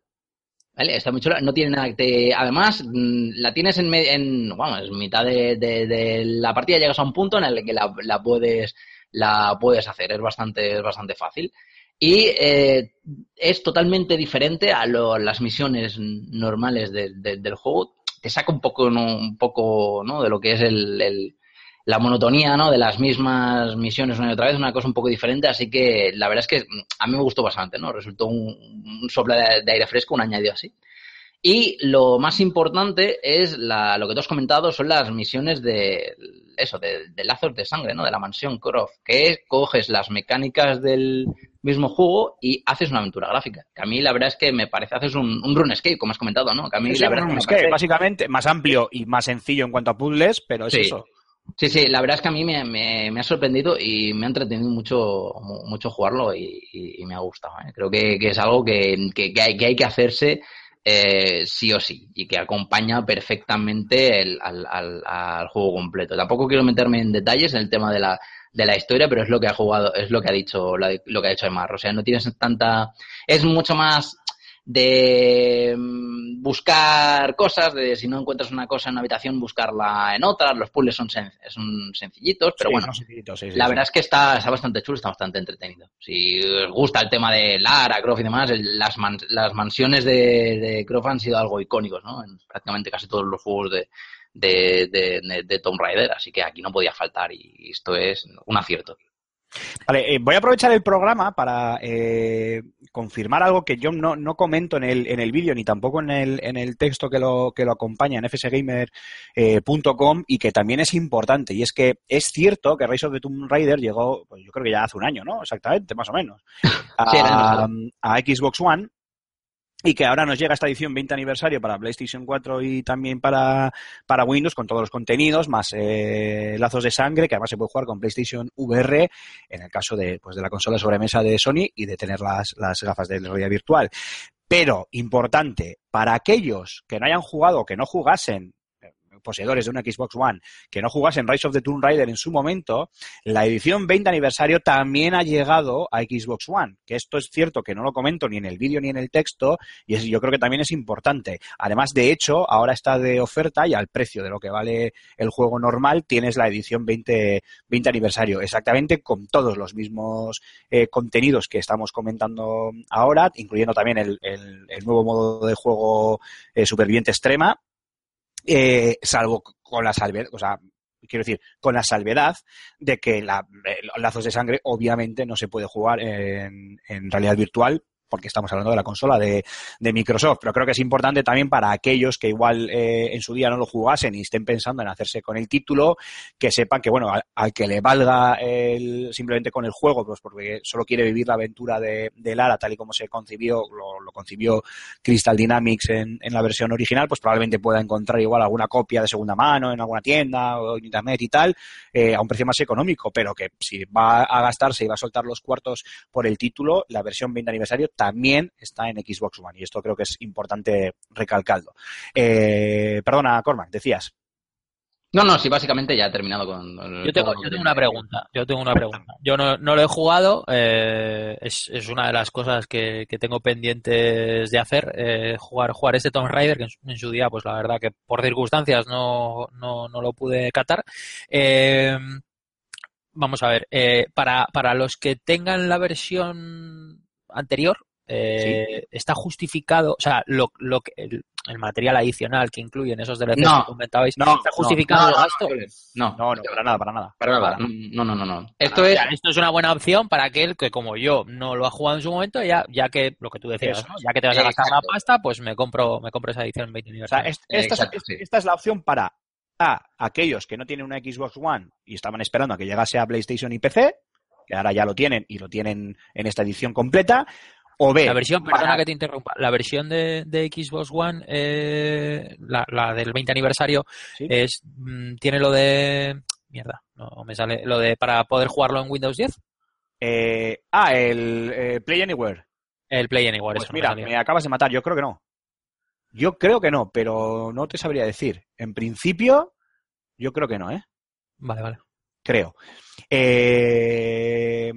¿Vale? Está muy chula. No tiene nada que te... Además, mm, la tienes en, en vamos, en mitad de, de- de la partida, llegas a un punto en el que la, la puedes la puedes hacer. Es bastante, es bastante fácil. Y eh, es totalmente diferente a las misiones normales del- del- juego. Te saca un poco, un poco ¿no? de lo que es el- la monotonía ¿no? de las mismas misiones una y otra vez, una cosa un poco diferente, así que la verdad es que mm, a mí me gustó bastante, ¿no? Resultó un, un soplo de, de aire fresco, un añadido así. Y lo más importante es la, lo que tú has comentado, son las misiones de eso, de, de lazos de sangre, ¿no? De la mansión Croft, que es, coges las mecánicas del mismo juego y haces una aventura gráfica. Que a mí la verdad es que me parece, haces un, un RuneScape, como has comentado, ¿no? Que a mí Sí, la verdad bueno, es es que me que parece- básicamente más amplio y más sencillo en cuanto a puzzles, pero es Sí. eso. Sí, sí, la verdad es que a mí me, ha sorprendido y me ha entretenido mucho, mu- mucho jugarlo y, me ha gustado. ¿eh? Creo que, es algo que, que- hay, que hay que hacerse eh, sí o sí y que acompaña perfectamente el- al, juego completo. Tampoco quiero meterme en detalles en el tema de la, de la historia, pero es lo que ha jugado, es lo que ha dicho, lo que ha dicho Aymar. O sea, no tienes tanta, es mucho más de mm, buscar cosas, de si no encuentras una cosa en una habitación, buscarla en otra. Los puzzles son, sen- son sencillitos, pero Sí, bueno, son sencillitos, sí, sí, la verdad es que está, está bastante chulo, está bastante entretenido. Si os gusta el tema de Lara, Croft y demás, el- las, man- las mansiones de, de Croft han sido algo icónicos, ¿no? En prácticamente casi todos los juegos de, de, de, de- de Tomb Raider, así que aquí no podía faltar y esto es un acierto. Vale, eh, voy a aprovechar el programa para eh, confirmar algo que yo no, no comento en el, en el vídeo ni tampoco en el, en el texto que lo, que lo acompaña en fsgamer.com y que también es importante. Y es que es cierto que Rise of the Tomb Raider llegó, pues yo creo que ya hace un año, ¿no? Exactamente, más o menos. Sí, a Xbox One. Y que ahora nos llega esta edición 20 aniversario para PlayStation 4 y también para, para Windows con todos los contenidos, más eh, lazos de sangre, que además se puede jugar con PlayStation VR en el caso de, pues, de la consola sobremesa de Sony y de tener las, las gafas de realidad virtual. Pero, importante, para aquellos que no hayan jugado que no jugasen, poseedores de una Xbox One que no jugasen Rise of the Tomb Raider en su momento, la edición 20 aniversario también ha llegado a Xbox One, que esto es cierto que no lo comento ni en el vídeo ni en el texto, y yo creo que también es importante. Además, de hecho, ahora está de oferta y al precio de lo que vale el juego normal, tienes la edición 20, 20 aniversario, exactamente con todos los mismos eh, contenidos que estamos comentando ahora, incluyendo también el nuevo modo de juego eh, Superviviente Extrema, eh, salvo con la salvedad, o sea, quiero decir, con la salvedad de que la, eh, lazos de sangre obviamente no se puede jugar en, en realidad virtual porque estamos hablando de la consola de, Microsoft, pero creo que es importante también para aquellos que igual eh, en su día no lo jugasen y estén pensando en hacerse con el título, que sepan que, bueno, al, que le valga el, simplemente con el juego, pues porque solo quiere vivir la aventura de, de Lara tal y como se concibió, lo, lo concibió Crystal Dynamics en, en la versión original, pues probablemente pueda encontrar igual alguna copia de segunda mano en alguna tienda o en internet y tal, eh, a un precio más económico, pero que si va a gastarse y va a soltar los cuartos por el título, la versión 20 aniversario también está en Xbox One y esto creo que es importante recalcarlo. Eh, perdona, Cormac, decías. No, no, sí, básicamente ya he terminado con... Yo tengo, yo tengo una pregunta. Yo tengo una pregunta. Yo no, no lo he jugado. eh, es, es una de las cosas que, que tengo pendientes de hacer. eh, jugar, jugar este Tomb Raider, que en su, en su día, pues la verdad que por circunstancias no, no, no lo pude catar. Eh, vamos a ver. eh, para, para los que tengan la versión anterior, eh, está justificado, o sea, lo, lo que, el, el material adicional que incluyen esos DLCs No. que comentabais, No, está justificado No, el gasto. no, No, no, para nada, para nada. para nada. No, no, no, no. Esto es... sea, esto es una buena opción para aquel que, como yo, no lo ha jugado en su momento, ya, ya que lo que tú decías, Eso ¿no? ya que te vas a gastar la pasta, pues me compro, me compro esa edición 20 O sea, es- esta, es- Exacto, es- sí. esta es la opción para A, aquellos que no tienen una Xbox One y estaban esperando a que llegase a PlayStation y PC, que ahora ya lo tienen y lo tienen en esta edición completa, o B, La versión, para- perdona que te interrumpa, la versión de, de Xbox One, eh, la, la del 20 aniversario, Sí. es mm, tiene lo de mierda, no me sale lo de para poder jugarlo en Windows 10, eh, ah, el eh, Play Anywhere. el Play Anywhere. Pues eso no me mira, me acabas de matar, yo creo que no. Yo creo que no, pero no te sabría decir. En principio, yo creo que no, ¿eh? Vale, vale. Creo. Eh,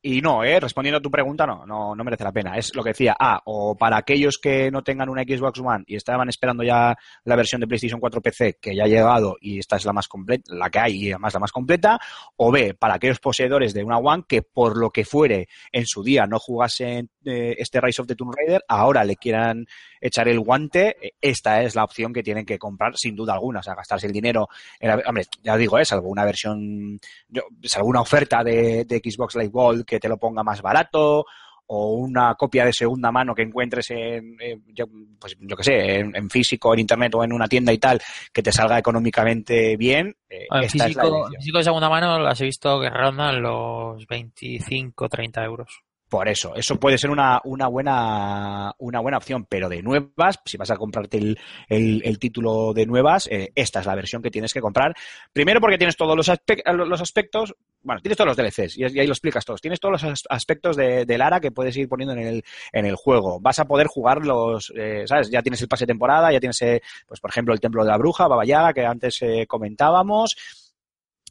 y no, ¿eh? respondiendo a tu pregunta, no, no, no merece la pena. Es lo que decía, A, o para aquellos que no tengan una Xbox One y estaban esperando ya la versión de PlayStation 4 PC, que ya ha llegado y esta es la más completa, la que hay y además la más completa, o B, para aquellos poseedores de una One que por lo que fuere en su día no jugasen eh, este Rise of the Tomb Raider, ahora le quieran echar el guante, eh, esta es la opción que tienen que comprar sin duda alguna, o sea, gastarse el dinero en la- hombre, ya digo, es salvo una versión, yo, salvo una oferta de, de Xbox Live Gold que te lo ponga más barato, o una copia de segunda mano que encuentres en, yo, pues yo que sé, en, en físico, en internet o en una tienda y tal, que te salga económicamente bien, eh, En esta es la físico, físico de segunda mano las he visto que rondan los 25, 30 euros. Por eso, eso puede ser una, una buena una buena opción, pero de nuevas, si vas a comprarte el, el- el título de nuevas, eh, esta es la versión que tienes que comprar. Primero porque tienes todos los, aspe- los aspectos, bueno, tienes todos los DLCs y, ahí lo explicas todos. Tienes todos los as- aspectos de, de Lara que puedes ir poniendo en el, en el juego. Vas a poder jugar los, eh, ¿sabes? Ya tienes el pase de temporada, ya tienes, eh, pues por ejemplo, el Templo de la Bruja, Baba Yaga, que antes eh, comentábamos.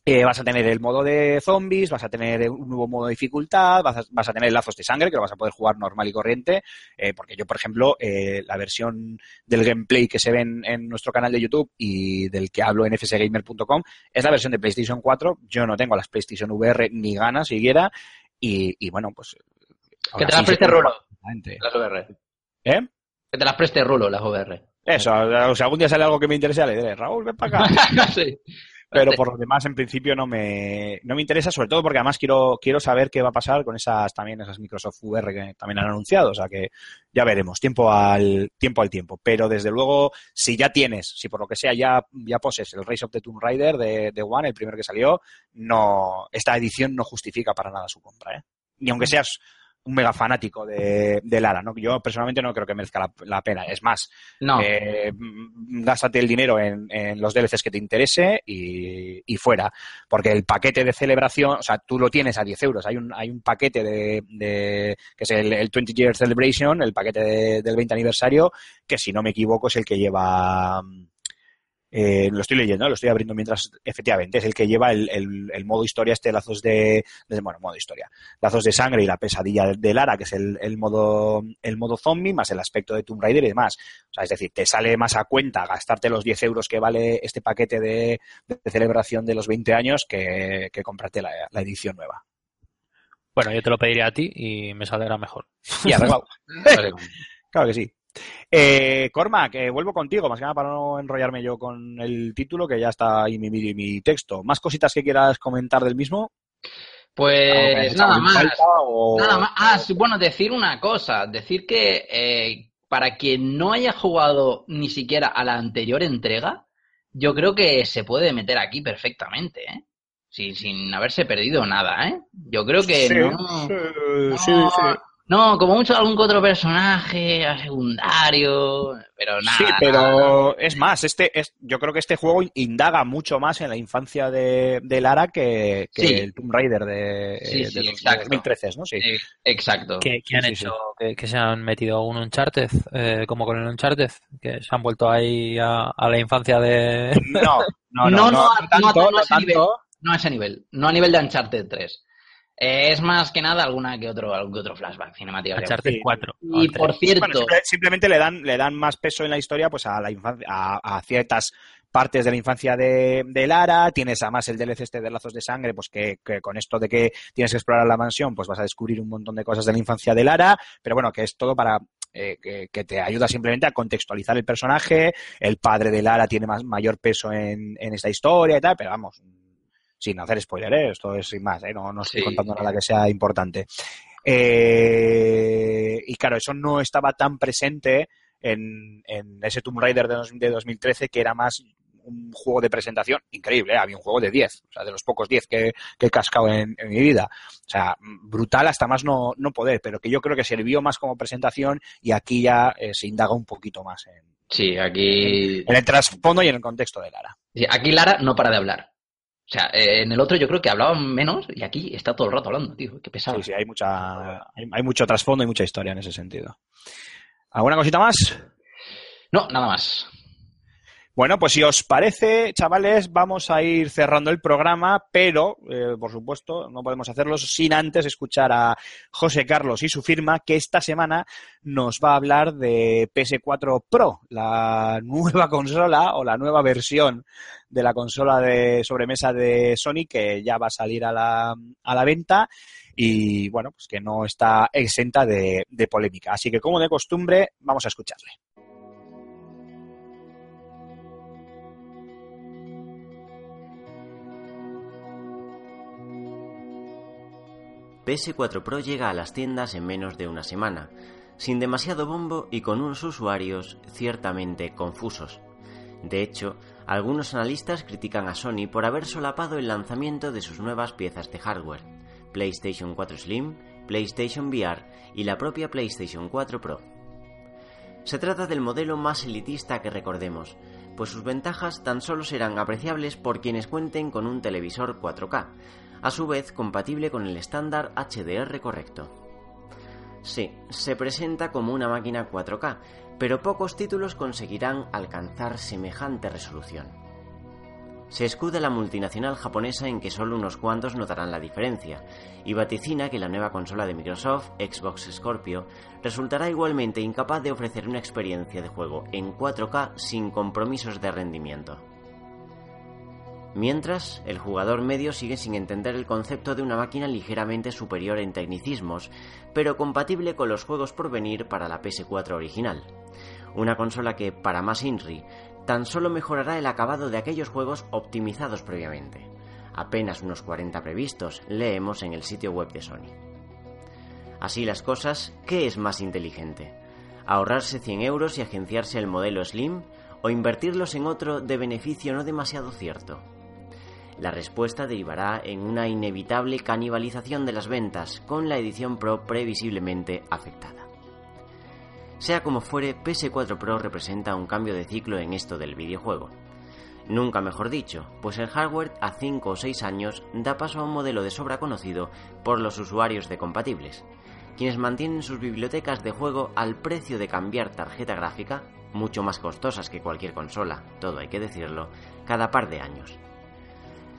Eh, vas a tener el modo de zombies, vas a tener un nuevo modo de dificultad, vas a, vas a tener lazos de sangre que lo vas a poder jugar normal y corriente, eh, porque yo, por ejemplo, eh, la versión del gameplay que se ve en, en nuestro canal de YouTube y del que hablo en fsgamer.com es la versión de PlayStation 4. Yo no tengo las PlayStation VR ni ganas siquiera y, y bueno, pues... Que te las preste Rulo, las VR. ¿Eh? Que te las preste Rulo, las VR. Eso, o sea, algún día sale algo que me interese, le diré, Raúl, ven para acá. sí. Pero por lo demás, en principio, no me, no me interesa, sobre todo porque además quiero, quiero saber qué va a pasar con esas también esas Microsoft VR que también han anunciado. O sea que ya veremos, tiempo al tiempo. al tiempo. Pero desde luego, si ya tienes, si por lo que sea ya, ya poses el Race of the Tomb Raider de, de One, el primero que salió, no, esta edición no justifica para nada su compra, ¿eh? Ni aunque seas un mega fanático de, de Lara, ¿no? Yo personalmente no creo que merezca la, la pena. Es más, No, eh, gástate el dinero en, en los DLCs que te interese y, y fuera. Porque el paquete de celebración, o sea, tú lo tienes a 10 euros. Hay un, hay un paquete de, de- que es el, el 20 Year Celebration, el paquete de- del 20 aniversario, que si no me equivoco es el que lleva eh, lo estoy leyendo, lo estoy abriendo mientras, efectivamente, es el que lleva el, el- el modo historia, este lazos de, de- bueno, modo historia, lazos de sangre y la pesadilla de Lara, que es el, el modo, el modo zombie, más el aspecto de Tomb Raider y demás. O sea, es decir, te sale más a cuenta gastarte los 10 euros que vale este paquete de, de celebración de los 20 años que, que comprarte la, la edición nueva. Bueno, yo te lo pediría a ti y me saldrá mejor. Y arreglado. Vale. Claro que sí. Eh, Cormac, eh, vuelvo contigo, más que nada para no enrollarme yo con el título, que ya está ahí mi y mi texto. ¿Más cositas que quieras comentar del mismo? ¿Algo que hayas Pues nada más. falta o- Nada más. Ah, bueno, decir una cosa. Decir que eh, para quien no haya jugado ni siquiera a la anterior entrega, yo creo que se puede meter aquí perfectamente, ¿eh? Sin, sin haberse perdido nada, ¿eh? Yo creo que Sí, no, sí, no, sí, sí. No, como mucho algún otro personaje a secundario, pero nada. Sí, nada. pero es más, este es, yo creo que este juego indaga mucho más en la infancia de, de Lara que, que Sí. el Tomb Raider de, Sí, de sí, dos- exacto. 2013, ¿no? Sí. Eh, exacto. ¿Qué, qué han Sí, sí, hecho? ¿Que, que se han metido un Uncharted? Eh, como con el Uncharted, que se han vuelto ahí a, a la infancia de... No, no, no, No, no, no, no no, tanto, no tanto. No a ese nivel, no a nivel de Uncharted 3. Eh, es más que nada alguna que otro, algún que otro flashback cinemático. Uncharted Sí. 4. Y por 3. cierto, Bueno, simplemente le dan, le dan más peso en la historia pues a la infancia, a, a ciertas partes de la infancia de, de Lara, tienes además el DLC este de lazos de sangre, pues que, que con esto de que tienes que explorar la mansión, pues vas a descubrir un montón de cosas de la infancia de Lara, pero bueno, que es todo para eh, que, que te ayuda simplemente a contextualizar el personaje, el padre de Lara tiene más, mayor peso en, en esta historia y tal, pero vamos, sin hacer spoiler, ¿eh? esto es sin más, ¿eh? no, no estoy Sí. contando nada que sea importante. Eh, y claro, eso no estaba tan presente en, en ese Tomb Raider de, dos- de 2013, que era más un juego de presentación increíble, ¿eh? había un juego de 10, o sea, de los pocos 10 que, que he cascado en, en mi vida. O sea, brutal hasta más no, no poder, pero que yo creo que sirvió más como presentación y aquí ya eh, se indaga un poquito más en, sí, aquí, en el trasfondo y en el contexto de Lara. sí, aquí Lara no para de hablar. O sea, eh, en el otro yo creo que hablaban menos y aquí está todo el rato hablando, tío. Qué pesado. Sí, sí, hay, mucha, hay, hay mucho trasfondo y mucha historia en ese sentido. ¿Alguna cosita más? No, nada más. Bueno, pues si os parece, chavales, vamos a ir cerrando el programa, pero, eh, por supuesto, no podemos hacerlo sin antes escuchar a José Carlos y su firma, que esta semana nos va a hablar de PS4 Pro, la nueva consola o la nueva versión de la consola de sobremesa de Sony que ya va a salir a la, a la venta y, bueno, pues que no está exenta de, de polémica. Así que, como de costumbre, vamos a escucharle. PS4 Pro llega a las tiendas en menos de una semana, sin demasiado bombo y con unos usuarios ciertamente confusos. De hecho, algunos analistas critican a Sony por haber solapado el lanzamiento de sus nuevas piezas de hardware, PlayStation 4 Slim, PlayStation VR y la propia PlayStation 4 Pro. Se trata del modelo más elitista que recordemos, pues sus ventajas tan solo serán apreciables por quienes cuenten con un televisor 4K, a su vez compatible con el estándar HDR correcto. Sí, se presenta como una máquina 4K, pero pocos títulos conseguirán alcanzar semejante resolución. Se escuda la multinacional japonesa en que solo unos cuantos notarán la diferencia, y vaticina que la nueva consola de Microsoft, Xbox Scorpio, resultará igualmente incapaz de ofrecer una experiencia de juego en 4K sin compromisos de rendimiento. Mientras, el jugador medio sigue sin entender el concepto de una máquina ligeramente superior en tecnicismos, pero compatible con los juegos por venir para la PS4 original. Una consola que, para más Inri, tan solo mejorará el acabado de aquellos juegos optimizados previamente. Apenas unos 40 previstos, leemos en el sitio web de Sony. Así las cosas, ¿qué es más inteligente? ¿Ahorrarse 100 euros y agenciarse el modelo Slim? ¿O invertirlos en otro de beneficio no demasiado cierto? La respuesta derivará en una inevitable canibalización de las ventas, con la edición Pro previsiblemente afectada. Sea como fuere, PS4 Pro representa un cambio de ciclo en esto del videojuego. Nunca mejor dicho, pues el hardware a 5 o 6 años da paso a un modelo de sobra conocido por los usuarios de compatibles, quienes mantienen sus bibliotecas de juego al precio de cambiar tarjeta gráfica, mucho más costosas que cualquier consola, todo hay que decirlo, cada par de años.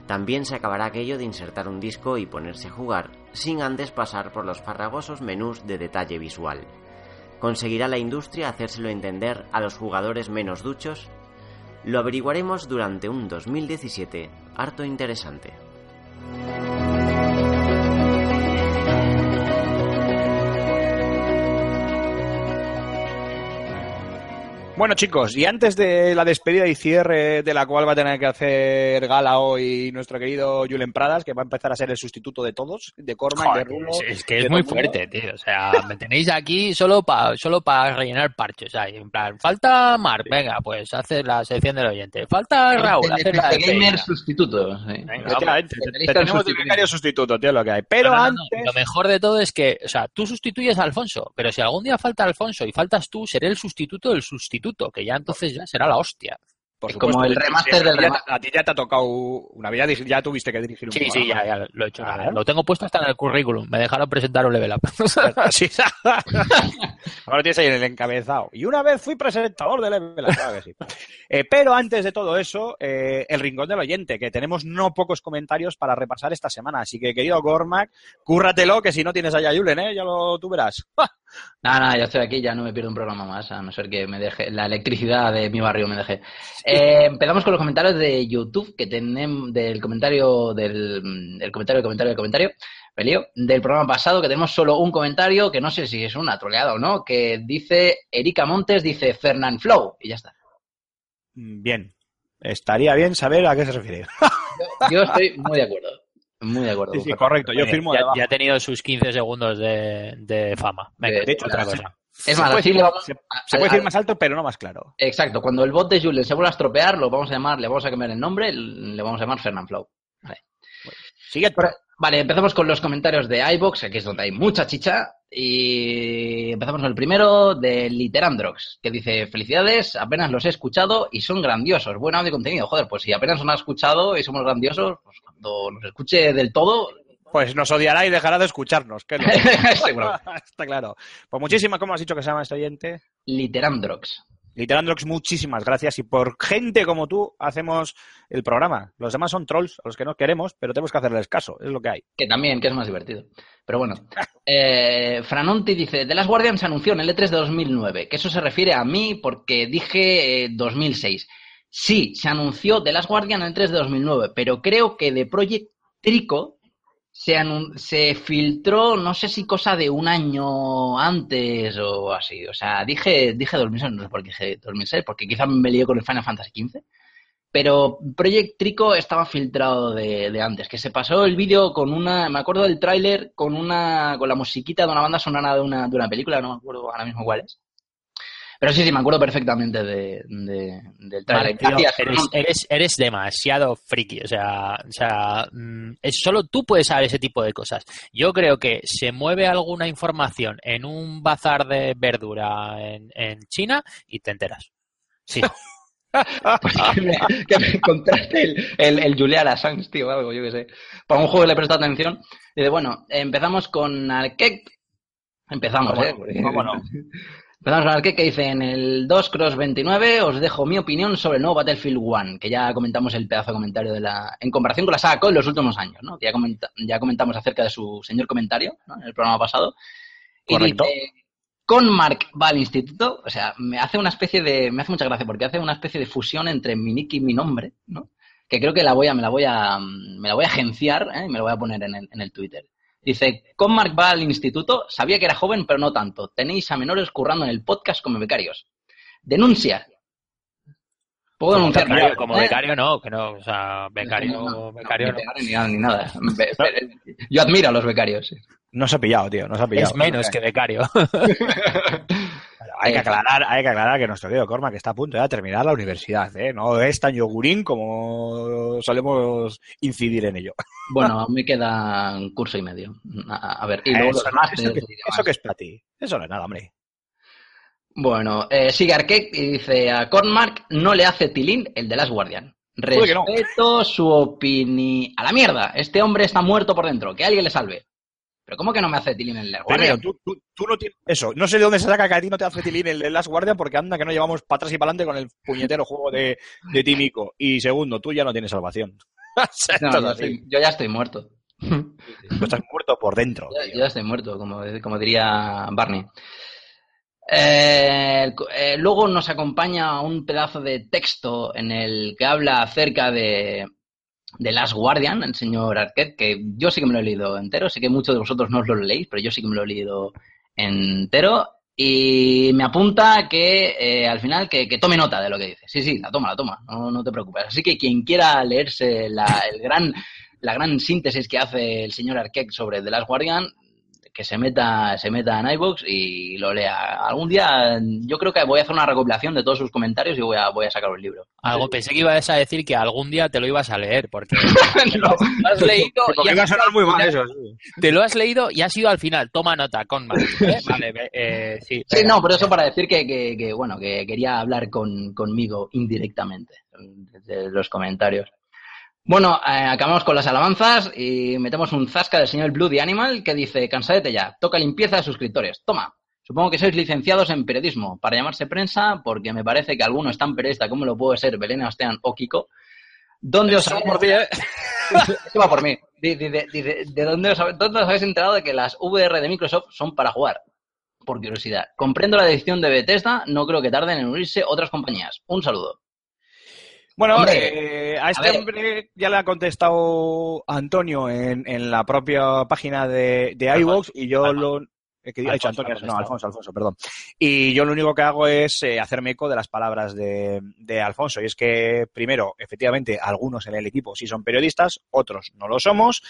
También se acabará aquello de insertar un disco y ponerse a jugar, sin antes pasar por los farragosos menús de detalle visual. ¿Conseguirá la industria hacérselo entender a los jugadores menos duchos? Lo averiguaremos durante un 2017 harto interesante. Bueno, chicos, y antes de la despedida y cierre de la cual va a tener que hacer gala hoy nuestro querido Julen Pradas, que va a empezar a ser el sustituto de todos, de Cormac, de Rulo. es, es que es muy fuerte, tío. O sea, me tenéis aquí solo para solo para rellenar parches. ahí, en plan, falta Mark, venga, pues hace la sección del oyente. Falta Raúl, hace la de gamer sustituto. sí. Venga, te- en tenemos de sustituir. becario sustituto, tío, lo que hay. Pero No, no, no, antes... Lo mejor de todo es que, o sea, tú sustituyes a Alfonso, pero si algún día falta Alfonso y faltas tú, seré el sustituto del sustituto, que ya entonces ya será la hostia. Por Es como el remaster del ti ya te- remaster. A ti ya te ha tocado una vida, ya tuviste que dirigir un Sí, sí, ya, ya lo he hecho. Claro. Lo tengo puesto hasta en el currículum. Me dejaron presentar un level up. Sí. Ahora tienes ahí en el encabezado. Y una vez fui presentador de Level Up, claro que sí. Eh, pero antes de todo eso, eh, el rincón del oyente, que tenemos no pocos comentarios para repasar esta semana. Así que, querido Gormac, cúrratelo, que si no tienes allá a Julen, ¿eh? Ya lo tú verás. Nada, nada, ya estoy aquí, ya no me pierdo un programa más, a no ser que me deje la electricidad de mi barrio me deje. Eh, empezamos con los comentarios de YouTube que tenemos del comentario del, del comentario, del comentario, del comentario, me lío, del programa pasado que tenemos solo un comentario que no sé si es una troleada o no, que dice Erika Montes, dice Fernand Flow y ya está. Bien. Estaría bien saber a qué se refiere. Yo estoy muy de acuerdo, muy de acuerdo. Sí, sí, correcto. Yo firmo ya, ya ha tenido sus 15 segundos de, de fama. Venga, De- de hecho, otra cosa. Es Se más, puede así decir- vamos se- puede decir más alto, pero no más claro. Exacto, cuando el bot de Julen se vuelva a estropear, lo vamos a llamar, le vamos a cambiar el nombre, le vamos a llamar Fernand Flow. Siguiente. Vale, empezamos con los comentarios de iBox, aquí es donde hay mucha chicha. Y empezamos con el primero de Literandrox, que dice: Felicidades, apenas los he escuchado y son grandiosos. Buen audio y contenido. Joder, pues si apenas nos ha escuchado y somos grandiosos, pues cuando nos escuche del todo, Pues nos odiará y dejará de escucharnos. que seguro. Está claro. Pues muchísimas, ¿cómo has dicho que se llama este oyente? Literandrox. Literandrox, muchísimas gracias. Y por gente como tú hacemos el programa. Los demás son trolls, a los que no queremos, pero tenemos que hacerles caso. Es lo que hay. Que también, que es más divertido. Pero bueno. Eh, Franonti dice, The Last Guardian se anunció en el E3 de 2009, que eso se refiere a mí porque dije eh, 2006. Sí, se anunció The Last Guardian en el 3 de 2009, pero creo que de Project Trico se, se filtró, no sé si cosa de un año antes o así. O sea, dije, dije 2006, no sé por qué dije 2006, porque quizá me lié con el Final Fantasy XV. Pero Project Trico estaba filtrado de, de antes, que se pasó el vídeo con una, me acuerdo del tráiler con una, con la musiquita de una banda sonora de una, de una película, no me acuerdo ahora mismo cuál es. Pero sí, sí, me acuerdo perfectamente de, de- del tráiler. Vale, tío, Gracias, eres, eres, eres demasiado friki. O sea, o sea mm, es, solo tú puedes saber ese tipo de cosas. Yo creo que se mueve alguna información en un bazar de verdura en, en China y te enteras. Sí. Pues que, me, que me contraste el, el, el Julian Assange, tío, algo, yo qué sé. Para un juego le he prestado atención. Y de, bueno, empezamos con Arquette. Empezamos, ¿Cómo ¿eh? ¿Cómo no? Empezamos con Arquette que dice, en el 2 Cross 29 os dejo mi opinión sobre el nuevo Battlefield 1, que ya comentamos el pedazo de comentario de la... En comparación con la saga COD en los últimos años, ¿no? Ya, comenta- ya comentamos acerca de su señor comentario, ¿no? En el programa pasado. Y Correcto. dice, con Mark va al instituto, o sea, me hace una especie de, me hace mucha gracia porque hace una especie de fusión entre mi nick y mi nombre, ¿no? Que creo que la voy a, me la voy a, me la voy a agenciar, ¿eh? y me la voy a poner en el, en el Twitter. Dice, con Mark va al instituto, sabía que era joven, pero no tanto. Tenéis a menores currando en el podcast como becarios. Denuncia. Puedo Como denunciar. becario, como ¿Eh? becario no, que no, o sea, No, becario, no, becario ni no. becario ni nada, ni Yo admiro a los becarios. No se ha pillado, tío. No se ha pillado. Es menos que becario. Hay que aclarar, hay que aclarar que nuestro querido Cormac está a punto de terminar la universidad, ¿eh? No es tan yogurín como solemos incidir en ello. Bueno, me queda un curso y medio. A, a ver, y luego eso, los másteres eso que, y demás. eso que es para ti. Eso no es nada, hombre. Bueno, eh, sigue Arquette y dice a Cornmark no le hace tilín el de Last Guardian. No. Respeto su opinión. A la mierda, este hombre está muerto por dentro, que alguien le salve. Pero ¿cómo que no me hace tilín el Last Primero, Guardian? tú, tú- tú no tienes... Eso, no sé de dónde se saca que a ti no te hace tilín el, el Last Guardian porque anda que no llevamos para atrás y para adelante con el puñetero juego de, de Tímico. Y segundo, tú ya no tienes salvación. No, yo, estoy- yo ya estoy muerto. Tú estás muerto por dentro. Yo ya estoy muerto, como, como diría Barney. Eh, eh, luego nos acompaña un pedazo de texto en el que habla acerca de, de Last Guardian, el señor Arquette, que yo sí que me lo he leído entero, sé que muchos de vosotros no os lo leéis, pero yo sí que me lo he leído entero. Y me apunta que eh, al final que, que tome nota de lo que dice. Sí, sí, la toma, la toma, no, no te preocupes. Así que quien quiera leerse la, el gran, la gran síntesis que hace el señor Arquette sobre The Last Guardian, que se meta, se meta en iVoox y lo lea. Algún día yo creo que voy a hacer una recopilación de todos sus comentarios y voy a, voy a sacar un libro. Algo pensé que ibas a decir que algún día te lo ibas a leer, porque No. lo has leído Porque y iba a has sonar muy mal eso. sí. te lo has leído y has ido al final. Toma nota, con Vale, ve- eh, sí. No, pero eso para decir que, que, que, bueno, que quería hablar con, conmigo indirectamente desde los comentarios. Bueno, eh, acabamos con las alabanzas y metemos un zasca del señor Bloody Animal que dice, cansadete ya, toca limpieza de suscriptores, toma. Supongo que sois licenciados en periodismo para llamarse prensa, porque me parece que alguno es tan periodista como lo puede ser Belén Ostean o Kiko. ¿Dónde os habéis... por ¿eh? Eso va por mí. ¿de dónde os, dónde os habéis enterado de que las VR de Microsoft son para jugar? Por curiosidad. Comprendo la decisión de Bethesda, no creo que tarden en unirse otras compañías. Un saludo. Bueno, Hombre, eh, a este a hombre ya le ha contestado Antonio en, en la propia página de, de iVoox y yo lo... eh, que Alfonso Antonio, no. Alfonso, Alfonso, perdón. Y yo lo único que hago es eh, hacerme eco de las palabras de, de Alfonso. Y es que, primero, efectivamente, algunos en el equipo sí son periodistas, otros no lo somos.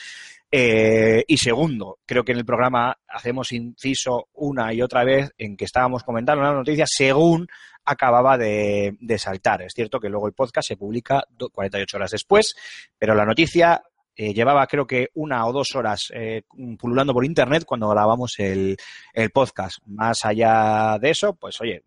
Eh, y segundo, creo que en el programa hacemos inciso una y otra vez en que estábamos comentando una noticia según acababa de, de saltar. Es cierto que luego el podcast se publica do- 48 horas después, pero la noticia eh, llevaba creo que una o dos horas eh, pululando por internet cuando grabamos el, el podcast. Más allá de eso, pues oye,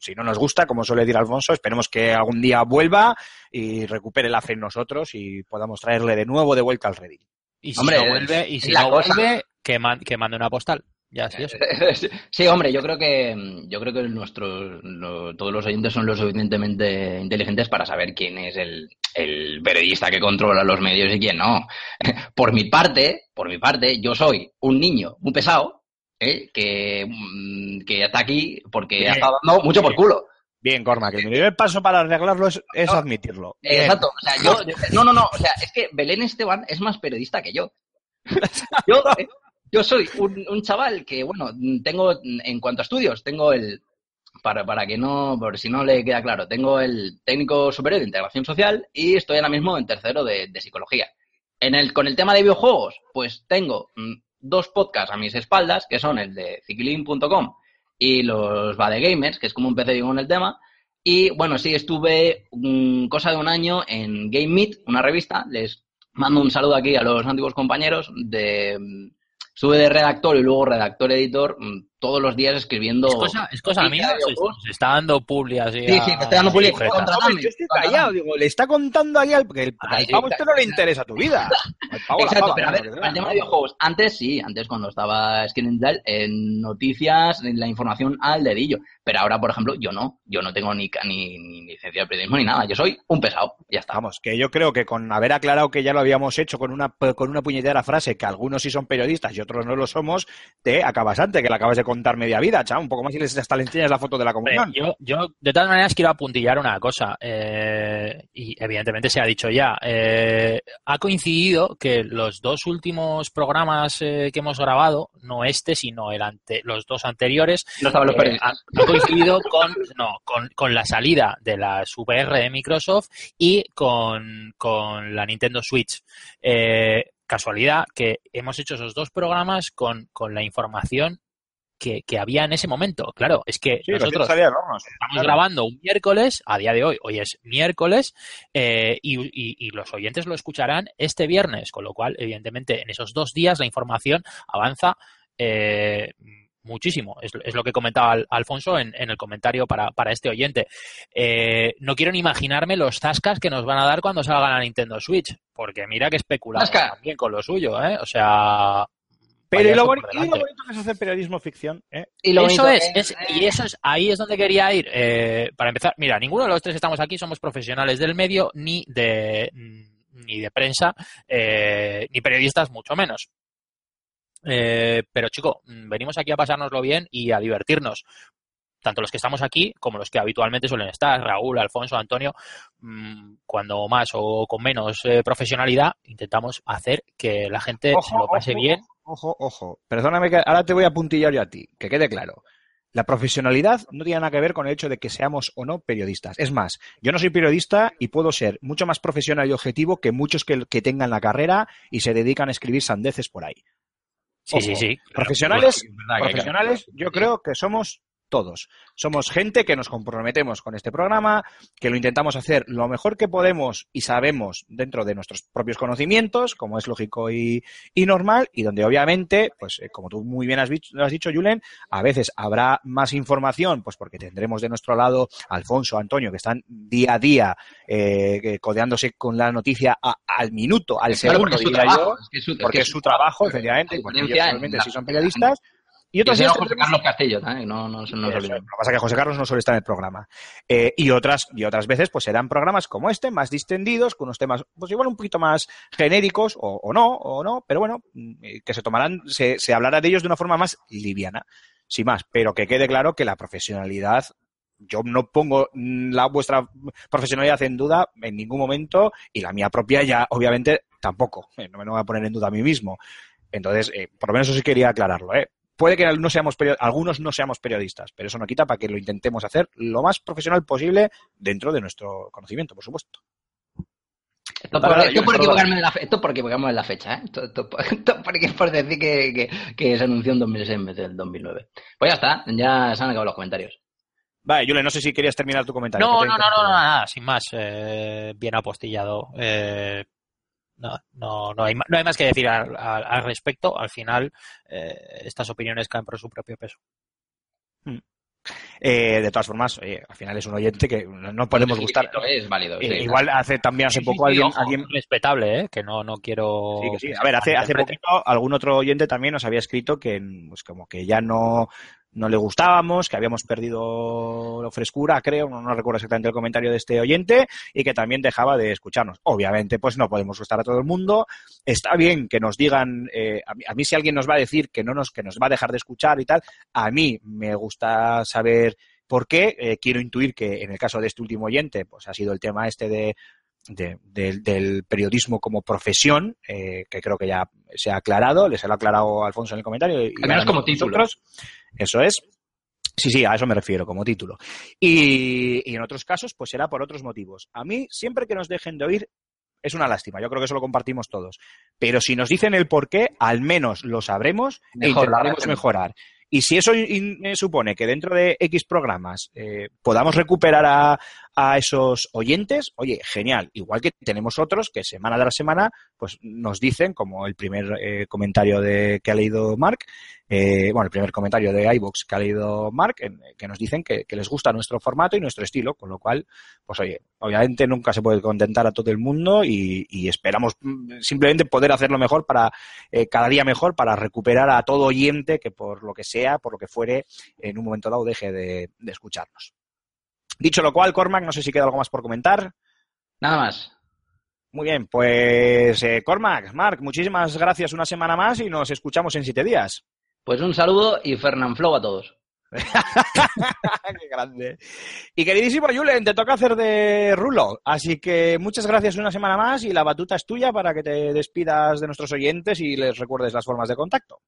si no nos gusta, como suele decir Alfonso, esperemos que algún día vuelva y recupere la fe en nosotros y podamos traerle de nuevo de vuelta al Reddit. Y si Hombre, no vuelve, y si la no cosa- vuelve que, man- que mande una postal. Ya, sí, eso. Sí, hombre, yo creo que yo creo que nuestros lo- todos los oyentes son lo suficientemente inteligentes para saber quién es el, el periodista que controla los medios y quién no. Por mi parte, por mi parte, yo soy un niño muy pesado ¿eh? que, mm, que está aquí porque Bien. ha estado dando mucho por culo. Bien, Corma, que el primer paso para arreglarlo es, es admitirlo. Bien. Exacto. O sea, yo, no, no, no. O sea, es que Belén Esteban es más periodista que yo. Yo, eh, yo soy un, un chaval que, bueno, tengo, en cuanto a estudios, tengo el, para, para que no, por si no le queda claro, tengo el técnico superior de integración social y estoy ahora mismo en tercero de, de psicología. En el, con el tema de videojuegos, pues tengo mm, dos podcasts a mis espaldas, que son el de ciclin.com y los Bade Gamers, que es como empecé yo con el tema. Y bueno, sí, estuve mm, cosa de un año en Game Meet, una revista. Les mando un saludo aquí a los antiguos compañeros. De, estuve de redactor y luego redactor-editor mm, todos los días escribiendo. ¿Es cosa, es cosa mía se, se está dando publi así? Sí, sí, me está dando publi. yo estoy callado, digo, le está contando ahí al, que el, Ay, al pavo este no le interesa tu vida. Al pavo la Exacto, pava, pero a ver, el tema de videojuegos, antes sí, antes cuando estaba Skin en noticias, en la información al dedillo. Pero ahora, por ejemplo, yo no. Yo no tengo ni, ni, ni licencia de periodismo ni nada. Yo soy un pesado. Ya está. Vamos, que yo creo que con haber aclarado que ya lo habíamos hecho con una, con una puñetera frase, que algunos sí son periodistas y otros no lo somos, te acabas antes, que le acabas de contar media vida, chao, un poco más y les, hasta le enseñas la foto de la comunión. yo, yo, de todas maneras, quiero apuntillar una cosa. eh, y evidentemente se ha dicho ya. eh, ha coincidido que los dos últimos programas eh, que hemos grabado, no este, sino el ante, los dos anteriores, No eh, periodistas. ha, ha coincidido con, no, con, con la salida de las VR de Microsoft y con, con la Nintendo Switch. Eh, casualidad que hemos hecho esos dos programas con, con la información que, que había en ese momento. Claro, es que Sí, nosotros salía estamos claro. grabando un miércoles, a día de hoy, hoy es miércoles, eh, y, y- y los oyentes lo escucharán este viernes, con lo cual, evidentemente, en esos dos días la información avanza eh, muchísimo. Es, es lo que comentaba Al- Alfonso en, en el comentario para, para este oyente. Eh, no quiero ni imaginarme los zascas que nos van a dar cuando salga la Nintendo Switch, porque mira que especulamos Zasca. también con lo suyo, ¿eh? O sea, Pero y lo, payaso boni- por y lo bonito que es hacer periodismo ficción, ¿eh? Y lo eso bonito es, es- y eso es, ahí es donde quería ir. Eh, para empezar, mira, ninguno de los tres que estamos aquí somos profesionales del medio, ni de, ni de prensa, eh, ni periodistas, mucho menos. Eh, pero chico, venimos aquí a pasárnoslo bien y a divertirnos. Tanto los que estamos aquí como los que habitualmente suelen estar, Raúl, Alfonso, Antonio, mm, cuando más o con menos eh, profesionalidad, intentamos hacer que la gente se lo pase ojo, bien. Ojo, ojo. Perdóname que ahora te voy a puntillar yo a ti, que quede claro. La profesionalidad no tiene nada que ver con el hecho de que seamos o no periodistas. Es más, yo no soy periodista y puedo ser mucho más profesional y objetivo que muchos que, que tengan la carrera y se dedican a escribir sandeces por ahí. Sí, Ojo, sí, sí. Profesionales, profesionales, yo creo que somos todos. Somos gente que nos comprometemos con este programa, que lo intentamos hacer lo mejor que podemos y sabemos dentro de nuestros propios conocimientos, como es lógico y, y normal, y donde obviamente, pues eh, como tú muy bien has, dicho- has dicho, Julen, a veces habrá más información, pues porque tendremos de nuestro lado a Alfonso, Antonio, que están día a día eh, codeándose con la noticia a- al minuto, al Claro, segundo, porque es su diría yo porque que es su trabajo, efectivamente, porque ellos la- sí son periodistas. Y otras era José tendremos- Carlos Castillo, también, no, no, no se nos Eso, olvide. Lo que pasa es que José Carlos no suele estar en el programa. Eh, y otras y otras veces pues serán programas como este, más distendidos, con unos temas pues igual un poquito más genéricos o, o no, o no, pero bueno, mm, eh, que se tomarán, se, se hablará de ellos de una forma más liviana, sin más. Pero que quede claro que la profesionalidad yo no pongo mm, la vuestra profesionalidad en duda en ningún momento y la mía propia ya obviamente tampoco. Eh, no me lo voy a poner en duda a mí mismo. Entonces, eh, por lo menos eso sí quería aclararlo. ¿eh? Puede que no seamos perio- algunos no seamos periodistas, pero eso no quita para que lo intentemos hacer lo más profesional posible dentro de nuestro conocimiento, por supuesto. Esto por, esto por equivocarme de la fe- esto por equivocarme de la fecha, ¿eh? Esto, esto por- esto por, por decir que, que, que se anunció en 2006 en vez del 2009. Pues ya está, ya se han acabado los comentarios. Vale, Yule, no sé si querías terminar tu comentario. No, no, no, no, nada, sin más, eh, bien apostillado. Eh, no, no, no, hay, no hay más que decir al, al- al respecto. Al final, eh, estas opiniones caen por su propio peso. Eh, de todas formas, oye, al final es un oyente que no podemos Sí, gustar. Es válido. Eh, igual hace también hace Sí, poco sí, sí, alguien, ojo, alguien respetable, ¿eh? que no, no quiero. Sí, que sí. que A ver, hace, hace poquito algún otro oyente también nos había escrito que pues como que ya no, no le gustábamos, que habíamos perdido la frescura, creo, no, recuerdo exactamente el comentario de este oyente, y que también dejaba de escucharnos. Obviamente, pues no podemos gustar a todo el mundo. Está bien que nos digan, eh, a, mí, a mí si alguien nos va a decir que no nos, que nos va a dejar de escuchar y tal, a mí me gusta saber por qué. Eh, quiero intuir que en el caso de este último oyente, pues ha sido el tema este de de- del- del periodismo como profesión, eh, que creo que ya se ha aclarado, les lo ha aclarado Alfonso en el comentario. y Al menos como título. Eso es. Sí, sí, a eso me refiero, como título. Y, y en otros casos, pues será por otros motivos. A mí, siempre que nos dejen de oír, es una lástima. Yo creo que eso lo compartimos todos. Pero si nos dicen el por qué, al menos lo sabremos e Mejor, intentaremos mejorar. Y si eso in- in- supone que dentro de X programas eh, podamos recuperar a, a esos oyentes, oye, genial. Igual que tenemos otros que semana tras semana pues nos dicen, como el primer eh, comentario de, que ha leído Mark, eh, bueno, el primer comentario de iVox que ha leído Mark, en- que nos dicen que, les gusta nuestro formato y nuestro estilo, con lo cual, pues oye, obviamente nunca se puede contentar a todo el mundo y, esperamos mm, simplemente poder hacerlo mejor para, eh, cada día mejor, para recuperar a todo oyente que por lo que sea, por lo que fuere, en un momento dado deje de, de escucharnos. Dicho lo cual, Cormac, no sé si queda algo más por comentar. Nada más. Muy bien, pues eh, Cormac, Marc, muchísimas gracias una semana más y nos escuchamos en siete días. Pues un saludo y Fernanflow a todos. Qué grande. Y queridísimo Julen, te toca hacer de rulo. Así que muchas gracias una semana más y la batuta es tuya para que te despidas de nuestros oyentes y les recuerdes las formas de contacto.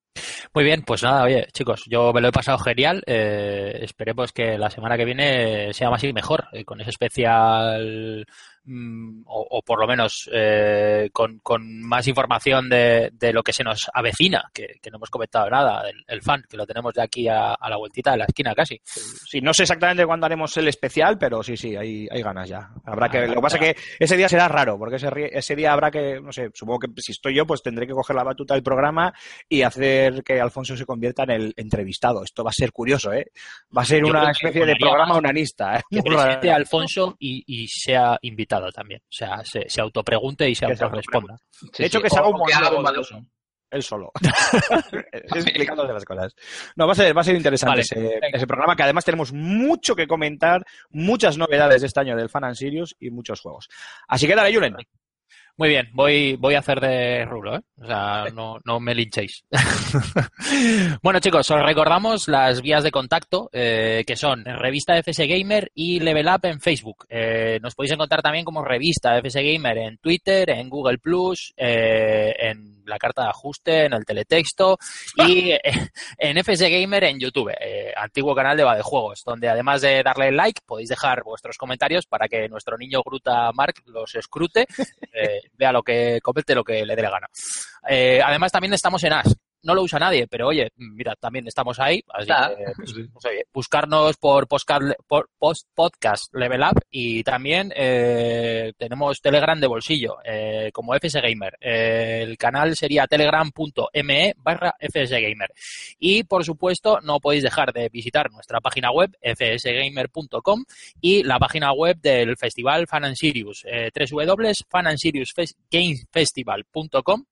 Muy bien, pues nada, oye, chicos, yo me lo he pasado genial. Eh, esperemos que la semana que viene sea más y mejor, eh, con ese especial, o, o por lo menos eh, con, con más información de, de lo que se nos avecina, que, que no hemos comentado nada, el, el fan, que lo tenemos de aquí a, a la vueltita de la esquina casi. Sí, no sé exactamente cuándo haremos el especial, pero sí, sí, hay, hay ganas ya. Habrá que, Ah, lo que pasa es que ese día será raro, porque ese, ese día habrá que, no sé, supongo que si estoy yo, pues tendré que coger la batuta del programa y hacer que Alfonso se convierta en el entrevistado. Esto va a ser curioso, ¿eh? Va a ser Yo una que especie de programa unanista, ¿eh? Que presente a Alfonso y, y sea invitado también. O sea, se, se autopregunte y se autorresponda. Sí, De hecho, sí, que se haga un monólogo de él solo. explicándote las cosas. No, va a ser, va a ser interesante Vale, ese, venga. ese programa, que además tenemos mucho que comentar, muchas novedades de este año del Fan and Sirius y muchos juegos. Así que dale, Julen. Muy bien, voy, voy a hacer de rulo, ¿eh? O sea, no, no me linchéis. bueno, chicos, os recordamos las vías de contacto, eh, que son Revista FS Gamer y Level Up en Facebook. Eh, nos podéis encontrar también como Revista FS Gamer en Twitter, en Google Plus, eh, en la carta de ajuste, en el teletexto y en FS Gamer en YouTube, eh, antiguo canal de Juegos, donde además de darle like, podéis dejar vuestros comentarios para que nuestro niño Gruta Mark los escrute, eh, vea lo que comente lo que le dé la gana. Eh, además también estamos en As. No lo usa nadie, pero oye, mira, también estamos ahí. Así que, pues, pues, oye, buscarnos por, post- podcast Level Up y también eh, tenemos Telegram de bolsillo, eh, como FS Gamer. Eh, el canal sería telegram.me barra FS Gamer. Y por supuesto, no podéis dejar de visitar nuestra página web, fsgamer.com, y la página web del festival Fan and Sirius, eh, www.fanansiriusgamefestival.com.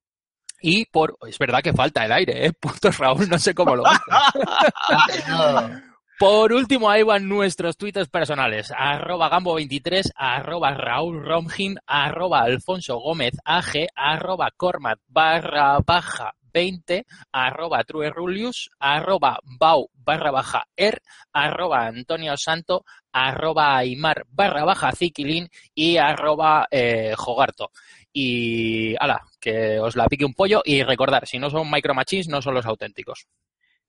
Y por, es verdad que falta el aire, ¿eh? Puto Raúl, no sé cómo lo hace. Por último, ahí van nuestros twitters personales. Arroba Gambo23, arroba Raúl Romgin, arroba Alfonso Gómez AG, arroba Cormat barra baja 20, arroba Truerulius, arroba Bau barra baja Er, arroba Antonio Santo, arroba Aymar barra baja Ziquilín y arroba eh, Jogarto. Y ala, que os la pique un pollo y recordar, si no son Micro Machines, no son los auténticos.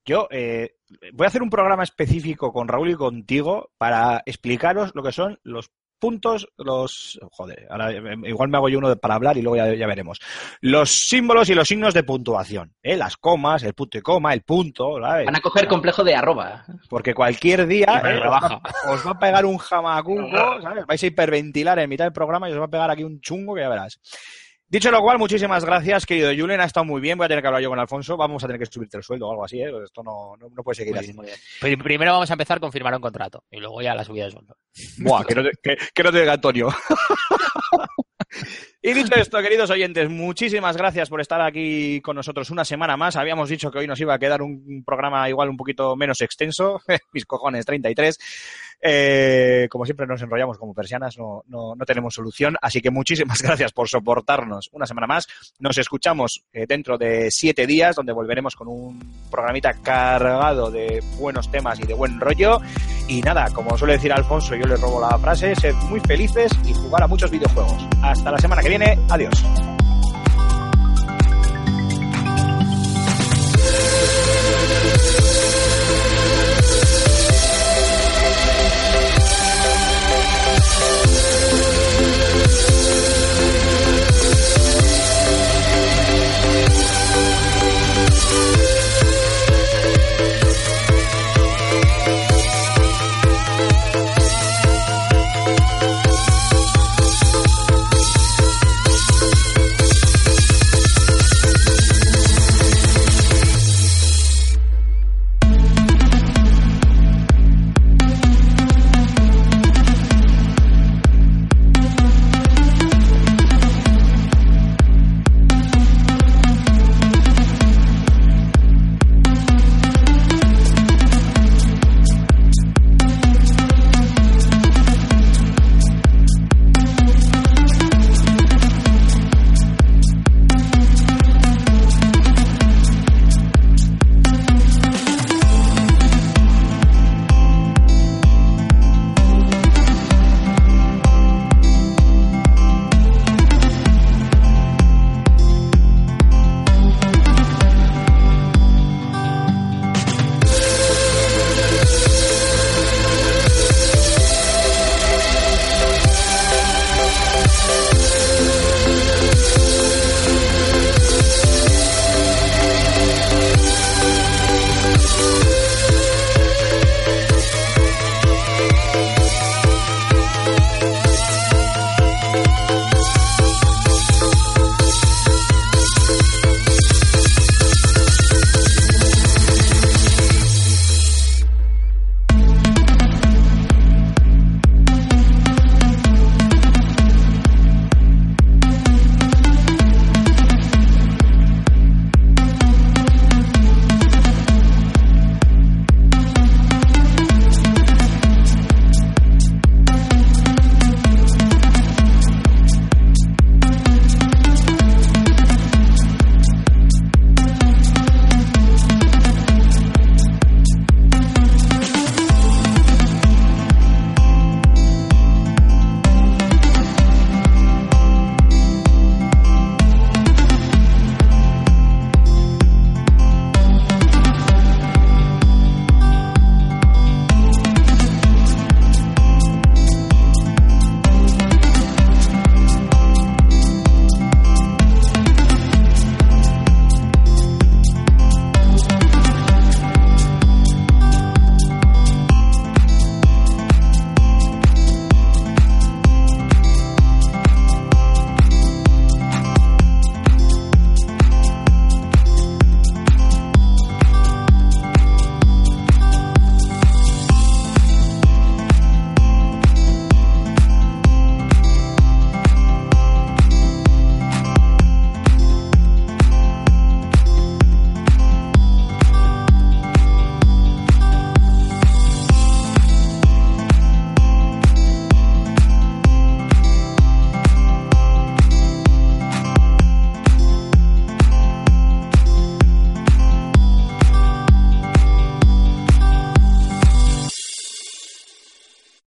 Yo eh, voy a hacer un programa específico con Raúl y contigo para explicaros lo que son los puntos, los... Joder, ahora eh, igual me hago yo uno para hablar y luego ya, ya veremos. Los símbolos y los signos de puntuación. ¿eh? Las comas, el punto y coma, el punto, ¿sabes? Van a coger complejo de arroba. Porque cualquier día eh, os, rebaja. va, os va a pegar un jamacuco, ¿sabes? Vais a hiperventilar en mitad del programa y os va a pegar aquí un chungo que ya verás. Dicho lo cual, muchísimas gracias, querido Julen. Ha estado muy bien. Voy a tener que hablar yo con Alfonso. Vamos a tener que subirte el sueldo o algo así, ¿eh? Esto no, no, no puede seguir así. Pri- Primero vamos a empezar con firmar un contrato y luego ya la subida de sueldo. Buah, que no te, que, que no te diga Antonio. y dicho esto, queridos oyentes, muchísimas gracias por estar aquí con nosotros una semana más. Habíamos dicho que hoy nos iba a quedar un, programa igual un poquito menos extenso. Mis cojones, 33. Eh, como siempre nos enrollamos como persianas, no, no, no tenemos solución. Así que muchísimas gracias por soportarnos una semana más. Nos escuchamos eh, dentro de siete días, donde volveremos con un programita cargado de buenos temas y de buen rollo. Y nada, como suele decir Alfonso, yo le robo la frase, sed muy felices y jugar a muchos videojuegos. Hasta la semana que viene, adiós.